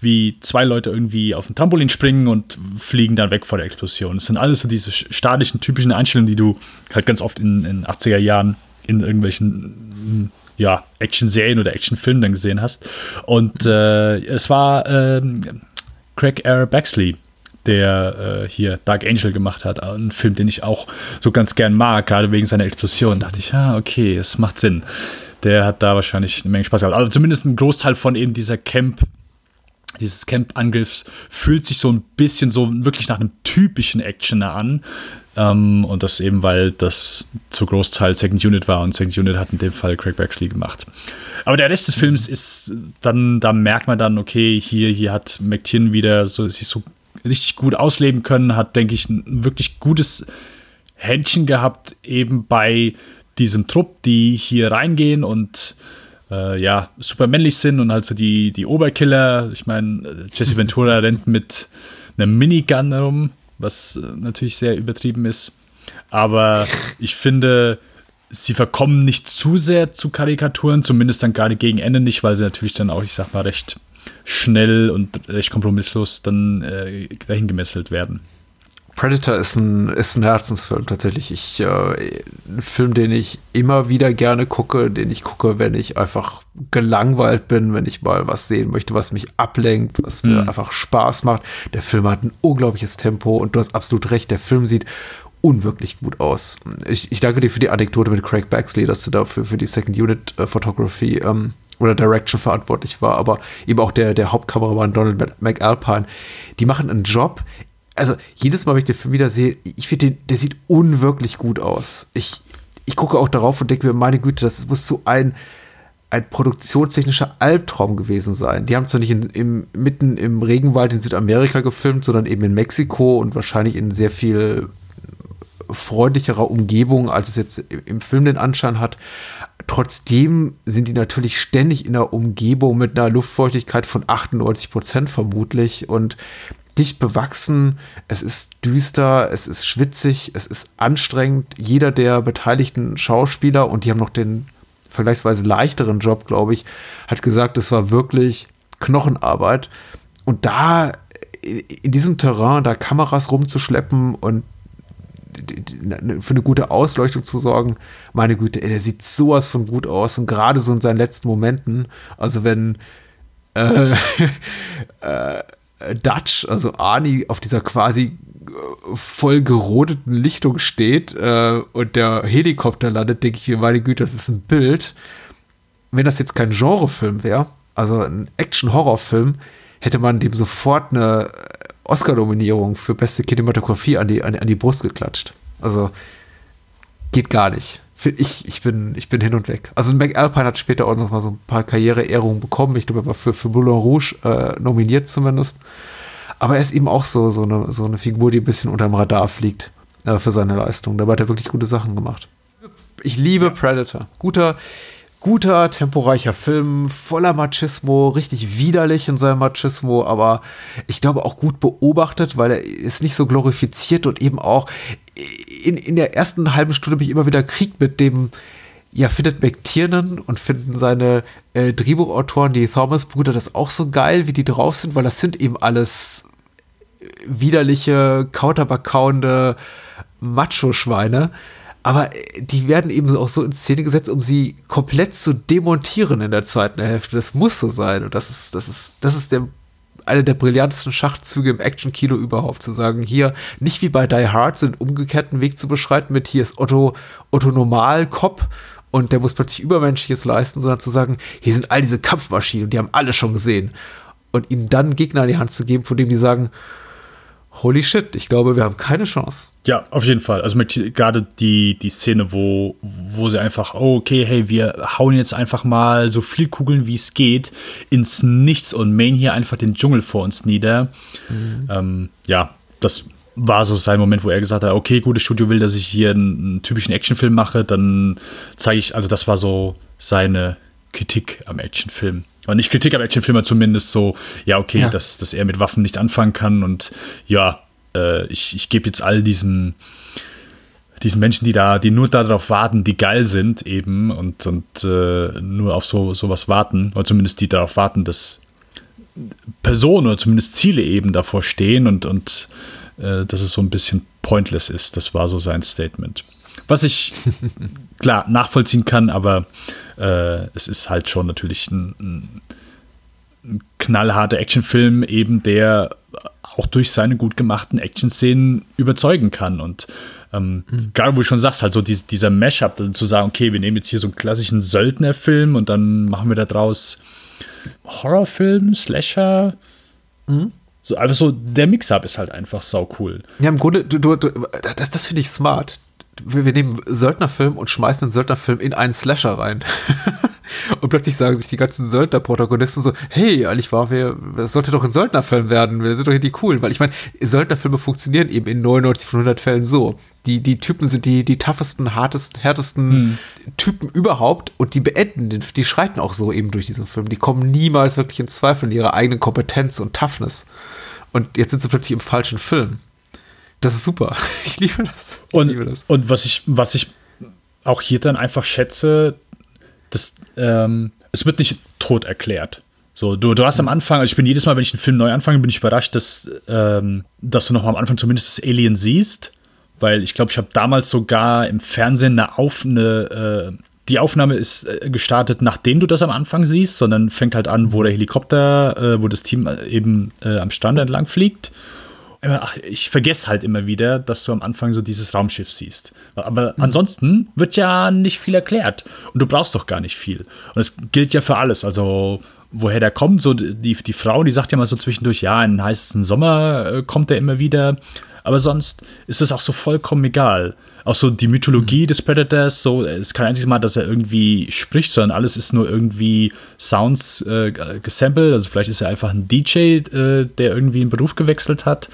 Speaker 6: wie zwei Leute irgendwie auf ein Trampolin springen und fliegen dann weg vor der Explosion. Das sind alles so diese statischen, typischen Einstellungen, die du halt ganz oft in den 80er Jahren in irgendwelchen ja, Action-Serien oder Action-Filmen dann gesehen hast. Und äh, es war äh, Craig R. Baxley, der äh, hier Dark Angel gemacht hat. Ein Film, den ich auch so ganz gern mag, gerade wegen seiner Explosion. Da dachte ich, ja, okay, es macht Sinn. Der hat da wahrscheinlich eine Menge Spaß gehabt. Also zumindest ein Großteil von eben dieser Camp, dieses Camp-Angriffs fühlt sich so ein bisschen so wirklich nach einem typischen Actioner an. Ähm, und das eben, weil das zu Großteil Second Unit war und Second Unit hat in dem Fall Craig Baxley gemacht. Aber der Rest des Films ist dann, da merkt man dann, okay, hier, hier hat McTiernan wieder so, sich so richtig gut ausleben können, hat, denke ich, ein wirklich gutes Händchen gehabt, eben bei diesem Trupp, die hier reingehen und äh, ja, super männlich sind und halt so die, die Oberkiller. Ich meine, Jesse Ventura rennt mit einem Minigun herum, was äh, natürlich sehr übertrieben ist. Aber ich finde, sie verkommen nicht zu sehr zu Karikaturen, zumindest dann gerade gegen Ende nicht, weil sie natürlich dann auch, ich sag mal, recht schnell und recht kompromisslos dann äh, dahin gemesselt werden.
Speaker 5: Predator ist ein, ist ein Herzensfilm tatsächlich. Ich, äh, ein Film, den ich immer wieder gerne gucke, den ich gucke, wenn ich einfach gelangweilt bin, wenn ich mal was sehen möchte, was mich ablenkt, was mir mhm. einfach Spaß macht. Der Film hat ein unglaubliches Tempo und du hast absolut recht, der Film sieht unwirklich gut aus. Ich, ich danke dir für die Anekdote mit Craig Baxley, dass du dafür für die Second Unit äh, Photography ähm, oder Direction verantwortlich war, aber eben auch der, der Hauptkameramann Donald McAlpine, die machen einen Job. Also jedes Mal, wenn ich den Film wieder sehe, ich finde, der sieht unwirklich gut aus. Ich, ich gucke auch darauf und denke mir, meine Güte, das muss so ein, ein produktionstechnischer Albtraum gewesen sein. Die haben zwar nicht in, im, mitten im Regenwald in Südamerika gefilmt, sondern eben in Mexiko und wahrscheinlich in sehr viel freundlicherer Umgebung, als es jetzt im Film den Anschein hat. Trotzdem sind die natürlich ständig in einer Umgebung mit einer Luftfeuchtigkeit von 98 Prozent vermutlich und dicht bewachsen. Es ist düster, es ist schwitzig, es ist anstrengend. Jeder der beteiligten Schauspieler, und die haben noch den vergleichsweise leichteren Job, glaube ich, hat gesagt, es war wirklich Knochenarbeit. Und da in diesem Terrain, da Kameras rumzuschleppen und für eine gute Ausleuchtung zu sorgen. Meine Güte, ey, der sieht sowas von gut aus und gerade so in seinen letzten Momenten, also wenn äh, äh, Dutch, also Arnie, auf dieser quasi äh, voll gerodeten Lichtung steht äh, und der Helikopter landet, denke ich mir, meine Güte, das ist ein Bild. Wenn das jetzt kein Genrefilm wäre, also ein Action-Horror-Film, hätte man dem sofort eine Oscar-Nominierung für beste Kinematografie an die, an, an die Brust geklatscht. Also geht gar nicht. Ich, ich, bin, ich bin hin und weg. Also McAlpine hat später auch noch mal so ein paar Karriereehrungen bekommen. Ich glaube, er war für, für Moulin Rouge äh, nominiert zumindest. Aber er ist eben auch so, so, eine, so eine Figur, die ein bisschen unterm Radar fliegt äh, für seine Leistung. Dabei hat er wirklich gute Sachen gemacht. Ich liebe Predator. Guter, guter, temporeicher Film, voller Machismo, richtig widerlich in seinem Machismo, aber ich glaube auch gut beobachtet, weil er ist nicht so glorifiziert und eben auch in, in der ersten halben Stunde bin ich immer wieder Krieg mit dem, ja, findet McTiernan und finden seine äh, Drehbuchautoren, die Thomas-Brüder, das auch so geil, wie die drauf sind, weil das sind eben alles widerliche, kauterbakauende Macho-Schweine aber äh, die werden eben auch so in Szene gesetzt, um sie komplett zu demontieren in der zweiten Hälfte. Das muss so sein. Und das ist, das ist, das ist der, einer der brillantesten Schachzüge im Action-Kino überhaupt, zu sagen, hier nicht wie bei Die Hard, einen umgekehrten Weg zu beschreiten mit hier ist Otto, Otto Normal, Cop und der muss plötzlich Übermenschliches leisten, sondern zu sagen, hier sind all diese Kampfmaschinen und die haben alle schon gesehen. Und ihnen dann Gegner in die Hand zu geben, von dem die sagen, holy shit, ich glaube, wir haben keine Chance.
Speaker 6: Ja, auf jeden Fall. Also gerade die, die Szene, wo, wo sie einfach, oh, okay, hey, wir hauen jetzt einfach mal so viel Kugeln, wie es geht, ins Nichts und Main hier einfach den Dschungel vor uns nieder. Mhm. Ähm, ja, das war so sein Moment, wo er gesagt hat, okay, gutes Studio will, dass ich hier einen, einen typischen Actionfilm mache, dann zeige ich, also das war so seine Kritik am Actionfilm. Aber nicht Kritik am Actionfilmer zumindest so, ja, okay, ja. Dass, dass er mit Waffen nicht anfangen kann und ja, äh, ich, ich gebe jetzt all diesen, diesen Menschen, die da, die nur darauf warten, die geil sind eben und, und äh, nur auf so sowas warten, oder zumindest die darauf warten, dass Personen oder zumindest Ziele eben davor stehen und, und äh, dass es so ein bisschen pointless ist. Das war so sein Statement. Was ich klar nachvollziehen kann, aber äh, es ist halt schon natürlich ein, ein, ein knallharter Actionfilm, eben der auch durch seine gut gemachten Action-Szenen überzeugen kann. Und ähm, mhm. gerade wo du schon sagst, halt so dies, dieser Mashup, also zu sagen, okay, wir nehmen jetzt hier so einen klassischen Söldnerfilm und dann machen wir da draus Horrorfilm, Slasher. Mhm. So, einfach so, der Mix-Up ist halt einfach sau cool.
Speaker 5: Ja, im Grunde, du, du, du das, das finde ich smart wir, nehmen Söldnerfilm und schmeißen einen Söldnerfilm in einen Slasher rein. und plötzlich sagen sich die ganzen Söldner-Protagonisten so, hey, eigentlich war wir, es sollte doch ein Söldnerfilm werden, wir sind doch hier die coolen. Weil ich meine, Söldnerfilme funktionieren eben in 99 von 100 Fällen so. Die, die Typen sind die, die toughesten, hartesten, härtesten hm. Typen überhaupt und die beenden den, die schreiten auch so eben durch diesen Film. Die kommen niemals wirklich in Zweifel in ihrer eigenen Kompetenz und Toughness. Und jetzt sind sie plötzlich im falschen Film. Das ist super. Ich liebe das.
Speaker 6: Ich und, liebe das. und was ich, was ich auch hier dann einfach schätze, das, ähm, es wird nicht tot erklärt. So, du, du hast am Anfang, also ich bin jedes Mal, wenn ich einen Film neu anfange, bin ich überrascht, dass, ähm, dass du noch am Anfang zumindest das Alien siehst. Weil ich glaube, ich habe damals sogar im Fernsehen eine, Auf, eine äh, die Aufnahme ist äh, gestartet, nachdem du das am Anfang siehst, sondern fängt halt an, wo der Helikopter, äh, wo das Team äh, eben äh, am Strand entlang fliegt ach, ich vergesse halt immer wieder, dass du am Anfang so dieses Raumschiff siehst. Aber mhm. ansonsten wird ja nicht viel erklärt. Und du brauchst doch gar nicht viel. Und es gilt ja für alles. Also, woher der kommt, so die, die Frau, die sagt ja mal so zwischendurch, ja, in heißen Sommer äh, kommt er immer wieder. Aber sonst ist es auch so vollkommen egal auch so die Mythologie mhm. des Predators, so, es ist kein einziges Mal, dass er irgendwie spricht, sondern alles ist nur irgendwie Sounds äh, gesampelt. Also vielleicht ist er einfach ein DJ, äh, der irgendwie einen Beruf gewechselt hat,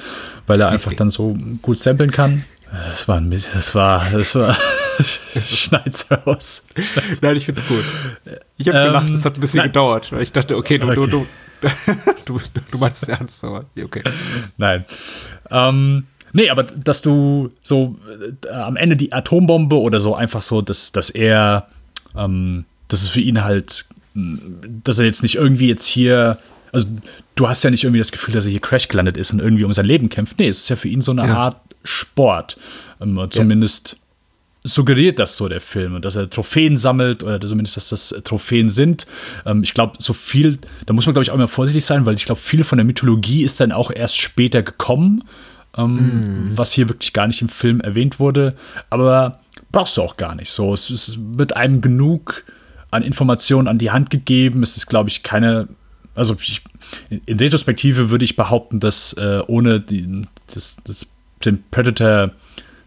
Speaker 6: weil er einfach dann so gut samplen kann. Das war ein bisschen, das war, das war, schneid's raus.
Speaker 5: Schneid's. Nein, ich find's gut. Ich habe ähm, gelacht, es hat ein bisschen nein. gedauert, weil ich dachte, okay, du, okay. du, du, du, du meinst es ernst, aber okay.
Speaker 6: Nein. Ähm, Nee, aber dass du so äh, am Ende die Atombombe oder so einfach so, dass, dass er, ähm, dass es für ihn halt, dass er jetzt nicht irgendwie jetzt hier, also du hast ja nicht irgendwie das Gefühl, dass er hier Crash gelandet ist und irgendwie um sein Leben kämpft. Nee, es ist ja für ihn so eine ja. Art Sport. Ähm, zumindest suggeriert das so der Film und dass er Trophäen sammelt oder zumindest, dass das Trophäen sind. Ähm, ich glaube, so viel, da muss man, glaube ich, auch immer vorsichtig sein, weil ich glaube, viel von der Mythologie ist dann auch erst später gekommen, ähm, mm. was hier wirklich gar nicht im Film erwähnt wurde. Aber brauchst du auch gar nicht so. Es, es wird einem genug an Informationen an die Hand gegeben. Es ist, glaube ich, keine, also ich, in Retrospektive würde ich behaupten, dass äh, ohne die, das, das, den Predator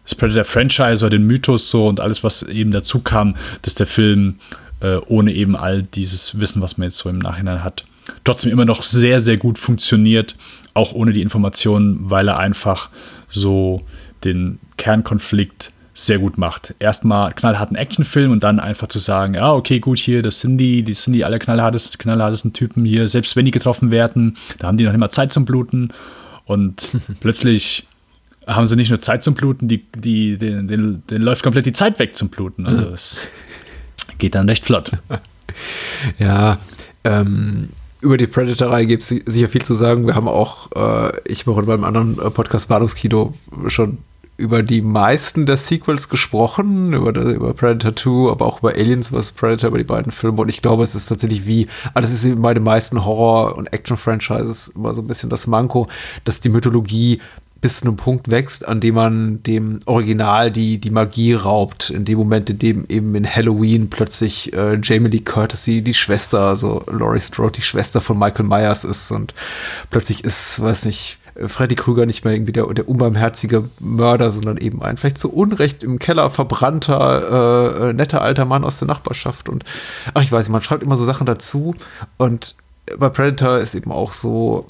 Speaker 6: das Predator-Franchise oder den Mythos so und alles, was eben dazu kam, dass der Film äh, ohne eben all dieses Wissen, was man jetzt so im Nachhinein hat, trotzdem immer noch sehr, sehr gut funktioniert, auch ohne die Informationen, weil er einfach so den Kernkonflikt sehr gut macht. Erstmal knallharten Actionfilm und dann einfach zu sagen, ja, okay, gut, hier, das sind die, die sind die alle knallhartesten, knallhartesten Typen hier, selbst wenn die getroffen werden, da haben die noch immer Zeit zum Bluten und plötzlich haben sie nicht nur Zeit zum Bluten, die, die, den, den, den läuft komplett die Zeit weg zum Bluten. Also es geht dann recht flott.
Speaker 5: ja, ähm, über die Predator-Reihe gibt es sicher viel zu sagen. Wir haben auch, äh, ich mache beim anderen äh, Podcast Bahnhofskino schon über die meisten der Sequels gesprochen, über, über Predator 2, aber auch über Aliens vs. Predator, über die beiden Filme. Und ich glaube, es ist tatsächlich wie, alles ist eben bei den meisten Horror- und Action-Franchises immer so ein bisschen das Manko, dass die Mythologie bis zu einem Punkt wächst, an dem man dem Original die, die Magie raubt. In dem Moment, in dem eben in Halloween plötzlich äh, Jamie Lee Curtis die, Schwester, also Laurie Strode, die Schwester von Michael Myers ist und plötzlich ist, weiß nicht, Freddy Krüger nicht mehr irgendwie der, der unbarmherzige Mörder, sondern eben ein vielleicht zu Unrecht im Keller verbrannter, äh, äh netter alter Mann aus der Nachbarschaft. Und ach, ich weiß nicht, man schreibt immer so Sachen dazu. Und bei Predator ist eben auch so,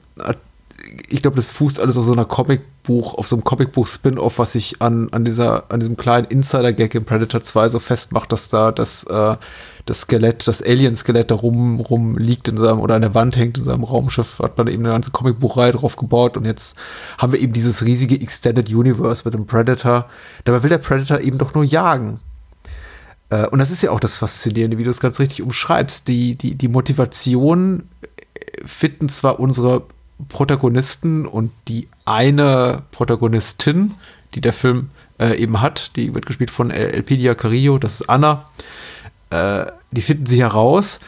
Speaker 5: ich glaube, das fußt alles auf so einer Comicbuch, auf so einem Comicbuch-Spin-Off, was sich an, an an diesem kleinen Insider-Gag in Predator 2 so festmacht, dass da das, äh, das Skelett, das Alien-Skelett da rum, rum liegt in seinem, oder an der Wand hängt in seinem Raumschiff, hat man eben eine ganze Comicbuchreihe drauf gebaut und jetzt haben wir eben dieses riesige Extended Universe mit dem Predator. Dabei will der Predator eben doch nur jagen. Äh, und das ist ja auch das Faszinierende, wie du es ganz richtig umschreibst. Die, die, die Motivation finden zwar unsere Protagonisten und die eine Protagonistin, die der Film äh, eben hat, die wird gespielt von Elpidia Carrillo, das ist Anna. Äh, die finden sie heraus,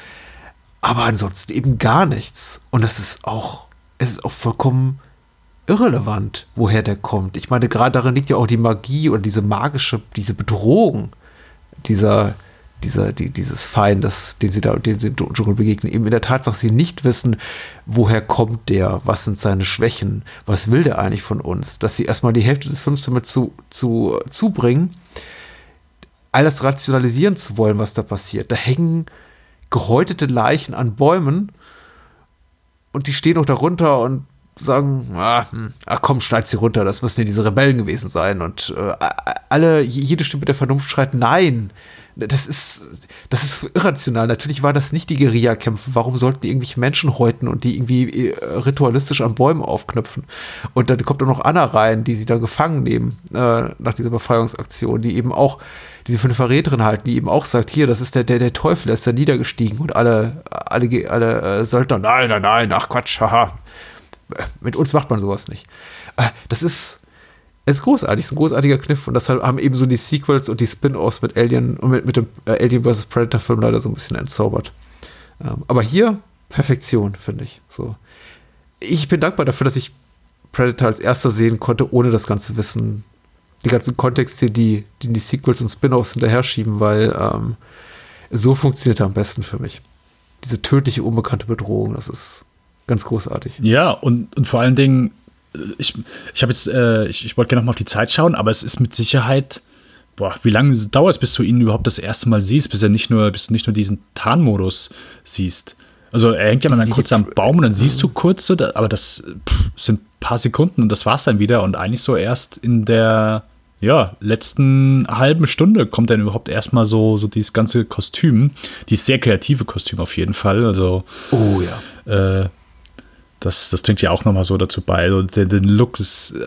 Speaker 5: aber ansonsten eben gar nichts. Und das ist auch, es ist auch vollkommen irrelevant, woher der kommt. Ich meine, gerade darin liegt ja auch die Magie und diese magische, diese Bedrohung dieser, dieser, die, dieses Feindes, den sie da, den sie im Dschungel begegnen, eben in der Tatsache, sie nicht wissen, woher kommt der, was sind seine Schwächen, was will der eigentlich von uns, dass sie erstmal die Hälfte des Films damit zu, zu, zubringen, all das rationalisieren zu wollen, was da passiert. Da hängen gehäutete Leichen an Bäumen und die stehen auch darunter und sagen, ah, hm, ach komm, schneid sie runter, das müssen ja diese Rebellen gewesen sein. Und äh, alle, jede Stimme der Vernunft schreit, nein, das ist, das ist irrational. Natürlich war das nicht die Guerilla-Kämpfe. Warum sollten die irgendwelche Menschen häuten und die irgendwie äh, ritualistisch an Bäumen aufknüpfen? Und dann kommt auch noch Anna rein, die sie dann gefangen nehmen äh, nach dieser Befreiungsaktion, die eben auch diese fünf Verräterin halten, die eben auch sagt, hier, das ist der, der, der Teufel, der ist da niedergestiegen und alle, alle, alle äh, Söldner, nein, nein, nein, ach Quatsch, haha. Mit uns macht man sowas nicht. Äh, das ist, ist großartig, ist ein großartiger Kniff und deshalb haben eben so die Sequels und die Spin-Offs mit Alien und mit, mit dem äh, Alien vs. Predator-Film leider so ein bisschen entzaubert. Ähm, aber hier Perfektion, finde ich. So. Ich bin dankbar dafür, dass ich Predator als erster sehen konnte, ohne das ganze Wissen, die ganzen Kontexte, die, die die Sequels und Spin-Offs hinterher schieben, weil ähm, so funktioniert er am besten für mich. Diese tödliche, unbekannte Bedrohung, das ist ganz großartig.
Speaker 6: Ja, und, und vor allen Dingen ich, ich habe jetzt, äh, ich, ich wollte gerne noch mal auf die Zeit schauen, aber es ist mit Sicherheit, boah, wie lange dauert es, bis du ihn überhaupt das erste Mal siehst, bis er nicht nur, bis du nicht nur diesen Tarnmodus siehst. Also er hängt ja dann kurz am Baum und dann siehst du kurz, so, aber das pff, sind ein paar Sekunden und das war's dann wieder und eigentlich so erst in der ja, letzten halben Stunde kommt dann überhaupt erstmal so, so dieses ganze Kostüm, dieses sehr kreative Kostüm auf jeden Fall. Also,
Speaker 5: oh ja.
Speaker 6: Äh, das, das trinkt ja auch nochmal so dazu bei. Also den, den Look ist äh,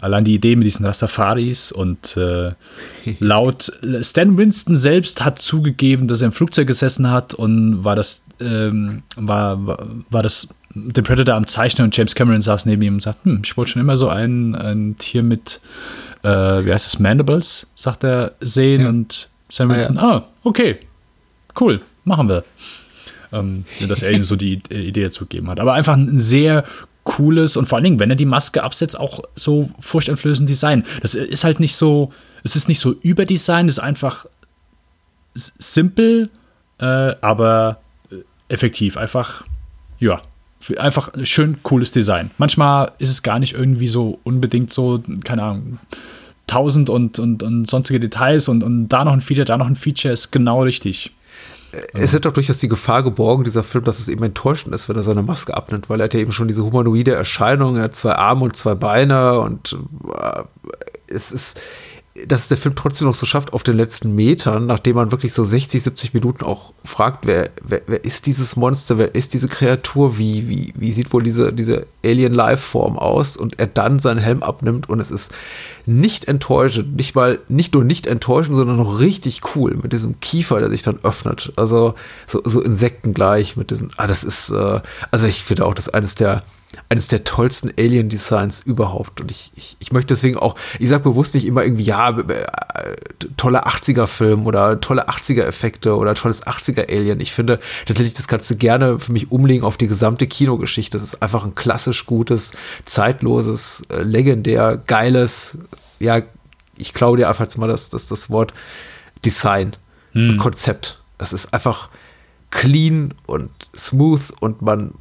Speaker 6: allein die Idee mit diesen Rastafaris und äh, laut Stan Winston selbst hat zugegeben, dass er im Flugzeug gesessen hat und war das, ähm, war, war, war das der Predator am Zeichnen und James Cameron saß neben ihm und sagt, hm, ich wollte schon immer so ein, ein Tier mit äh, wie heißt es, Mandibles, sagt er, sehen
Speaker 5: Ja.
Speaker 6: und Sam
Speaker 5: Ah, ja.
Speaker 6: Ah, okay, cool, machen wir. Ähm, dass er ihm so die äh, Idee dazu gegeben hat. Aber einfach ein sehr cooles und vor allen Dingen, wenn er die Maske absetzt, auch so furchteinflößend Design. Das ist halt nicht so, es ist nicht so überdesign, es ist einfach simpel, äh, aber äh, effektiv. Einfach, ja, einfach ein schön cooles Design. Manchmal ist es gar nicht irgendwie so unbedingt so, keine Ahnung, tausend und, und, und sonstige Details und, und da noch ein Feature, da noch ein Feature ist genau richtig.
Speaker 5: Es wird doch durchaus die Gefahr geborgen, dieser Film, dass es eben enttäuschend ist, wenn er seine Maske abnimmt, weil er hat ja eben schon diese humanoide Erscheinung, er hat zwei Arme und zwei Beine und äh, es ist, dass der Film trotzdem noch so schafft auf den letzten Metern, nachdem man wirklich so 60, 70 Minuten auch fragt, wer, wer, wer ist dieses Monster, wer ist diese Kreatur, wie, wie, wie sieht wohl diese, diese Alien-Life-Form aus und er dann seinen Helm abnimmt und es ist nicht enttäuschend, nicht mal, nicht nur nicht enttäuschend, sondern noch richtig cool mit diesem Kiefer, der sich dann öffnet. Also so, so insektengleich mit diesen, ah, das ist, äh, also ich finde auch, das ist eines der, eines der tollsten Alien-Designs überhaupt. Und ich, ich, ich möchte deswegen auch, ich sage bewusst nicht immer irgendwie, ja, äh, tolle 80er-Film oder tolle 80er-Effekte oder tolles 80er-Alien. Ich finde tatsächlich, das kannst du gerne für mich umlegen auf die gesamte Kinogeschichte. Das ist einfach ein klassisch gutes, zeitloses, äh, legendär, geiles, ja, ich klaue dir einfach jetzt mal das, das, das Wort Design und Konzept. Das ist einfach clean und smooth und man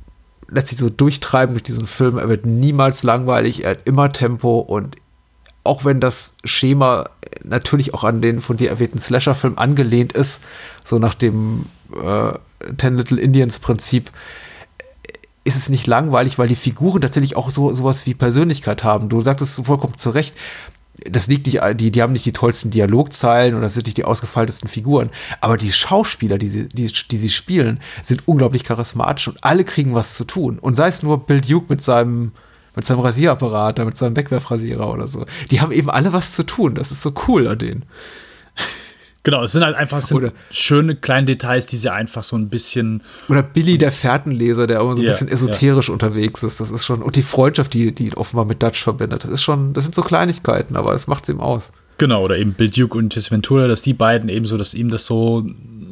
Speaker 5: lässt sich so durchtreiben durch diesen Film. Er wird niemals langweilig, er hat immer Tempo und auch wenn das Schema natürlich auch an den von dir erwähnten Slasher-Film angelehnt ist, so nach dem äh, Ten Little Indians Prinzip, ist es nicht langweilig, weil die Figuren tatsächlich auch so sowas wie Persönlichkeit haben. Du sagtest vollkommen zu Recht, das liegt nicht, die, die haben nicht die tollsten Dialogzeilen oder sind nicht die ausgefeiltesten Figuren, aber die Schauspieler, die sie, die, die sie spielen, sind unglaublich charismatisch und alle kriegen was zu tun. Und sei es nur Bill Duke mit seinem, mit seinem Rasierapparat, mit seinem Wegwerfrasierer oder so. Die haben eben alle was zu tun. Das ist so cool an denen.
Speaker 6: Genau, es sind halt einfach sind
Speaker 5: Oder-
Speaker 6: schöne kleine Details, die sie einfach so ein bisschen
Speaker 5: Oder Billy, der Fährtenleser, der immer so ein
Speaker 6: Ja,
Speaker 5: bisschen esoterisch unterwegs ist. Das ist schon, und die Freundschaft, die, die ihn offenbar mit Dutch verbindet. Das ist schon, das sind so Kleinigkeiten, aber es macht es ihm aus.
Speaker 6: Genau, oder eben Bill Duke und Jesse Ventura, dass die beiden eben so, dass ihm das so,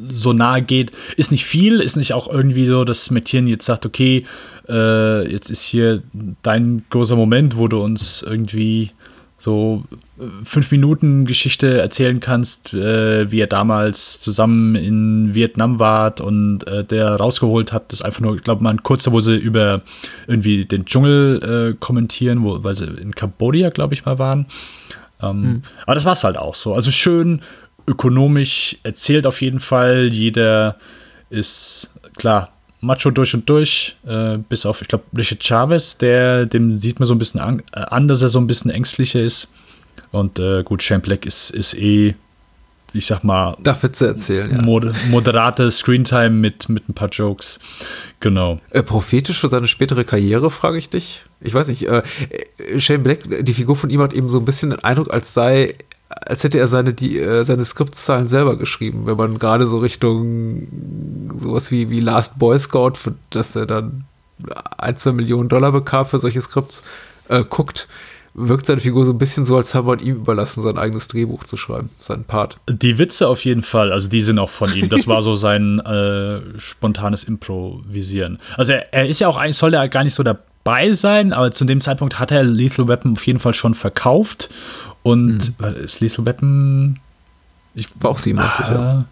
Speaker 6: so nahe geht. Ist nicht viel, ist nicht auch irgendwie so, dass Mettien jetzt sagt, okay, äh, jetzt ist hier dein großer Moment, wo du uns irgendwie so äh, fünf Minuten Geschichte erzählen kannst, äh, wie ihr damals zusammen in Vietnam wart und äh, der rausgeholt hat. Das ist einfach nur, ich glaube mal ein kurzer, wo sie über irgendwie den Dschungel äh, kommentieren, wo, weil sie in Kambodscha, glaube ich, mal waren. Ähm, Aber das war es halt auch so. Also schön ökonomisch erzählt auf jeden Fall. Jeder ist klar Macho durch und durch, äh, bis auf, ich glaube, Richard Chavez, der, dem sieht man so ein bisschen an, äh, an, dass er so ein bisschen ängstlicher ist. Und äh, gut, Shane Black ist, ist eh, ich sag mal,
Speaker 5: Darf Witze erzählen, ja.
Speaker 6: mod moderate Screentime mit, mit ein paar Jokes. Genau.
Speaker 5: Äh, prophetisch für seine spätere Karriere, frage ich dich. Ich weiß nicht, äh, äh, Shane Black, die Figur von ihm hat eben so ein bisschen den Eindruck, als sei, als hätte er seine, die, äh, seine Skriptzahlen selber geschrieben, wenn man gerade so Richtung sowas wie, wie Last Boy Scout, für das er dann ein, zwei Millionen Dollar bekam für solche Skripts, äh, guckt, wirkt seine Figur so ein bisschen so, als habe man ihm überlassen, sein eigenes Drehbuch zu schreiben, seinen Part.
Speaker 6: Die Witze auf jeden Fall, also die sind auch von ihm. Das war so sein äh, spontanes Improvisieren. Also er, er ist ja auch eigentlich, soll er gar nicht so dabei sein, aber zu dem Zeitpunkt hat er Lethal Weapon auf jeden Fall schon verkauft. Und
Speaker 5: Mhm.
Speaker 6: äh, ist Lethal Weapon. Ich,
Speaker 5: War auch 87, ja.
Speaker 6: äh,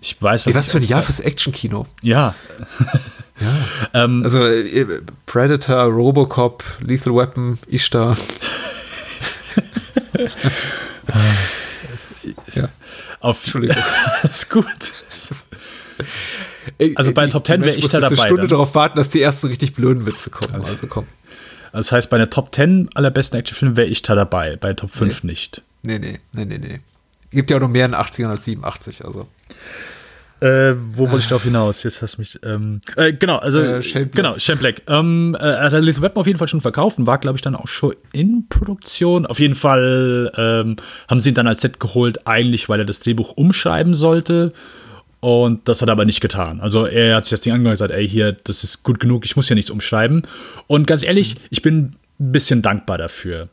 Speaker 6: Ich weiß auch
Speaker 5: was für ein
Speaker 6: nicht,
Speaker 5: Jahr fürs Actionkino.
Speaker 6: Ja. ähm,
Speaker 5: Also äh, Predator, Robocop, Lethal Weapon, Ishtar. ja,
Speaker 6: auf,
Speaker 5: Entschuldigung.
Speaker 6: ist gut. Also bei
Speaker 5: Die-
Speaker 6: Top
Speaker 5: die
Speaker 6: 10 wär
Speaker 5: Mensch
Speaker 6: ich da dabei
Speaker 5: eine Stunde
Speaker 6: dann.
Speaker 5: darauf warten, dass die ersten richtig blöden Witze kommen. Also komm.
Speaker 6: Das heißt, bei der Top 10 aller besten Actionfilme wäre ich da dabei, bei Top 5 nicht.
Speaker 5: Nee, nee, nee, nee, nee. Gibt ja auch noch mehr in den 80ern als 87, also.
Speaker 6: Äh, wo wollte ich darauf hinaus? Jetzt hast du mich. Ähm, äh, genau, also.
Speaker 5: Äh, Shane Black.
Speaker 6: Genau, Shane Black. Ähm, äh, er hat Lethal Weapon auf jeden Fall schon verkauft und war, glaube ich, dann auch schon in Produktion. Auf jeden Fall ähm, haben sie ihn dann als Set geholt, eigentlich, weil er das Drehbuch umschreiben sollte. Und das hat er aber nicht getan. Also er hat sich das Ding angehört und gesagt, ey, hier, das ist gut genug, ich muss hier nichts umschreiben. Und ganz ehrlich, ich bin ein bisschen dankbar dafür.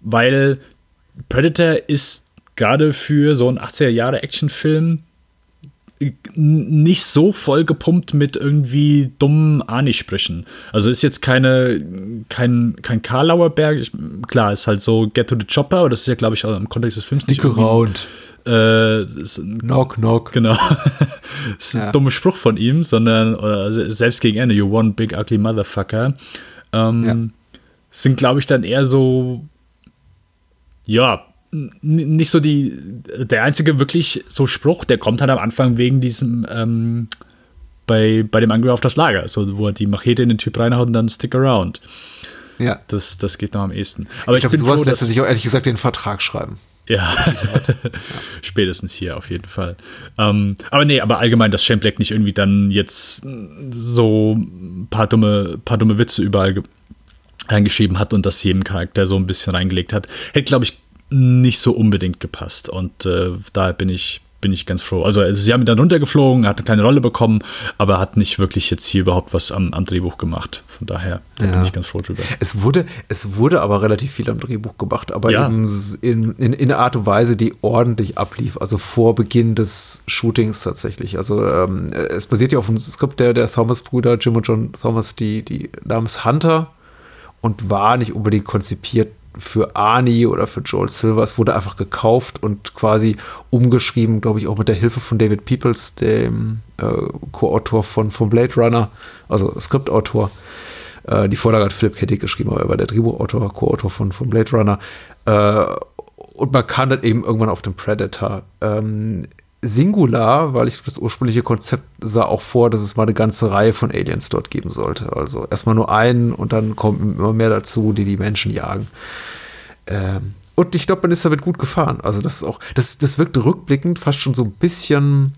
Speaker 6: Weil Predator ist gerade für so einen 80er Jahre Actionfilm nicht so voll gepumpt mit irgendwie dummen Ani-Sprüchen. Also ist jetzt keine, kein, kein Karlauer Berg. Klar, ist halt so Get to the Chopper, aber das ist ja, glaube ich, auch im Kontext des Films
Speaker 5: Stick around.
Speaker 6: Äh,
Speaker 5: knock, knock.
Speaker 6: Genau. das ist ein ja. dummer Spruch von ihm, sondern oder selbst gegen Ende, you one big ugly motherfucker. Ähm, ja. Sind, glaube ich, dann eher so, ja, nicht so die, der einzige wirklich so Spruch, der kommt halt am Anfang wegen diesem, ähm, bei, bei dem Angriff auf das Lager, so, wo er die Machete in den Typ reinhaut und dann stick around.
Speaker 5: Ja.
Speaker 6: Das, das geht noch am ehesten. Aber ich,
Speaker 5: ich glaube, sowas froh, lässt er sich auch ehrlich gesagt den Vertrag schreiben.
Speaker 6: Ja, spätestens hier auf jeden Fall. Ähm, aber nee, aber allgemein, dass Shane Black nicht irgendwie dann jetzt so ein paar dumme, paar dumme Witze überall reingeschrieben hat und das jedem Charakter so ein bisschen reingelegt hat, hätte, glaube ich, nicht so unbedingt gepasst. Und äh, daher bin ich, bin ich ganz froh. Also, sie haben ihn dann runtergeflogen, er hat eine kleine Rolle bekommen, aber hat nicht wirklich jetzt hier überhaupt was am, am Drehbuch gemacht. Von daher ja. bin ich ganz froh drüber.
Speaker 5: Es wurde, es wurde aber relativ viel am Drehbuch gemacht, aber ja. eben in, in, in einer Art und Weise, die ordentlich ablief. Also vor Beginn des Shootings tatsächlich. Also ähm, es basiert ja auf dem Skript der, der Thomas-Brüder, Jim und John Thomas, die, die namens Hunter und war nicht unbedingt konzipiert für Arnie oder für Joel Silver. Es wurde einfach gekauft und quasi umgeschrieben, glaube ich, auch mit der Hilfe von David Peoples, dem äh, Co-Autor von, von Blade Runner, also Skriptautor. Äh, die Vorlage hat Philip K. Dick geschrieben, aber er war der Drehbuchautor, Co-Autor von, von Blade Runner. Äh, und man kann dann eben irgendwann auf den Predator. Ähm, Singular, weil ich das ursprüngliche Konzept sah auch vor, dass es mal eine ganze Reihe von Aliens dort geben sollte. Also erstmal nur einen und dann kommen immer mehr dazu, die die Menschen jagen. Ähm, und ich glaube, man ist damit gut gefahren. Also das ist auch, das, das wirkt rückblickend fast schon so ein bisschen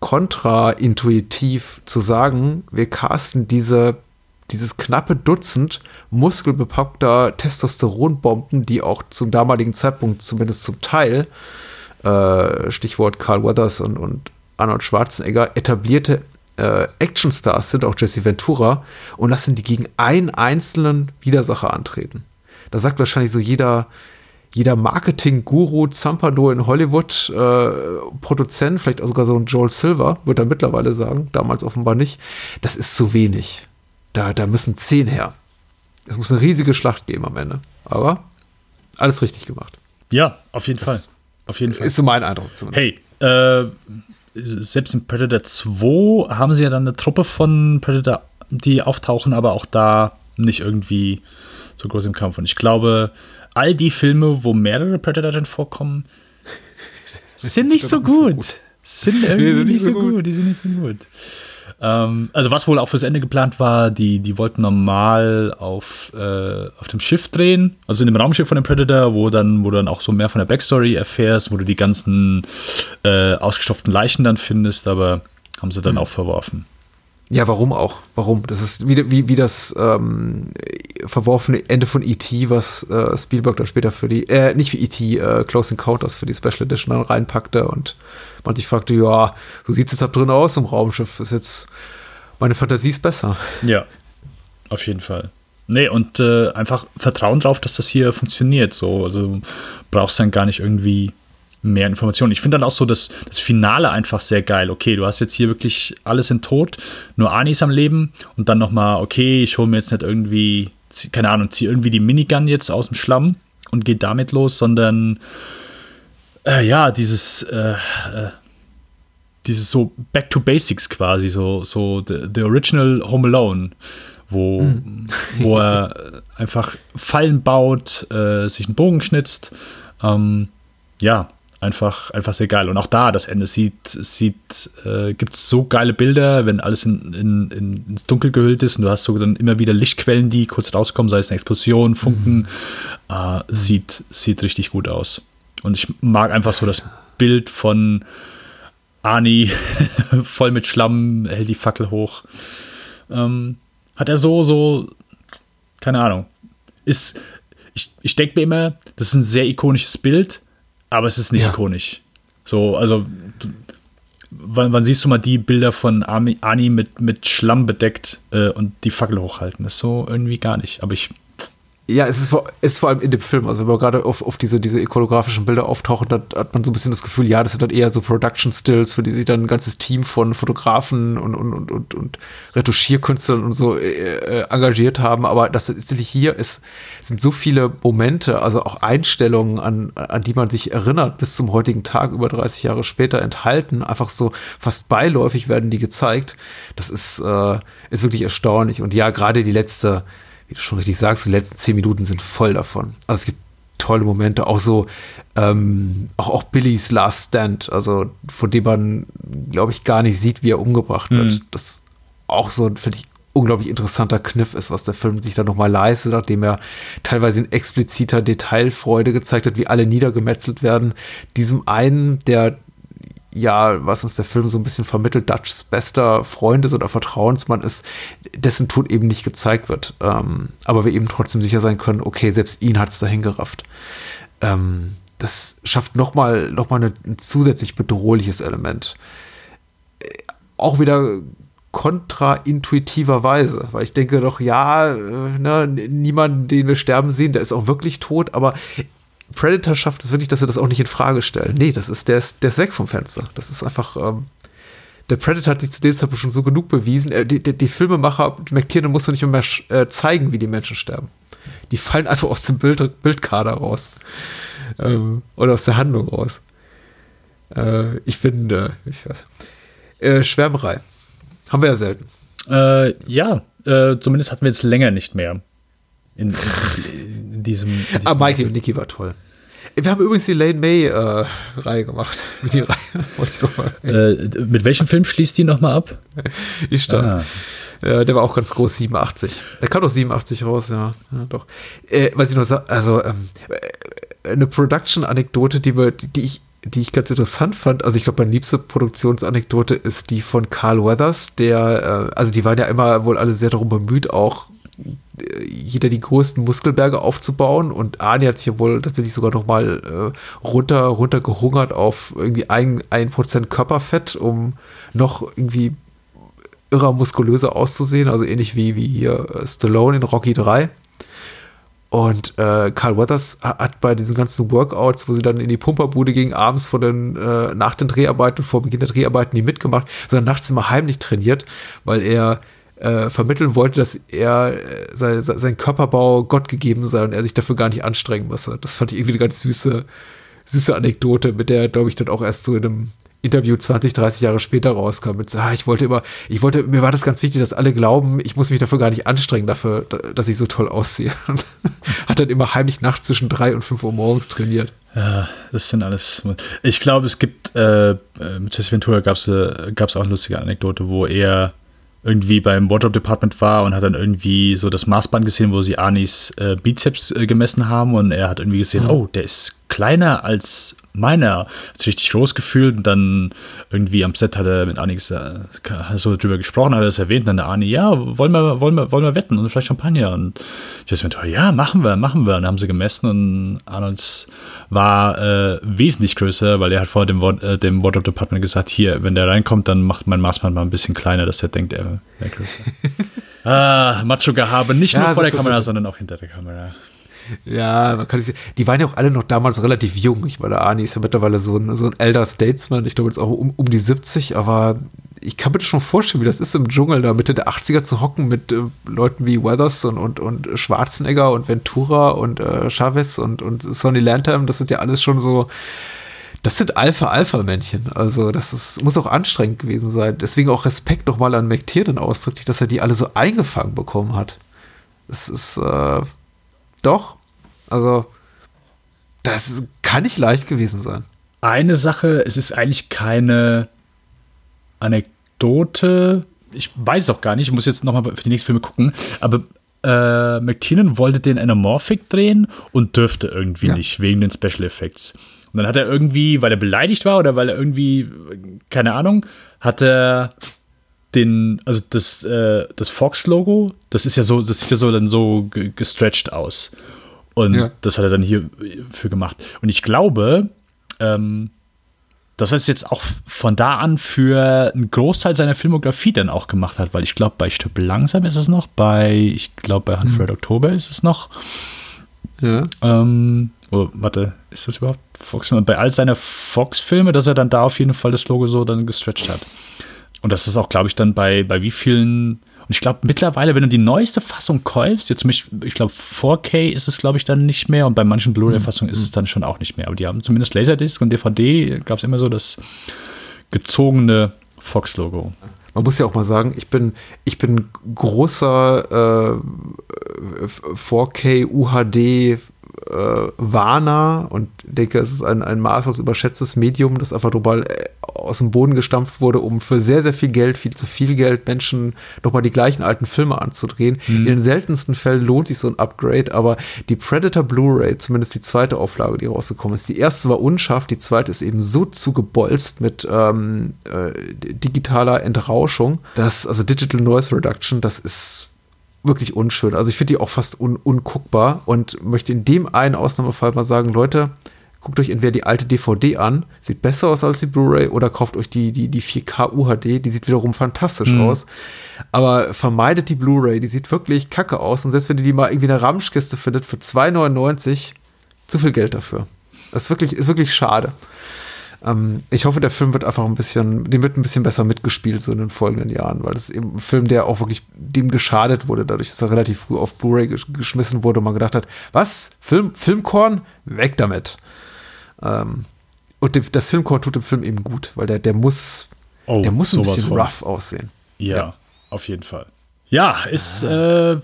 Speaker 5: kontraintuitiv zu sagen, wir casten diese, dieses knappe Dutzend muskelbepackter Testosteronbomben, die auch zum damaligen Zeitpunkt zumindest zum Teil äh, Stichwort Carl Weathers und, und Arnold Schwarzenegger, etablierte äh, Actionstars sind, auch Jesse Ventura, und lassen die gegen einen einzelnen Widersacher antreten. Da sagt wahrscheinlich so jeder, jeder Marketing-Guru, Zampano in Hollywood, äh, Produzent, vielleicht auch sogar so ein Joel Silver, wird er mittlerweile sagen, damals offenbar nicht, das ist zu wenig. Da, da müssen zehn her. Es muss eine riesige Schlacht geben am Ende. Aber alles richtig gemacht.
Speaker 6: Ja, auf jeden das Fall. Auf jeden Fall.
Speaker 5: Ist so mein Eindruck
Speaker 6: zumindest. Hey, äh, selbst in Predator 2 haben sie ja dann eine Truppe von Predator, die auftauchen, aber auch da nicht irgendwie so groß im Kampf. Und ich glaube, all die Filme, wo mehrere Predator drin vorkommen, sind nicht so gut. so gut. Sind irgendwie nee, sind nicht, so gut. gut. Die sind nicht so gut. Ähm, also was wohl auch fürs Ende geplant war, die, die wollten normal auf, äh, auf dem Schiff drehen, also in dem Raumschiff von dem Predator, wo dann, wo du dann auch so mehr von der Backstory erfährst, wo du die ganzen äh, ausgestopften Leichen dann findest, aber haben sie dann mhm. auch verworfen.
Speaker 5: Ja, warum auch? Warum? Das ist wie, wie, wie das ähm, verworfene Ende von E.T., was äh, Spielberg dann später für die, äh, nicht für E.T., äh, Close Encounters für die Special Edition dann reinpackte und man sich fragte, ja, so sieht es jetzt ab drin aus im Raumschiff. Ist jetzt, meine Fantasie ist besser.
Speaker 6: Ja, auf jeden Fall. Nee, und äh, einfach Vertrauen drauf, dass das hier funktioniert. So, also brauchst dann gar nicht irgendwie mehr Informationen. Ich finde dann auch so das, das Finale einfach sehr geil. Okay, du hast jetzt hier wirklich alles in Tod, nur Ani ist am Leben und dann nochmal, okay, ich hole mir jetzt nicht irgendwie, keine Ahnung, ziehe irgendwie die Minigun jetzt aus dem Schlamm und gehe damit los, sondern äh, ja, dieses, äh, äh, dieses so Back to Basics quasi, so, so the, the Original Home Alone, wo, mhm. wo er einfach Fallen baut, äh, sich einen Bogen schnitzt. Ähm, ja, einfach, einfach sehr geil. Und auch da, das Ende sieht, sieht äh, gibt es so geile Bilder, wenn alles in, in, in, ins Dunkel gehüllt ist und du hast so dann immer wieder Lichtquellen, die kurz rauskommen, sei es eine Explosion, Funken. Mhm. Äh, sieht, sieht richtig gut aus. Und ich mag einfach so das Bild von Ani voll mit Schlamm, hält die Fackel hoch. Ähm, hat er so, so, keine Ahnung. Ist, ich, ich denke mir immer, das ist ein sehr ikonisches Bild, aber es ist nicht ja. ikonisch. So, also, du, wann, wann, siehst du mal die Bilder von Ani mit, mit Schlamm bedeckt äh, und die Fackel hochhalten? Das ist so irgendwie gar nicht. Aber ich
Speaker 5: Ja, es ist vor, ist vor allem in dem Film. Also wenn man gerade auf, auf diese, diese ikonografischen Bilder auftauchen, dann hat man so ein bisschen das Gefühl, ja, das sind dann eher so Production Stills, für die sich dann ein ganzes Team von Fotografen und, und, und, und, und Retuschierkünstlern und so äh, äh engagiert haben. Aber das tatsächlich hier ist, sind so viele Momente, also auch Einstellungen, an, an die man sich erinnert, bis zum heutigen Tag, über 30 Jahre später enthalten. Einfach so fast beiläufig werden die gezeigt. Das ist, äh, ist wirklich erstaunlich. Und ja, gerade die letzte wie du schon richtig sagst, die letzten zehn Minuten sind voll davon. Also es gibt tolle Momente, auch so, ähm, auch, auch Billys Last Stand, also von dem man, glaube ich, gar nicht sieht, wie er umgebracht wird. Mhm. Das auch so, finde ich, unglaublich interessanter Kniff ist, was der Film sich da nochmal leistet, nachdem er teilweise in expliziter Detailfreude gezeigt hat, wie alle niedergemetzelt werden. Diesem einen, der ja, was uns der Film so ein bisschen vermittelt, Dutchs bester Freund ist oder Vertrauensmann ist, dessen Tod eben nicht gezeigt wird. Ähm, aber wir eben trotzdem sicher sein können, okay, selbst ihn hat es dahin gerafft. Ähm, das schafft nochmal noch mal ein zusätzlich bedrohliches Element. Äh, auch wieder kontraintuitiverweise, weil ich denke doch, ja, äh, ne, niemand, den wir sterben sehen, der ist auch wirklich tot, aber Predator schafft es wirklich, dass sie das auch nicht in Frage stellen. Nee, das ist, der ist, der ist weg vom Fenster. Das ist einfach, ähm, der Predator hat sich zu dem Zeitpunkt schon so genug bewiesen. Äh, die, die, die, Filmemacher, McTiernan musste nicht mehr äh, zeigen, wie die Menschen sterben. Die fallen einfach aus dem Bild, Bildkader raus. Ähm, oder aus der Handlung raus. Äh, ich finde, äh, ich. Äh, Schwärmerei. Haben wir ja selten.
Speaker 6: Äh, ja, zumindest hatten wir jetzt länger nicht mehr. In, in, diesem, in
Speaker 5: diesem. Ah, Mikey und Nicky war toll. Wir haben übrigens die Lane May-Reihe äh, gemacht. Die
Speaker 6: Reihe, äh, mit welchem Film schließt die nochmal ab?
Speaker 5: Ich ah. äh, Der war auch ganz groß, 87. Der kam doch 87 raus, ja. ja doch. Äh, was ich noch sage, also ähm, äh, eine Production-Anekdote, die, die, ich die ich ganz interessant fand, also ich glaube, meine liebste Produktionsanekdote ist die von Carl Weathers, der, äh, also die waren ja immer wohl alle sehr darum bemüht, auch jeder die größten Muskelberge aufzubauen und Arnie hat sich wohl tatsächlich sogar noch mal äh, runter, runter gehungert auf irgendwie ein, ein Prozent Körperfett, um noch irgendwie irrer muskulöser auszusehen, also ähnlich wie, wie hier Stallone in Rocky 3. Und äh, Carl Weathers hat bei diesen ganzen Workouts, wo sie dann in die Pumperbude gingen, abends vor den, äh, nach den Dreharbeiten, vor Beginn der Dreharbeiten nie mitgemacht, sondern nachts immer heimlich trainiert, weil er äh, vermitteln wollte, dass er äh, sein, sein Körperbau Gott gegeben sei und er sich dafür gar nicht anstrengen müsse. Das fand ich irgendwie eine ganz süße, süße Anekdote, mit der, glaube ich, dann auch erst so in einem Interview 20, 30 Jahre später rauskam. Mit, ah, ich wollte immer, ich wollte, mir war das ganz wichtig, dass alle glauben, ich muss mich dafür gar nicht anstrengen, dafür, dass ich so toll aussehe. Hat dann immer heimlich nachts zwischen drei und fünf Uhr morgens trainiert.
Speaker 6: Ja, das sind alles. Ich glaube, es gibt, äh, äh mit Jesse Ventura gab es äh, auch eine lustige Anekdote, wo er irgendwie beim Wardrobe Department war und hat dann irgendwie so das Maßband gesehen, wo sie Anis äh, Bizeps äh, gemessen haben und er hat irgendwie gesehen, mhm. oh, der ist kleiner als meiner. Hat sich richtig groß gefühlt und dann irgendwie am Set hat er mit Ani äh, so drüber gesprochen, hat er es erwähnt und dann der Ani, ja, wollen wir, wollen wir, wollen wir wetten und vielleicht Champagner und Jasmine, ja, machen wir, machen wir. Und dann haben sie gemessen und Arnolds war äh, wesentlich größer, weil er hat vor dem, äh, dem Wardrobe Department gesagt, hier, wenn der reinkommt, dann macht mein Maßband mal ein bisschen kleiner, dass er denkt, er wäre größer. ah, Macho-Gehabe, nicht ja, nur vor der Kamera, sondern auch hinter der Kamera.
Speaker 5: Ja, man kann sich, die waren ja auch alle noch damals relativ jung. Ich meine, Arnie ist ja mittlerweile so ein, so ein Elder Statesman. Ich glaube jetzt auch um, um die 70, aber ich kann mir das schon vorstellen, wie das ist im Dschungel da Mitte der 80er zu hocken mit äh, Leuten wie Weathers und, und, und Schwarzenegger und Ventura und äh, Chavez und, und Sonny Lantham. Das sind ja alles schon so, das sind Alpha-Alpha-Männchen. Also, das ist, muss auch anstrengend gewesen sein. Deswegen auch Respekt nochmal an McTiernan ausdrücklich, dass er die alle so eingefangen bekommen hat. Das ist, äh, doch. Also, das kann nicht leicht gewesen sein.
Speaker 6: Eine Sache, es ist eigentlich keine Anekdote. Ich weiß es auch gar nicht. Ich muss jetzt nochmal für die nächsten Filme gucken. Aber äh, McTiernan wollte den Anamorphic drehen und dürfte irgendwie ja. nicht, wegen den Special Effects. Und dann hat er irgendwie, weil er beleidigt war oder weil er irgendwie, keine Ahnung, hat er den, also das, äh, das Fox-Logo, das ist ja so, das sieht ja so dann so gestretched aus. Und ja. das hat er dann hierfür gemacht. Und ich glaube, ähm, dass er es jetzt auch von da an für einen Großteil seiner Filmografie dann auch gemacht hat, weil ich glaube, bei Stück langsam ist es noch, bei, ich glaube, bei Hunt for Oktober ist es noch.
Speaker 5: Ja.
Speaker 6: Ähm, oh, warte, ist das überhaupt Fox? Und bei all seiner Fox-Filme, dass er dann da auf jeden Fall das Logo so dann gestretched hat. Und das ist auch, glaube ich, dann bei, bei wie vielen und ich glaube, mittlerweile, wenn du die neueste Fassung kaufst, jetzt mich, ich glaube, 4K ist es, glaube ich, dann nicht mehr und bei manchen Blu-ray-Fassungen ist es dann schon auch nicht mehr. Aber die haben zumindest Laserdisc und DVD, gab es immer so das gezogene Fox-Logo.
Speaker 5: Man muss ja auch mal sagen, ich bin, ich bin großer äh, 4K UHD äh, Warner und denke, es ist ein, ein maßlos überschätztes Medium, das einfach global äh, aus dem Boden gestampft wurde, um für sehr, sehr viel Geld, viel zu viel Geld, Menschen nochmal die gleichen alten Filme anzudrehen. Mhm. In den seltensten Fällen lohnt sich so ein Upgrade, aber die Predator Blu-ray, zumindest die zweite Auflage, die rausgekommen ist, die erste war unscharf, die zweite ist eben so zugebolzt mit ähm, äh, digitaler Entrauschung, dass, also Digital Noise Reduction, das ist wirklich unschön. Also ich finde die auch fast un unguckbar und möchte in dem einen Ausnahmefall mal sagen, Leute, guckt euch entweder die alte DVD an, sieht besser aus als die Blu-ray, oder kauft euch die, die, die 4K UHD, die sieht wiederum fantastisch mhm. aus. Aber vermeidet die Blu-ray, die sieht wirklich kacke aus. Und selbst wenn ihr die mal irgendwie in der Ramschkiste findet für 2,99, zu viel Geld dafür. Das ist wirklich, ist wirklich schade. Ähm, ich hoffe, der Film wird einfach ein bisschen, dem wird ein bisschen besser mitgespielt so in den folgenden Jahren, weil das ist eben ein Film, der auch wirklich dem geschadet wurde, dadurch, dass er relativ früh auf Blu-ray geschmissen wurde und man gedacht hat, was? Film, Filmkorn? Weg damit. Ähm, und das Filmkorn tut dem Film eben gut, weil der, der muss, oh, der muss ein bisschen von. rough aussehen.
Speaker 6: Ja, ja, auf jeden Fall. Ja, ist äh,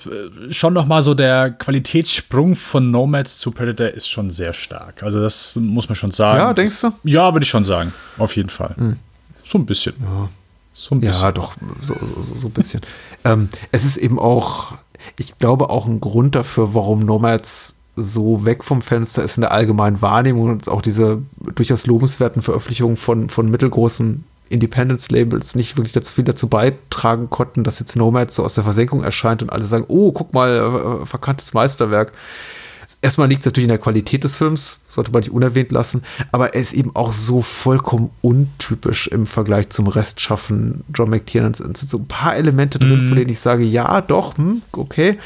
Speaker 6: schon noch mal so der Qualitätssprung von Nomads zu Predator ist schon sehr stark. Also das muss man schon sagen.
Speaker 5: Ja, denkst du?
Speaker 6: Ja, würde ich schon sagen. Auf jeden Fall. Hm. So ein bisschen.
Speaker 5: Ja, so ein bisschen. ja doch, so, so, so ein bisschen. ähm, es ist eben auch, ich glaube, auch ein Grund dafür, warum Nomads so weg vom Fenster ist in der allgemeinen Wahrnehmung und auch diese durchaus lobenswerten Veröffentlichungen von, von mittelgroßen Independence-Labels nicht wirklich dazu viel dazu beitragen konnten, dass jetzt Nomad so aus der Versenkung erscheint und alle sagen, oh, guck mal, äh, verkanntes Meisterwerk. Erstmal liegt es natürlich in der Qualität des Films, sollte man nicht unerwähnt lassen, aber er ist eben auch so vollkommen untypisch im Vergleich zum Restschaffen John McTiernans. Es sind so ein paar Elemente drin, mm. von denen ich sage, ja, doch, hm, okay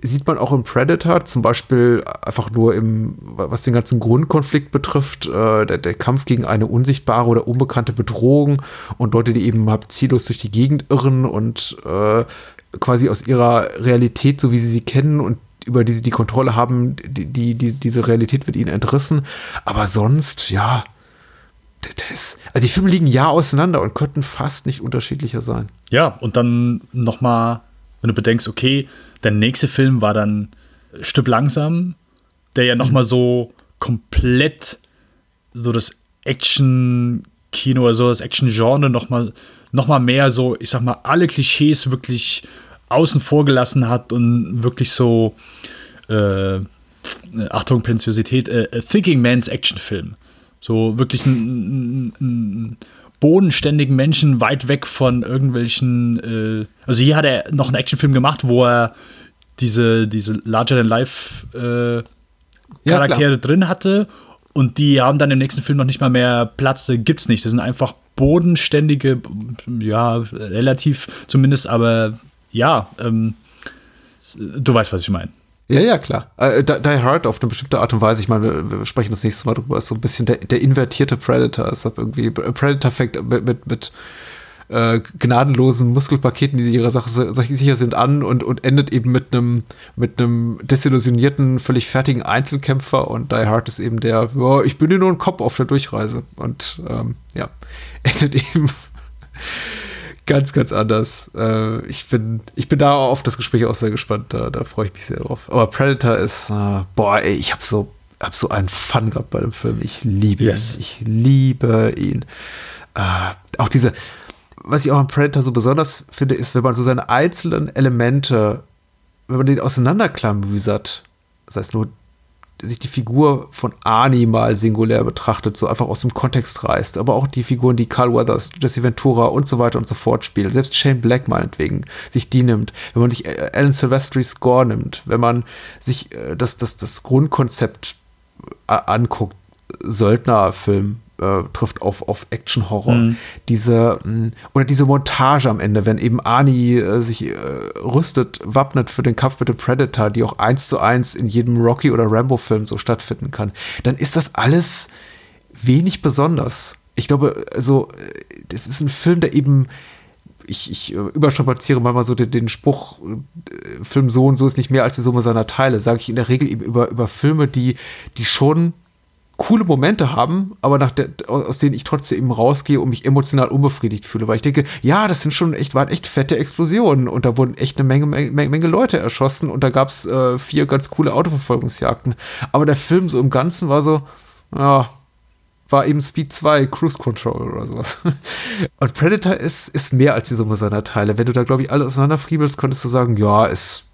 Speaker 5: sieht man auch im Predator, zum Beispiel einfach nur im, was den ganzen Grundkonflikt betrifft, äh, der, der, Kampf gegen eine unsichtbare oder unbekannte Bedrohung und Leute, die eben halt ziellos durch die Gegend irren und äh, quasi aus ihrer Realität, so wie sie sie kennen und über die sie die Kontrolle haben, die, die, die, diese Realität wird ihnen entrissen. Aber sonst, ja, das, also die Filme liegen ja auseinander und könnten fast nicht unterschiedlicher sein.
Speaker 6: Ja, und dann nochmal, wenn du bedenkst, okay, der nächste Film war dann Stück langsam, der ja nochmal so komplett so das Action-Kino oder so das Action-Genre nochmal noch mal mehr so, ich sag mal, alle Klischees wirklich außen vor gelassen hat und wirklich so, äh, Achtung, Präziosität, äh, Thinking Man's Action-Film. So wirklich ein, ein, ein bodenständigen Menschen weit weg von irgendwelchen. Äh, also hier hat er noch einen Actionfilm gemacht, wo er diese, diese Larger-than-Life äh, Charaktere ja, drin hatte. Und die haben dann im nächsten Film noch nicht mal mehr Platz, gibt's nicht. Das sind einfach bodenständige, ja, relativ zumindest, aber ja, ähm, du weißt, was ich meine.
Speaker 5: Ja, ja, klar. Äh, Die Hard auf eine bestimmte Art und Weise, ich meine, wir, wir sprechen das nächste Mal drüber, ist so ein bisschen der, der invertierte Predator. Es hat irgendwie Predator fängt mit, mit, mit äh, gnadenlosen Muskelpaketen, die ihrer Sache sicher sind, an und, und endet eben mit einem mit desillusionierten, völlig fertigen Einzelkämpfer und Die Hard ist eben der, ja, ich bin hier nur ein Kopf auf der Durchreise und ähm, ja, endet eben ganz, ganz anders. Äh, ich, bin, ich bin da auf das Gespräch auch sehr gespannt. Da, da freue ich mich sehr drauf. Aber Predator ist, äh, boah, ey, ich habe so, hab so einen Fun gehabt bei dem Film. Ich liebe yes. ihn. Ich liebe ihn. Äh, auch diese, was ich auch am Predator so besonders finde, ist, wenn man so seine einzelnen Elemente, wenn man den auseinanderklamüsert, das heißt nur sich die Figur von Arnie mal singulär betrachtet, so einfach aus dem Kontext reißt, aber auch die Figuren, die Carl Weathers, Jesse Ventura und so weiter und so fort spielen, selbst Shane Black meinetwegen, sich die nimmt, wenn man sich äh, Alan Silvestris Score nimmt, wenn man sich äh, das, das, das Grundkonzept äh, anguckt, Söldnerfilm, äh, trifft auf, auf Action-Horror. Mhm. Diese, mh, oder diese Montage am Ende, wenn eben Arnie äh, sich äh, rüstet, wappnet für den Kampf mit dem Predator, die auch eins zu eins in jedem Rocky- oder Rambo-Film so stattfinden kann, dann ist das alles wenig besonders. Ich glaube, also, das ist ein Film, der eben ich, ich überstrapaziere manchmal so den, den Spruch, äh, Film so und so ist nicht mehr als die Summe seiner Teile, sage ich in der Regel eben über, über Filme, die, die schon coole Momente haben, aber nach der, aus denen ich trotzdem eben rausgehe und mich emotional unbefriedigt fühle, weil ich denke, ja, das sind schon echt, waren echt fette Explosionen und da wurden echt eine Menge, Menge, Menge Leute erschossen und da gab es äh, vier ganz coole Autoverfolgungsjagden. Aber der Film so im Ganzen war so, ja, war eben Speed 2, Cruise Control oder sowas. Und Predator ist, ist mehr als die Summe seiner Teile. Wenn du da, glaube ich, alle auseinanderfriebelst, könntest du sagen, ja, es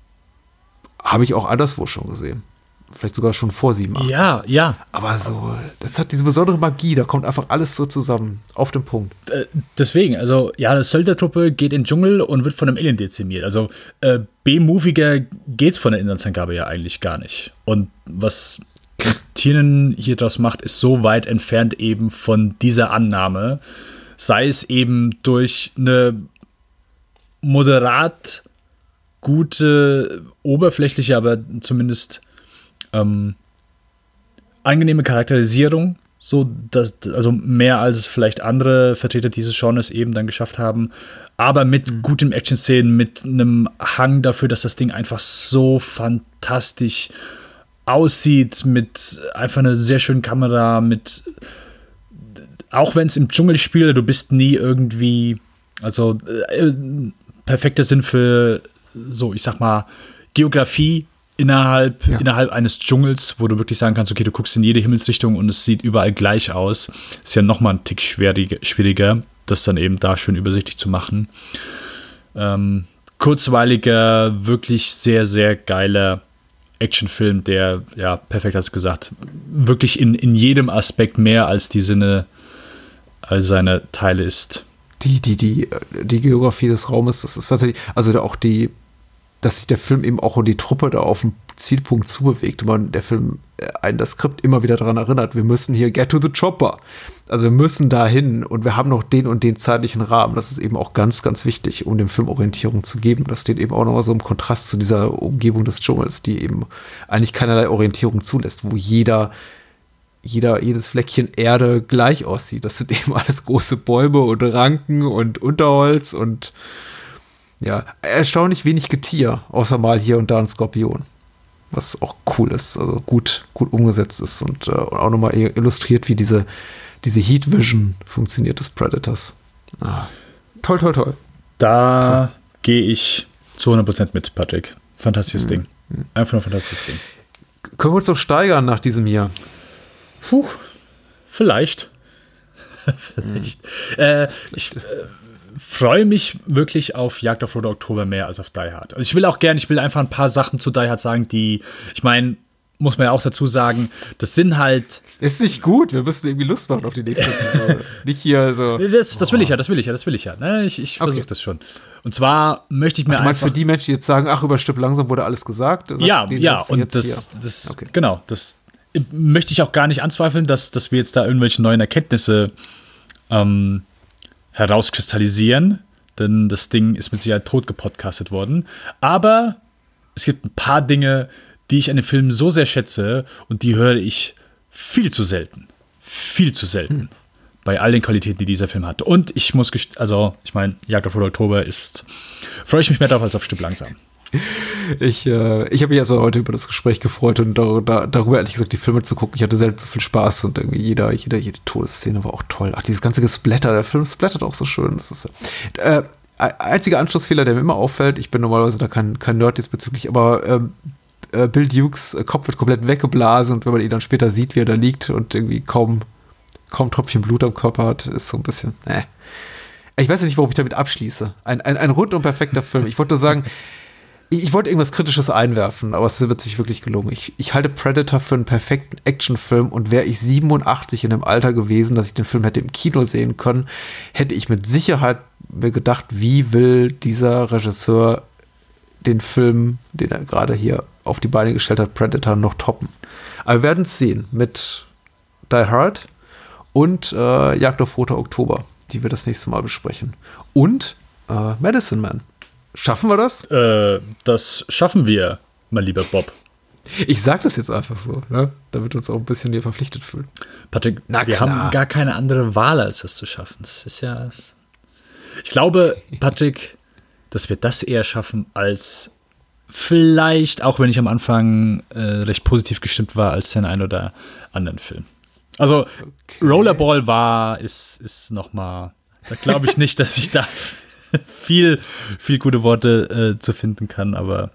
Speaker 5: habe ich auch anderswo schon gesehen. Vielleicht sogar schon vor 87.
Speaker 6: Ja, ja.
Speaker 5: Aber so, das hat diese besondere Magie, da kommt einfach alles so zusammen, auf den Punkt.
Speaker 6: Äh, deswegen, also, ja, eine Söldnertruppe geht in den Dschungel und wird von einem Alien dezimiert. Also, äh, B-moviger geht's von der Inlandsangabe ja eigentlich gar nicht. Und was Tiernen hier draus macht, ist so weit entfernt eben von dieser Annahme. Sei es eben durch eine moderat gute, oberflächliche, aber zumindest ähm, angenehme Charakterisierung, so dass, also mehr als vielleicht andere Vertreter dieses Genres eben dann geschafft haben, aber mit mhm. guten Action-Szenen, mit einem Hang dafür, dass das Ding einfach so fantastisch aussieht, mit einfach einer sehr schönen Kamera, mit auch wenn es im Dschungel spielt, du bist nie irgendwie, also äh, perfekter Sinn für so, ich sag mal, Geografie innerhalb, ja. innerhalb eines Dschungels, wo du wirklich sagen kannst, okay, du guckst in jede Himmelsrichtung und es sieht überall gleich aus. Ist ja nochmal ein Tick schwieriger, das dann eben da schön übersichtlich zu machen. Ähm, kurzweiliger, wirklich sehr, sehr geiler Actionfilm, der, ja, perfekt als gesagt, wirklich in, in jedem Aspekt mehr als die Sinne all seine Teile ist.
Speaker 5: Die, die, die, die Geografie des Raumes, das ist tatsächlich, also auch die, dass sich der Film eben auch und die Truppe da auf dem Zielpunkt zubewegt man der Film äh, einen das Skript immer wieder daran erinnert, wir müssen hier get to the chopper. Also wir müssen dahin und wir haben noch den und den zeitlichen Rahmen. Das ist eben auch ganz, ganz wichtig, um dem Film Orientierung zu geben. Das steht eben auch noch so im Kontrast zu dieser Umgebung des Dschungels, die eben eigentlich keinerlei Orientierung zulässt, wo jeder jeder, jedes Fleckchen Erde gleich aussieht. Das sind eben alles große Bäume und Ranken und Unterholz und ja, erstaunlich wenig Getier, außer mal hier und da ein Skorpion. Was auch cool ist, also gut, gut umgesetzt ist und äh, auch nochmal illustriert, wie diese, diese Heat Vision funktioniert des Predators. Ah, toll, toll, toll.
Speaker 6: Da gehe ich zu 100% mit, Patrick. Fantastisches mhm. Ding. Einfach nur ein fantastisches Ding.
Speaker 5: Können wir uns noch steigern nach diesem Jahr?
Speaker 6: Puh, vielleicht. vielleicht. Mhm. Äh, ich äh, freue mich wirklich auf Jagd auf Rote Oktober mehr als auf Die Hard. Also ich will auch gerne, ich will einfach ein paar Sachen zu Die Hard sagen, die, ich meine, muss man ja auch dazu sagen, das sind halt.
Speaker 5: Ist nicht gut, wir müssen irgendwie Lust machen auf die nächste Episode. nicht hier so.
Speaker 6: Das, das, will ich ja, das will ich ja, das will ich ja. Ne? Ich, ich versuche okay. das schon. Und zwar möchte ich mir
Speaker 5: ach, du meinst für die Menschen, die jetzt sagen, ach, über Stück langsam wurde alles gesagt?
Speaker 6: ja, ja, und das, das okay. genau, das möchte ich auch gar nicht anzweifeln, dass, dass wir jetzt da irgendwelche neuen Erkenntnisse ähm, herauskristallisieren, denn das Ding ist mit Sicherheit tot gepodcastet worden. Aber es gibt ein paar Dinge, die ich an dem Film so sehr schätze und die höre ich viel zu selten. Viel zu selten. Hm. Bei all den Qualitäten, die dieser Film hat. Und ich muss, also, ich meine, Jagd auf Oktober ist, freue ich mich mehr darauf als auf Stück langsam.
Speaker 5: Ich, äh, ich habe mich erstmal heute über das Gespräch gefreut und da, da, darüber ehrlich gesagt die Filme zu gucken. Ich hatte selten so viel Spaß und irgendwie jeder, jeder, jede Todesszene war auch toll. Ach, dieses ganze Gesplatter, der Film splattert auch so schön. Das ist, äh, einziger Anschlussfehler, der mir immer auffällt, ich bin normalerweise da kein, kein Nerd diesbezüglich, aber ähm, äh, Bill Dukes Kopf wird komplett weggeblasen und wenn man ihn dann später sieht, wie er da liegt und irgendwie kaum, kaum Tröpfchen Blut am Körper hat, ist so ein bisschen, äh. Ich weiß ja nicht, warum ich damit abschließe. Ein, ein, ein rundum perfekter Film. Ich wollte nur sagen, ich wollte irgendwas Kritisches einwerfen, aber es wird sich wirklich gelungen. Ich, ich halte Predator für einen perfekten Actionfilm und wäre ich 87 in dem Alter gewesen, dass ich den Film hätte im Kino sehen können, hätte ich mit Sicherheit mir gedacht, wie will dieser Regisseur den Film, den er gerade hier auf die Beine gestellt hat, Predator, noch toppen. Aber wir werden es sehen mit Die Hard und äh, Jagd auf Roter Oktober, die wir das nächste Mal besprechen. Und äh, Medicine Man. Schaffen wir das?
Speaker 6: Äh, das schaffen wir, mein lieber Bob.
Speaker 5: Ich sag das jetzt einfach so, ne? damit wir uns auch ein bisschen hier verpflichtet fühlen.
Speaker 6: Patrick,
Speaker 5: Na
Speaker 6: wir
Speaker 5: klar.
Speaker 6: haben gar keine andere Wahl, als das zu schaffen. Das ist ja. das- Ich glaube, Patrick, dass wir das eher schaffen, als vielleicht, auch wenn ich am Anfang äh, recht positiv gestimmt war, als den ein oder anderen Film. Also, Rollerball war, ist, ist noch mal, da glaube ich nicht, dass ich da viel, viel gute Worte äh, zu finden kann, aber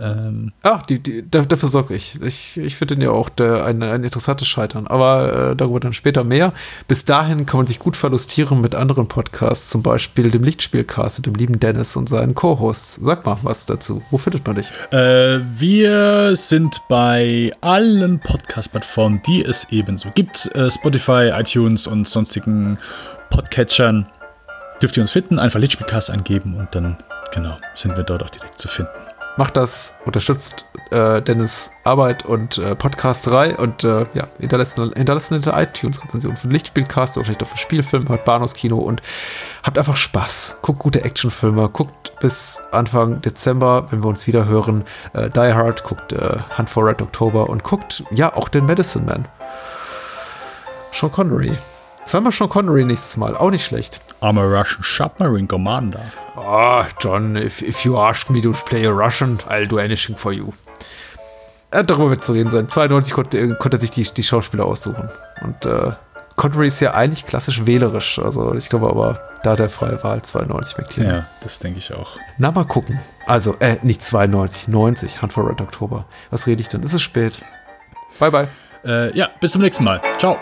Speaker 6: ähm,
Speaker 5: Ah, die, die, da- dafür sorge ich. Ich, ich finde den ja auch der, ein, ein interessantes Scheitern. Aber äh, darüber dann später mehr. Bis dahin kann man sich gut verlustieren mit anderen Podcasts, zum Beispiel dem Lichtspielcast und dem lieben Dennis und seinen Co-Hosts. Sag mal was dazu. Wo findet man dich?
Speaker 6: Äh, wir sind bei allen Podcast-Plattformen, die es ebenso gibt. Äh, Spotify, iTunes und sonstigen Podcatchern. Dürft ihr uns finden, einfach Lichtspielcast eingeben und dann, genau, sind wir dort auch direkt zu finden.
Speaker 5: Macht das, unterstützt äh, Dennis Arbeit und äh, Podcasterei und äh, ja, hinterlasst hinterlasst eine iTunes-Rezension für Lichtspielcast oder vielleicht auch für Spielfilm, hört Bahnhofskino und habt einfach Spaß. Guckt gute Actionfilme, guckt bis Anfang Dezember, wenn wir uns wieder hören, äh, Die Hard, guckt äh, Hunt for Red October und guckt ja auch den Medicine Man. Sean Connery. Zweimal Sean Connery nächstes Mal, auch nicht schlecht.
Speaker 6: I'm a Russian Submarine Commander.
Speaker 5: Ah, John, if, if you ask me to play a Russian, I'll do anything for you. Äh, darüber wird zu reden sein. 92 konnte, konnte er sich die, die Schauspieler aussuchen. Und äh, Connery ist ja eigentlich klassisch wählerisch. Also ich glaube aber, da hat er freie Wahl, 92 McLean.
Speaker 6: Ja, das denke ich auch.
Speaker 5: Na, mal gucken. Also, äh, nicht 92, 90, Hunt for Red Oktober. Was rede ich denn? Es ist spät. Bye, bye.
Speaker 6: Äh, ja, bis zum nächsten Mal. Ciao.